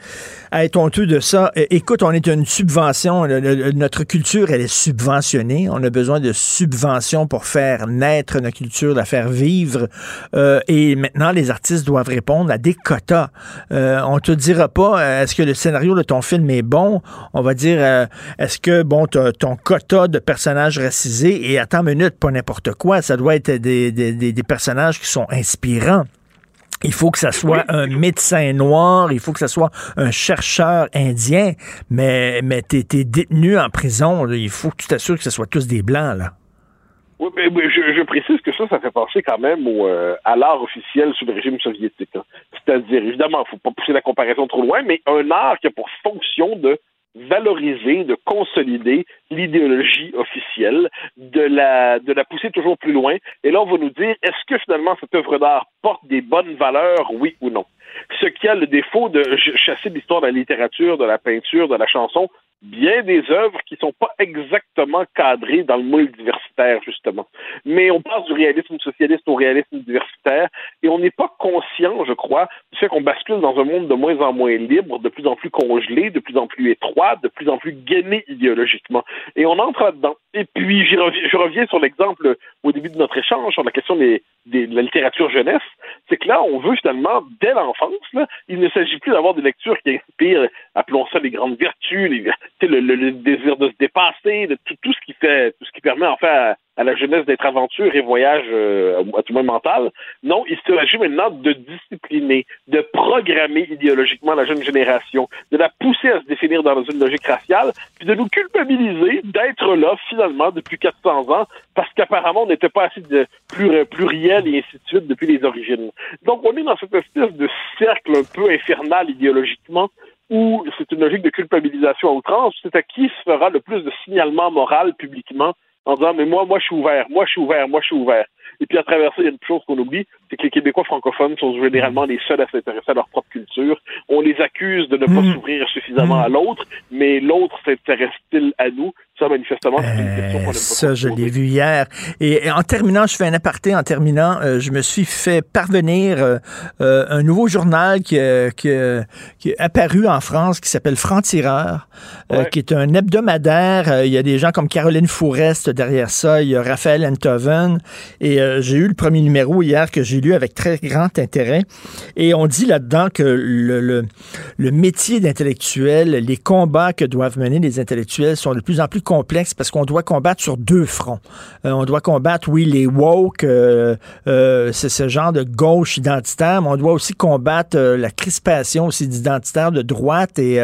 à, être honteux de ça. Écoute, on est une subvention. Notre culture, elle est subventionnée. On a besoin de subventions pour faire naître notre culture, la faire vivre. Euh, et maintenant, les artistes doivent répondre à des quotas. Euh, on te dira pas, euh, est-ce que le scénario ton film est bon? On va dire, euh, est-ce que, bon, ton quota de personnages racisés, et attends une minute, pas n'importe quoi, ça doit être des, des, des, des personnages qui sont inspirants. Il faut que ça soit un médecin noir, il faut que ça soit un chercheur indien, mais, mais t'es es détenu en prison, là. il faut que tu t'assures que ce soit tous des blancs, là. Oui, mais, je, je précise que ça, ça fait penser quand même au, euh, à l'art officiel sous le régime soviétique. hein. C'est-à-dire, évidemment, il faut pas pousser la comparaison trop loin, mais un art qui a pour fonction de valoriser, de consolider l'idéologie officielle, de la, de la pousser toujours plus loin. Et là, on va nous dire, est-ce que finalement cette œuvre d'art porte des bonnes valeurs, oui ou non? Ce qui a le défaut de ch- chasser l'histoire de la littérature, de la peinture, de la chanson, bien des œuvres qui sont pas exactement cadrées dans le moule diversitaire, justement. Mais on passe du réalisme socialiste au réalisme diversitaire et on n'est pas conscient, je crois, du fait qu'on bascule dans un monde de moins en moins libre, de plus en plus congelé, de plus en plus étroit, de plus en plus gainé idéologiquement. Et on entre là-dedans. Et puis, je reviens sur l'exemple au début de notre échange sur la question des, de la littérature jeunesse. C'est que là, on veut finalement, dès l'enfance, il ne s'agit plus d'avoir des lectures qui inspirent, appelons ça les grandes vertus, les, le, le- le désir de se dépasser, de tout, ce qui fait, tout ce qui permet en à, la jeunesse d'être aventure et voyage euh, à tout moins mental. Non, il s'agit maintenant de discipliner, de programmer idéologiquement la jeune génération, de la pousser à se définir dans une logique raciale, puis de nous culpabiliser d'être là finalement depuis 400 ans parce qu'apparemment on n'était pas assez de pluri- pluriel et ainsi de suite depuis les origines. Donc on est dans cette espèce de cercle un peu infernal idéologiquement où c'est une logique de culpabilisation à outrance, c'est à qui se fera le plus de signalement moral publiquement en disant mais moi, moi je suis ouvert, moi je suis ouvert, moi je suis ouvert. Et puis à travers ça, il y a une chose qu'on oublie, c'est que les Québécois francophones sont généralement les seuls à s'intéresser à leur propre culture. On les accuse de ne pas s'ouvrir suffisamment à l'autre, mais l'autre s'intéresse-t-il à nous? Ça, manifestement, c'est une question qu'on pas. Ça, je l'ai vu hier. Et, et en terminant, je fais un aparté. En terminant, euh, je me suis fait parvenir euh, euh, un nouveau journal qui, euh, qui, euh, qui est apparu en France, qui s'appelle Franc-Tireur, euh, qui est un hebdomadaire. Il y a des gens comme Caroline Fourest derrière ça. Il y a Raphaël Enthoven. Et euh, j'ai eu le premier numéro hier que j'ai lu avec très grand intérêt. Et on dit là-dedans que le, le, le métier d'intellectuel, les combats que doivent mener les intellectuels sont de plus en plus complexes parce qu'on doit combattre sur deux fronts. Euh, on doit combattre, oui, les woke, euh, c'est ce genre de gauche identitaire, mais on doit aussi combattre la crispation aussi d'identitaires de droite. Et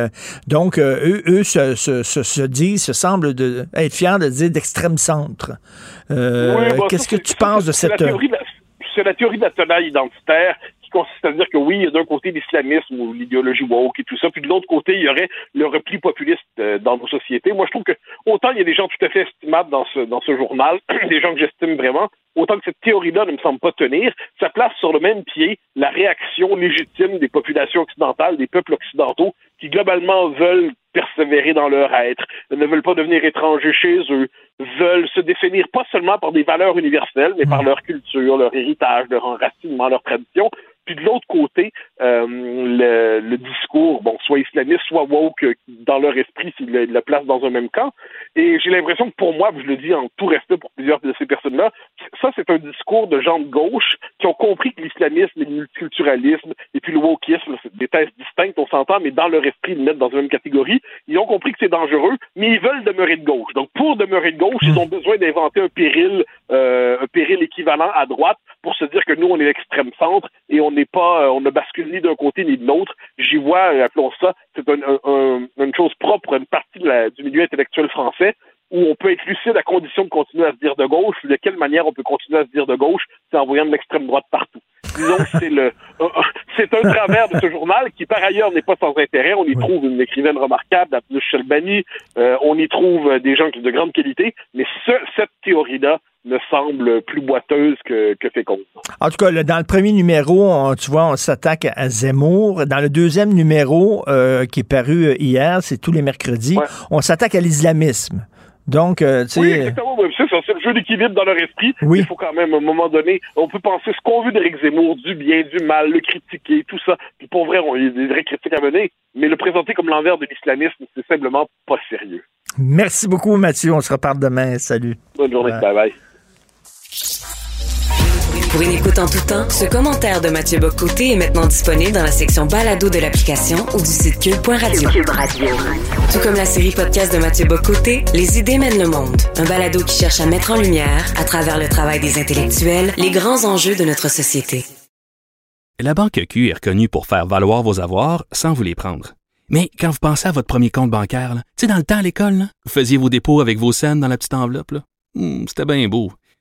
donc, eux, eux se, se, se, se disent, se semblent de, être fiers de dire d'extrême centre. Oui, bon, Qu'est-ce que tu penses de c'est la cette... théorie de la- C'est la théorie de la tenaille identitaire qui consiste à dire que oui, il y a d'un côté l'islamisme ou l'idéologie woke et tout ça, puis de l'autre côté, il y aurait le repli populiste euh, dans nos sociétés. Moi, je trouve que autant il y a des gens tout à fait estimables dans ce, dans ce journal, *clears throat* des gens que j'estime vraiment, autant que cette théorie-là ne me semble pas tenir, ça place sur le même pied la réaction légitime des populations occidentales, des peuples occidentaux, qui globalement veulent persévérer dans leur être, ne veulent pas devenir étrangers chez eux, veulent se définir pas seulement par des valeurs universelles, mais par leur culture, leur héritage, leur enracinement, leur tradition. Puis de l'autre côté, euh, le, discours, bon, soit islamiste, soit woke, euh, dans leur esprit, le, le placent dans un même camp. Et j'ai l'impression que pour moi, je le dis en tout respect pour plusieurs de ces personnes-là, ça c'est un discours de gens de gauche qui ont compris que l'islamisme le multiculturalisme et puis le wokisme, c'est des thèses distinctes, on s'entend, mais dans leur esprit, ils le mettent dans une même catégorie. Ils ont compris que c'est dangereux, mais ils veulent demeurer de gauche. Donc pour demeurer de gauche, ils ont besoin d'inventer un péril, euh, un péril équivalent à droite pour se dire que nous, on est l'extrême centre et on n'est pas, euh, on ne bascule ni d'un côté ni de l'autre. J'y vois, euh, appelons ça, c'est un, un- un- une chose propre à une partie du milieu intellectuel français où on peut être lucide à condition de continuer à se dire de gauche. De quelle manière on peut continuer à se dire de gauche C'est en voyant de l'extrême droite partout. Disons *laughs* que c'est le, C'est un travers de ce journal qui, par ailleurs, n'est pas sans intérêt. On y trouve une écrivaine remarquable, Daphne Shelbani. Euh, on y trouve des gens de grande qualité. Mais ce, cette théorie-là me semble plus boiteuse que, que féconde. En tout cas, dans le premier numéro, on- tu vois, on s'attaque à Zemmour. Dans le deuxième numéro, euh, qui est paru hier, c'est tous les mercredis, on s'attaque à l'islamisme. Donc, euh, tu sais... Oui, exactement. Oui, c'est le jeu d'équilibre dans leur esprit. Il faut quand même, à un moment donné, on peut penser ce qu'on veut d'Éric Zemmour, du bien, du mal, le critiquer, tout ça. Puis pour vrai, on- il y a des vraies critiques à mener. Mais le présenter comme l'envers de l'islamisme, c'est simplement pas sérieux. Merci beaucoup, Mathieu. On se reparle demain. Salut. Bonne journée. Ouais. Bye bye. Pour une écoute en tout temps, ce commentaire de Mathieu Bocoté est maintenant disponible dans la section balado de l'application ou du site cube.radio. Tout comme la série podcast de Mathieu Bocoté, Les idées mènent le monde. Un balado qui cherche à mettre en lumière, à travers le travail des intellectuels, les grands enjeux de notre société. La Banque Q est reconnue pour faire valoir vos avoirs sans vous les prendre. Mais quand vous pensez à votre premier compte bancaire, tu sais, dans le temps à l'école, vous faisiez vos dépôts avec vos scènes dans la petite enveloppe. Hmm, C'était bien beau.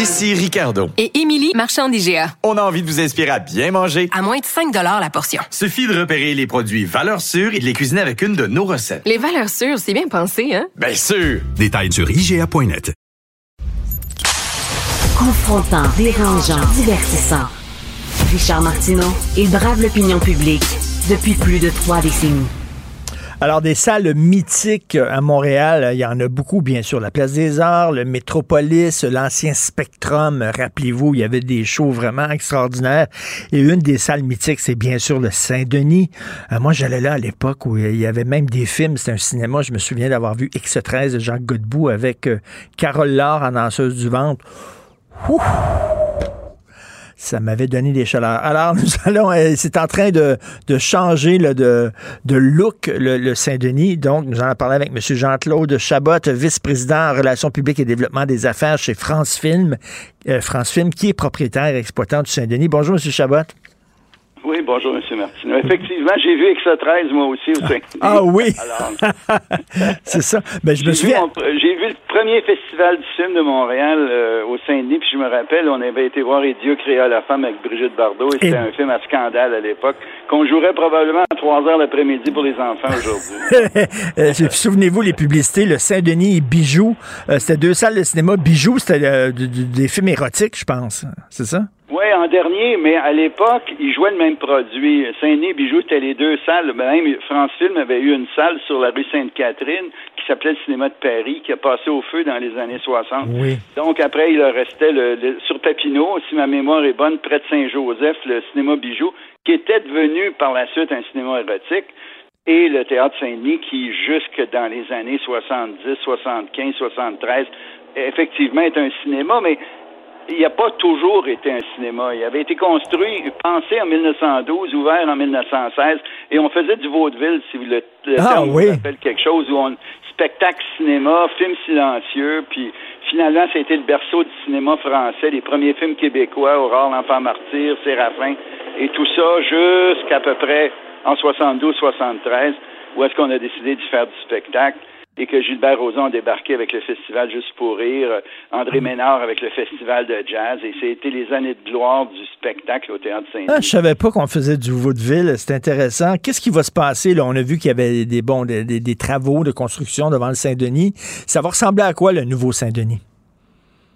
Ici Ricardo. Et Émilie, marchand d'IGA. On a envie de vous inspirer à bien manger. À moins de 5 la portion. Suffit de repérer les produits valeurs sûres et de les cuisiner avec une de nos recettes. Les valeurs sûres, c'est bien pensé, hein? Bien sûr! Détails sur IGA.net. Confrontant, dérangeant, divertissant. Richard Martineau, il brave l'opinion publique depuis plus de trois décennies. Alors, des salles mythiques à Montréal, il y en a beaucoup, bien sûr. La Place des Arts, le Métropolis, l'ancien Spectrum. Rappelez-vous, il y avait des shows vraiment extraordinaires. Et une des salles mythiques, c'est bien sûr le Saint-Denis. Euh, moi, j'allais là à l'époque où il y avait même des films. C'était un cinéma. Je me souviens d'avoir vu X13 de Jacques Godbout avec euh, Carole Laure en danseuse du ventre. Ça m'avait donné des chaleurs. Alors, *laughs* nous allons, euh, c'est en train de, de changer là, de, de look le, le Saint-Denis. Donc, nous allons parler avec M. Jean-Claude Chabot, vice-président en relations publiques et développement des affaires chez France Film. Euh, France Film, qui est propriétaire et exploitant du Saint-Denis. Bonjour, M. Chabot. Oui, bonjour, M. Martineau. Effectivement, j'ai vu Extra 13, moi aussi, au Saint-Denis. Ah oui! Alors, *laughs* c'est ça. Ben, je me j'ai vu, souviens. j'ai vu le premier festival du film de Montréal euh, au Saint-Denis, puis je me rappelle, on avait été voir Et Dieu créa la femme avec Brigitte Bardot, et c'était un film à scandale à l'époque, qu'on jouerait probablement à 3 heures l'après-midi pour les enfants aujourd'hui. *laughs* Euh, Souvenez-vous, les publicités, le Saint-Denis et Bijoux. Euh, c'était deux salles de cinéma. Bijoux, c'était euh, des films érotiques, je pense. C'est ça? Oui, en dernier, mais à l'époque, ils jouaient le même produit. Saint-Denis et Bijoux, c'était les deux salles. Même France Film avait eu une salle sur la rue Sainte-Catherine qui s'appelait le Cinéma de Paris, qui a passé au feu dans les années 60. Oui. Donc après, il leur restait le, le- sur Papineau, si ma mémoire est bonne, près de Saint-Joseph, le cinéma Bijoux, qui était devenu par la suite un cinéma érotique, et le théâtre Saint-Denis, qui jusque dans les années 70, 75, 73, effectivement est un cinéma, mais il n'a pas toujours été un cinéma. Il avait été construit, pensé en 1912, ouvert en 1916, et on faisait du vaudeville, si vous le, le Ah, terme oui. quelque chose, où on spectacle cinéma, film silencieux, puis finalement, ça a été le berceau du cinéma français, les premiers films québécois, Aurore, l'enfant martyr, Séraphin, et tout ça jusqu'à peu près en 72-73, où est-ce qu'on a décidé de faire du spectacle et que Gilbert Rozon a débarqué avec le festival Juste pour rire, André Ménard avec le festival de jazz, et c'était les années de gloire du spectacle au Théâtre Saint-Denis. Ah, je savais pas qu'on faisait du vaudeville. C'est intéressant. Qu'est-ce qui va se passer? Là? On a vu qu'il y avait des, bons, des, des- des travaux de construction devant le Saint-Denis. Ça va ressembler à quoi, le nouveau Saint-Denis?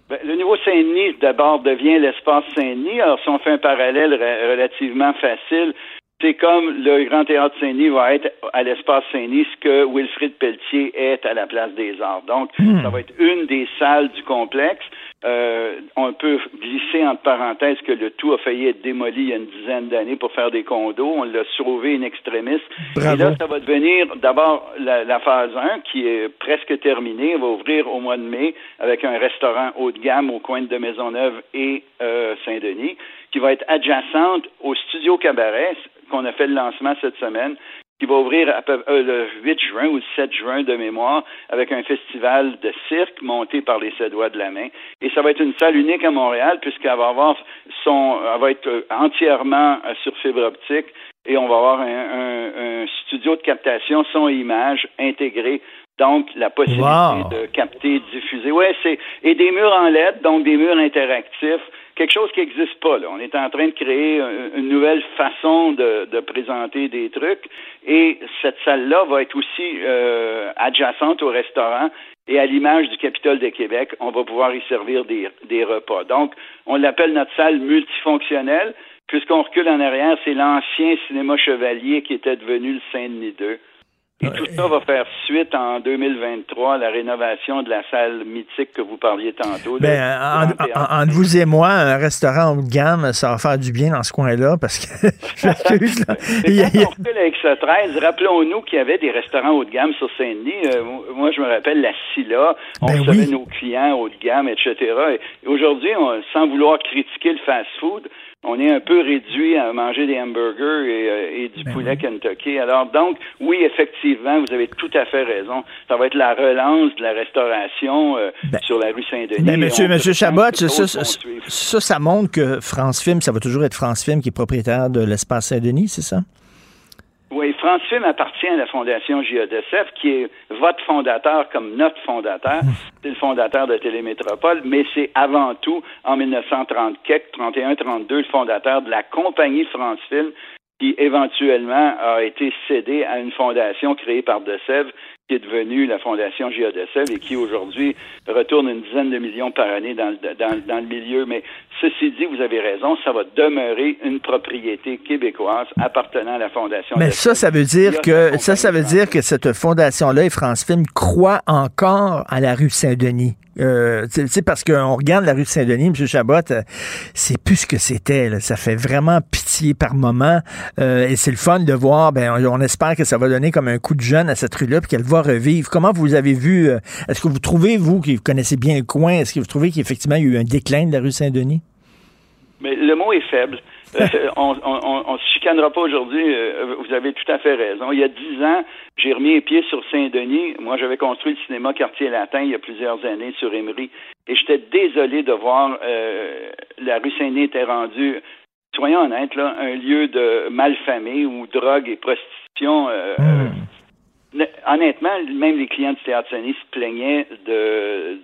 Ben, le nouveau Saint-Denis, d'abord, devient l'espace Saint-Denis. Alors, si on fait un parallèle re- relativement facile, c'est comme le Grand Théâtre Saint-Denis va être à l'espace Saint-Denis, ce que Wilfrid Pelletier est à la Place des Arts. Donc, Hmm. ça va être une des salles du complexe. euh, on peut glisser entre parenthèses que le tout a failli être démoli il y a une dizaine d'années pour faire des condos. On l'a sauvé extremis. Bravo. Et là, ça va devenir d'abord la, la phase 1 qui est presque terminée. On va ouvrir au mois de mai avec un restaurant haut de gamme au coin de Maisonneuve et euh, Saint-Denis qui va être adjacente au studio Cabaret qu'on a fait le lancement cette semaine qui va ouvrir à peu, euh, le 8 juin ou le 7 juin de mémoire avec un festival de cirque monté par les Cédois de la main. Et ça va être une salle unique à Montréal puisqu'elle va avoir son, elle va être euh, entièrement euh, sur fibre optique et on va avoir un, un, un studio de captation son et image intégré donc, la possibilité Wow. de capter, diffuser. Ouais, c'est et des murs en LED, donc des murs interactifs, quelque chose qui n'existe pas. Là. On est en train de créer un- une nouvelle façon de, de présenter des trucs. Et cette salle-là va être aussi euh, adjacente au restaurant. Et à l'image du Capitole de Québec, on va pouvoir y servir des, des repas. Donc, on l'appelle notre salle multifonctionnelle. Puisqu'on recule en arrière, c'est l'ancien cinéma chevalier qui était devenu le Saint-Denis 2. Et tout ça va faire suite en 2023 à la rénovation de la salle mythique que vous parliez tantôt. Ben, là, en- entre vous et moi, un restaurant haut de gamme, ça va faire du bien dans ce coin-là parce que *laughs* je m'excuse, là. *laughs* Il y a- il y Mais a- quand on recule avec ce 13, rappelons-nous qu'il y avait des restaurants haut de gamme sur Saint-Denis. Euh, moi, je me rappelle la Silla. On Ben recevait oui. nos clients haut de gamme, etc. Et aujourd'hui, sans vouloir critiquer le fast-food, on est un peu réduit à manger des hamburgers et, euh, et Ben du poulet Kentucky. Alors, donc, oui, effectivement, vous avez tout à fait raison. Ça va être la relance de la restauration euh, sur la rue Saint-Denis. Ben, Et monsieur, on monsieur Chabot, ça, ça montre que France Film, ça va toujours être France Film qui est propriétaire de l'espace Saint-Denis, c'est ça? Oui, France Film appartient à la Fondation JADSF, qui est votre fondateur comme notre fondateur. C'est le fondateur de Télémétropole, mais c'est avant tout, en 1930, 31-32, le fondateur de la compagnie France Film, qui éventuellement a été cédée à une fondation créée par DeSèvres, qui est devenue la Fondation JADSF et qui aujourd'hui retourne une dizaine de millions par année dans, le- dans, dans le milieu. Mais ceci dit, vous avez raison, ça va demeurer une propriété québécoise appartenant à la Fondation Mais ça, ça veut dire que ça, ça veut dire que cette fondation-là et France Film croit encore à la rue Saint-Denis. Euh, tu sais, parce qu'on regarde la rue Saint-Denis, M. Chabot, euh, c'est plus ce que c'était. Ça fait vraiment pitié par moment. Euh, et c'est le fun de voir. Ben, on, on espère que ça va donner comme un coup de jeune à cette rue-là, puis qu'elle va revivre. Comment vous avez vu euh, Est-ce que vous trouvez vous qui connaissez bien le coin, est-ce que vous trouvez qu'effectivement il y a eu un déclin de la rue Saint-Denis? Mais le mot est faible. Euh, *laughs* on, on, on, on se chicanera pas aujourd'hui. euh, vous avez tout à fait raison. Il y a dix ans, j'ai remis les pieds sur Saint-Denis. Moi, j'avais construit le cinéma Quartier Latin il y a plusieurs années sur Emery. Et j'étais désolé de voir euh, la rue Saint-Denis était rendue, soyons honnêtes, là, un lieu de malfamé où drogue et prostitution. euh, honnêtement, même les clients du Théâtre Saint-Denis se plaignaient de-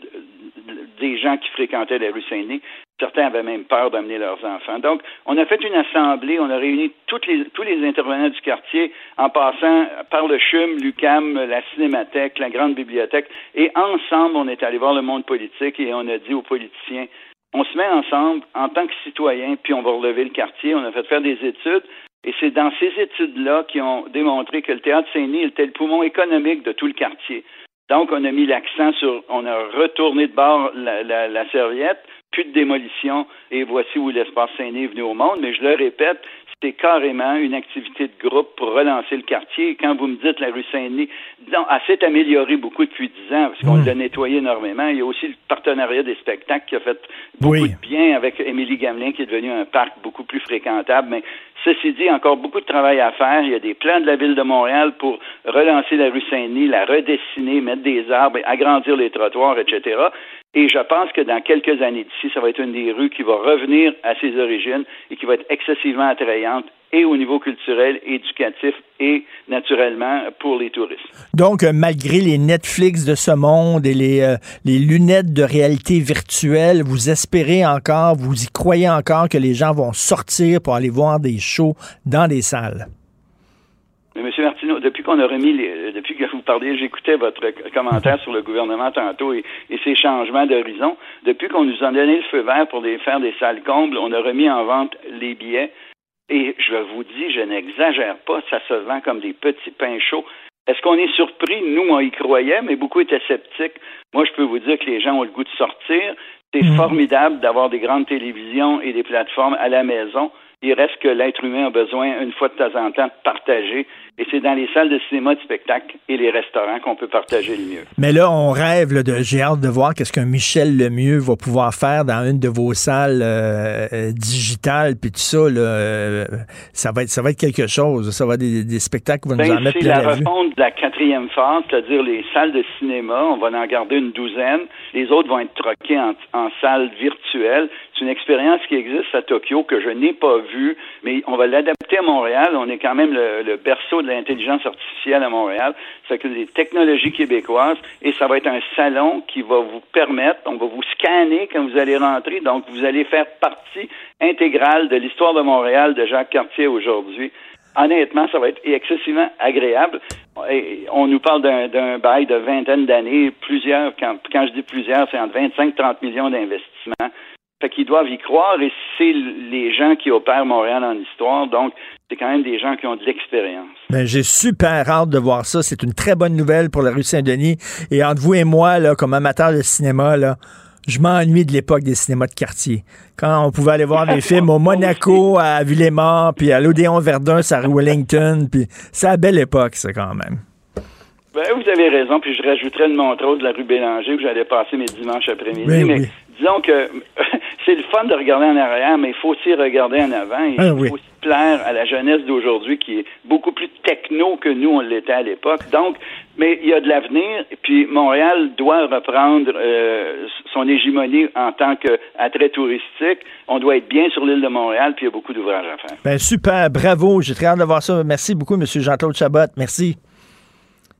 des gens qui fréquentaient la rue Saint-Denis. Certains avaient même peur d'amener leurs enfants. Donc, on a fait une assemblée, on a réuni toutes les, tous les intervenants du quartier en passant par le CHUM, l'UCAM, la Cinémathèque, la Grande Bibliothèque. Et ensemble, on est allé voir le monde politique et on a dit aux politiciens, on se met ensemble en tant que citoyens, puis on va relever le quartier. On a fait faire des études. Et c'est dans ces études-là qui ont démontré que le théâtre Saint-Denis était le poumon économique de tout le quartier. Donc, on a mis l'accent sur, on a retourné de bord la, la, la serviette, plus de démolition, et voici où l'espace Saint-Denis est venu au monde. Mais je le répète, c'est carrément une activité de groupe pour relancer le quartier. Et quand vous me dites la rue Saint-Denis, non, elle s'est améliorée beaucoup depuis dix ans, parce qu'on l'a nettoyé énormément. Il y a aussi le partenariat des spectacles qui a fait beaucoup de bien avec Émilie Gamelin, qui est devenu un parc beaucoup plus fréquentable. Mais ceci dit, encore beaucoup de travail à faire. Il y a des plans de la ville de Montréal pour relancer la rue Saint-Denis, la redessiner, mettre des arbres, agrandir les trottoirs, etc. Et je pense que dans quelques années d'ici, ça va être une des rues qui va revenir à ses origines et qui va être excessivement attrayante et au niveau culturel, éducatif et naturellement pour les touristes. Donc, euh, malgré les Netflix de ce monde et les, euh, les lunettes de réalité virtuelle, vous espérez encore, vous y croyez encore que les gens vont sortir pour aller voir des shows dans des salles? Mais M. Martineau, depuis qu'on a remis les, euh, depuis que vous parliez, j'écoutais votre commentaire sur le gouvernement tantôt et, et ses changements d'horizon. Depuis qu'on nous a donné le feu vert pour des, faire des salles combles, on a remis en vente les billets. Et je vous dis, je n'exagère pas, ça se vend comme des petits pains chauds. Est-ce qu'on est surpris? Nous, on y croyait, mais beaucoup étaient sceptiques. Moi, je peux vous dire que les gens ont le goût de sortir. C'est formidable d'avoir des grandes télévisions et des plateformes à la maison. Il reste que l'être humain a besoin, une fois de temps en temps, de partager. Et c'est dans les salles de cinéma, de spectacle et les restaurants qu'on peut partager le mieux. Mais là, on rêve, là, de, j'ai hâte de voir qu'est-ce qu'un Michel Lemieux va pouvoir faire dans une de vos salles euh, euh, digitales, puis tout ça, là, euh, ça va être, ça va être quelque chose. Ça va être des, des spectacles qui vont nous en Ben, mettre plein la la vue. de la quatrième phase, c'est-à-dire les salles de cinéma. On va en garder une douzaine. Les autres vont être troquées en, en salles virtuelles. C'est une expérience qui existe à Tokyo que je n'ai pas vue, mais on va l'adapter à Montréal. On est quand même le, berceau de l'intelligence artificielle à Montréal. Ça que des technologies québécoises et ça va être un salon qui va vous permettre, on va vous scanner quand vous allez rentrer. Donc, vous allez faire partie intégrale de l'histoire de Montréal de Jacques Cartier aujourd'hui. Honnêtement, ça va être excessivement agréable. On nous parle d'un- d'un bail de vingtaine d'années, plusieurs, quand, quand je dis plusieurs, c'est entre 25 et 30 millions d'investissements. Fait qu'ils doivent y croire et c'est les gens qui opèrent Montréal en histoire. Donc, c'est quand même des gens qui ont de l'expérience. Ben, j'ai super hâte de voir ça. C'est une très bonne nouvelle pour la rue Saint-Denis. Et entre vous et moi, là, comme amateur de cinéma, là, je m'ennuie de l'époque des cinémas de quartier. Quand on pouvait aller voir des *laughs* films au Monaco, à Villemort, puis à l'Odéon Verdun, à rue Wellington, puis c'est la belle époque, ça, quand même. Ben, vous avez raison, puis je rajouterais une montre de la rue Bélanger où j'allais passer mes dimanches après-midi. Oui, mais oui. Disons que *laughs* c'est le fun de regarder en arrière, mais il faut aussi regarder en avant. Et Ah, oui. faut aussi plaire à la jeunesse d'aujourd'hui qui est beaucoup plus techno que nous, on l'était à l'époque. Donc, mais il y a de l'avenir, puis Montréal doit reprendre euh, son hégémonie en tant qu'attrait touristique. On doit être bien sur l'île de Montréal, puis il y a beaucoup d'ouvrages à faire. Ben, super, bravo. J'ai très hâte de voir ça. Merci beaucoup, M. Jean-Claude Chabot. Merci.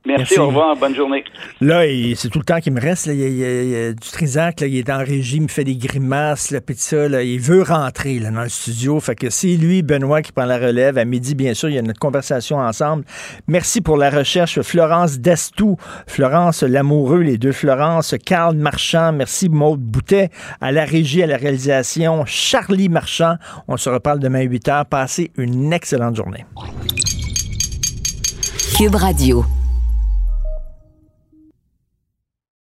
Merci, Merci. au revoir, bonne journée. Là, c'est tout le temps qu'il me reste. là. Il, y a- il il du Trisac, là, il est en régie, il me fait des grimaces, là, puis ça, là. il veut rentrer là, dans le studio. Fait que c'est lui, Benoît, qui prend la relève. À midi, bien sûr, il y a notre conversation ensemble. Merci pour la recherche, Florence Destou, Florence Lamoureux, les deux Florence, Carl Marchand, merci Maude Boutet, à la régie, à la réalisation, Charlie Marchand. On se reparle demain à 8 h. Passez une excellente journée. Cube Radio.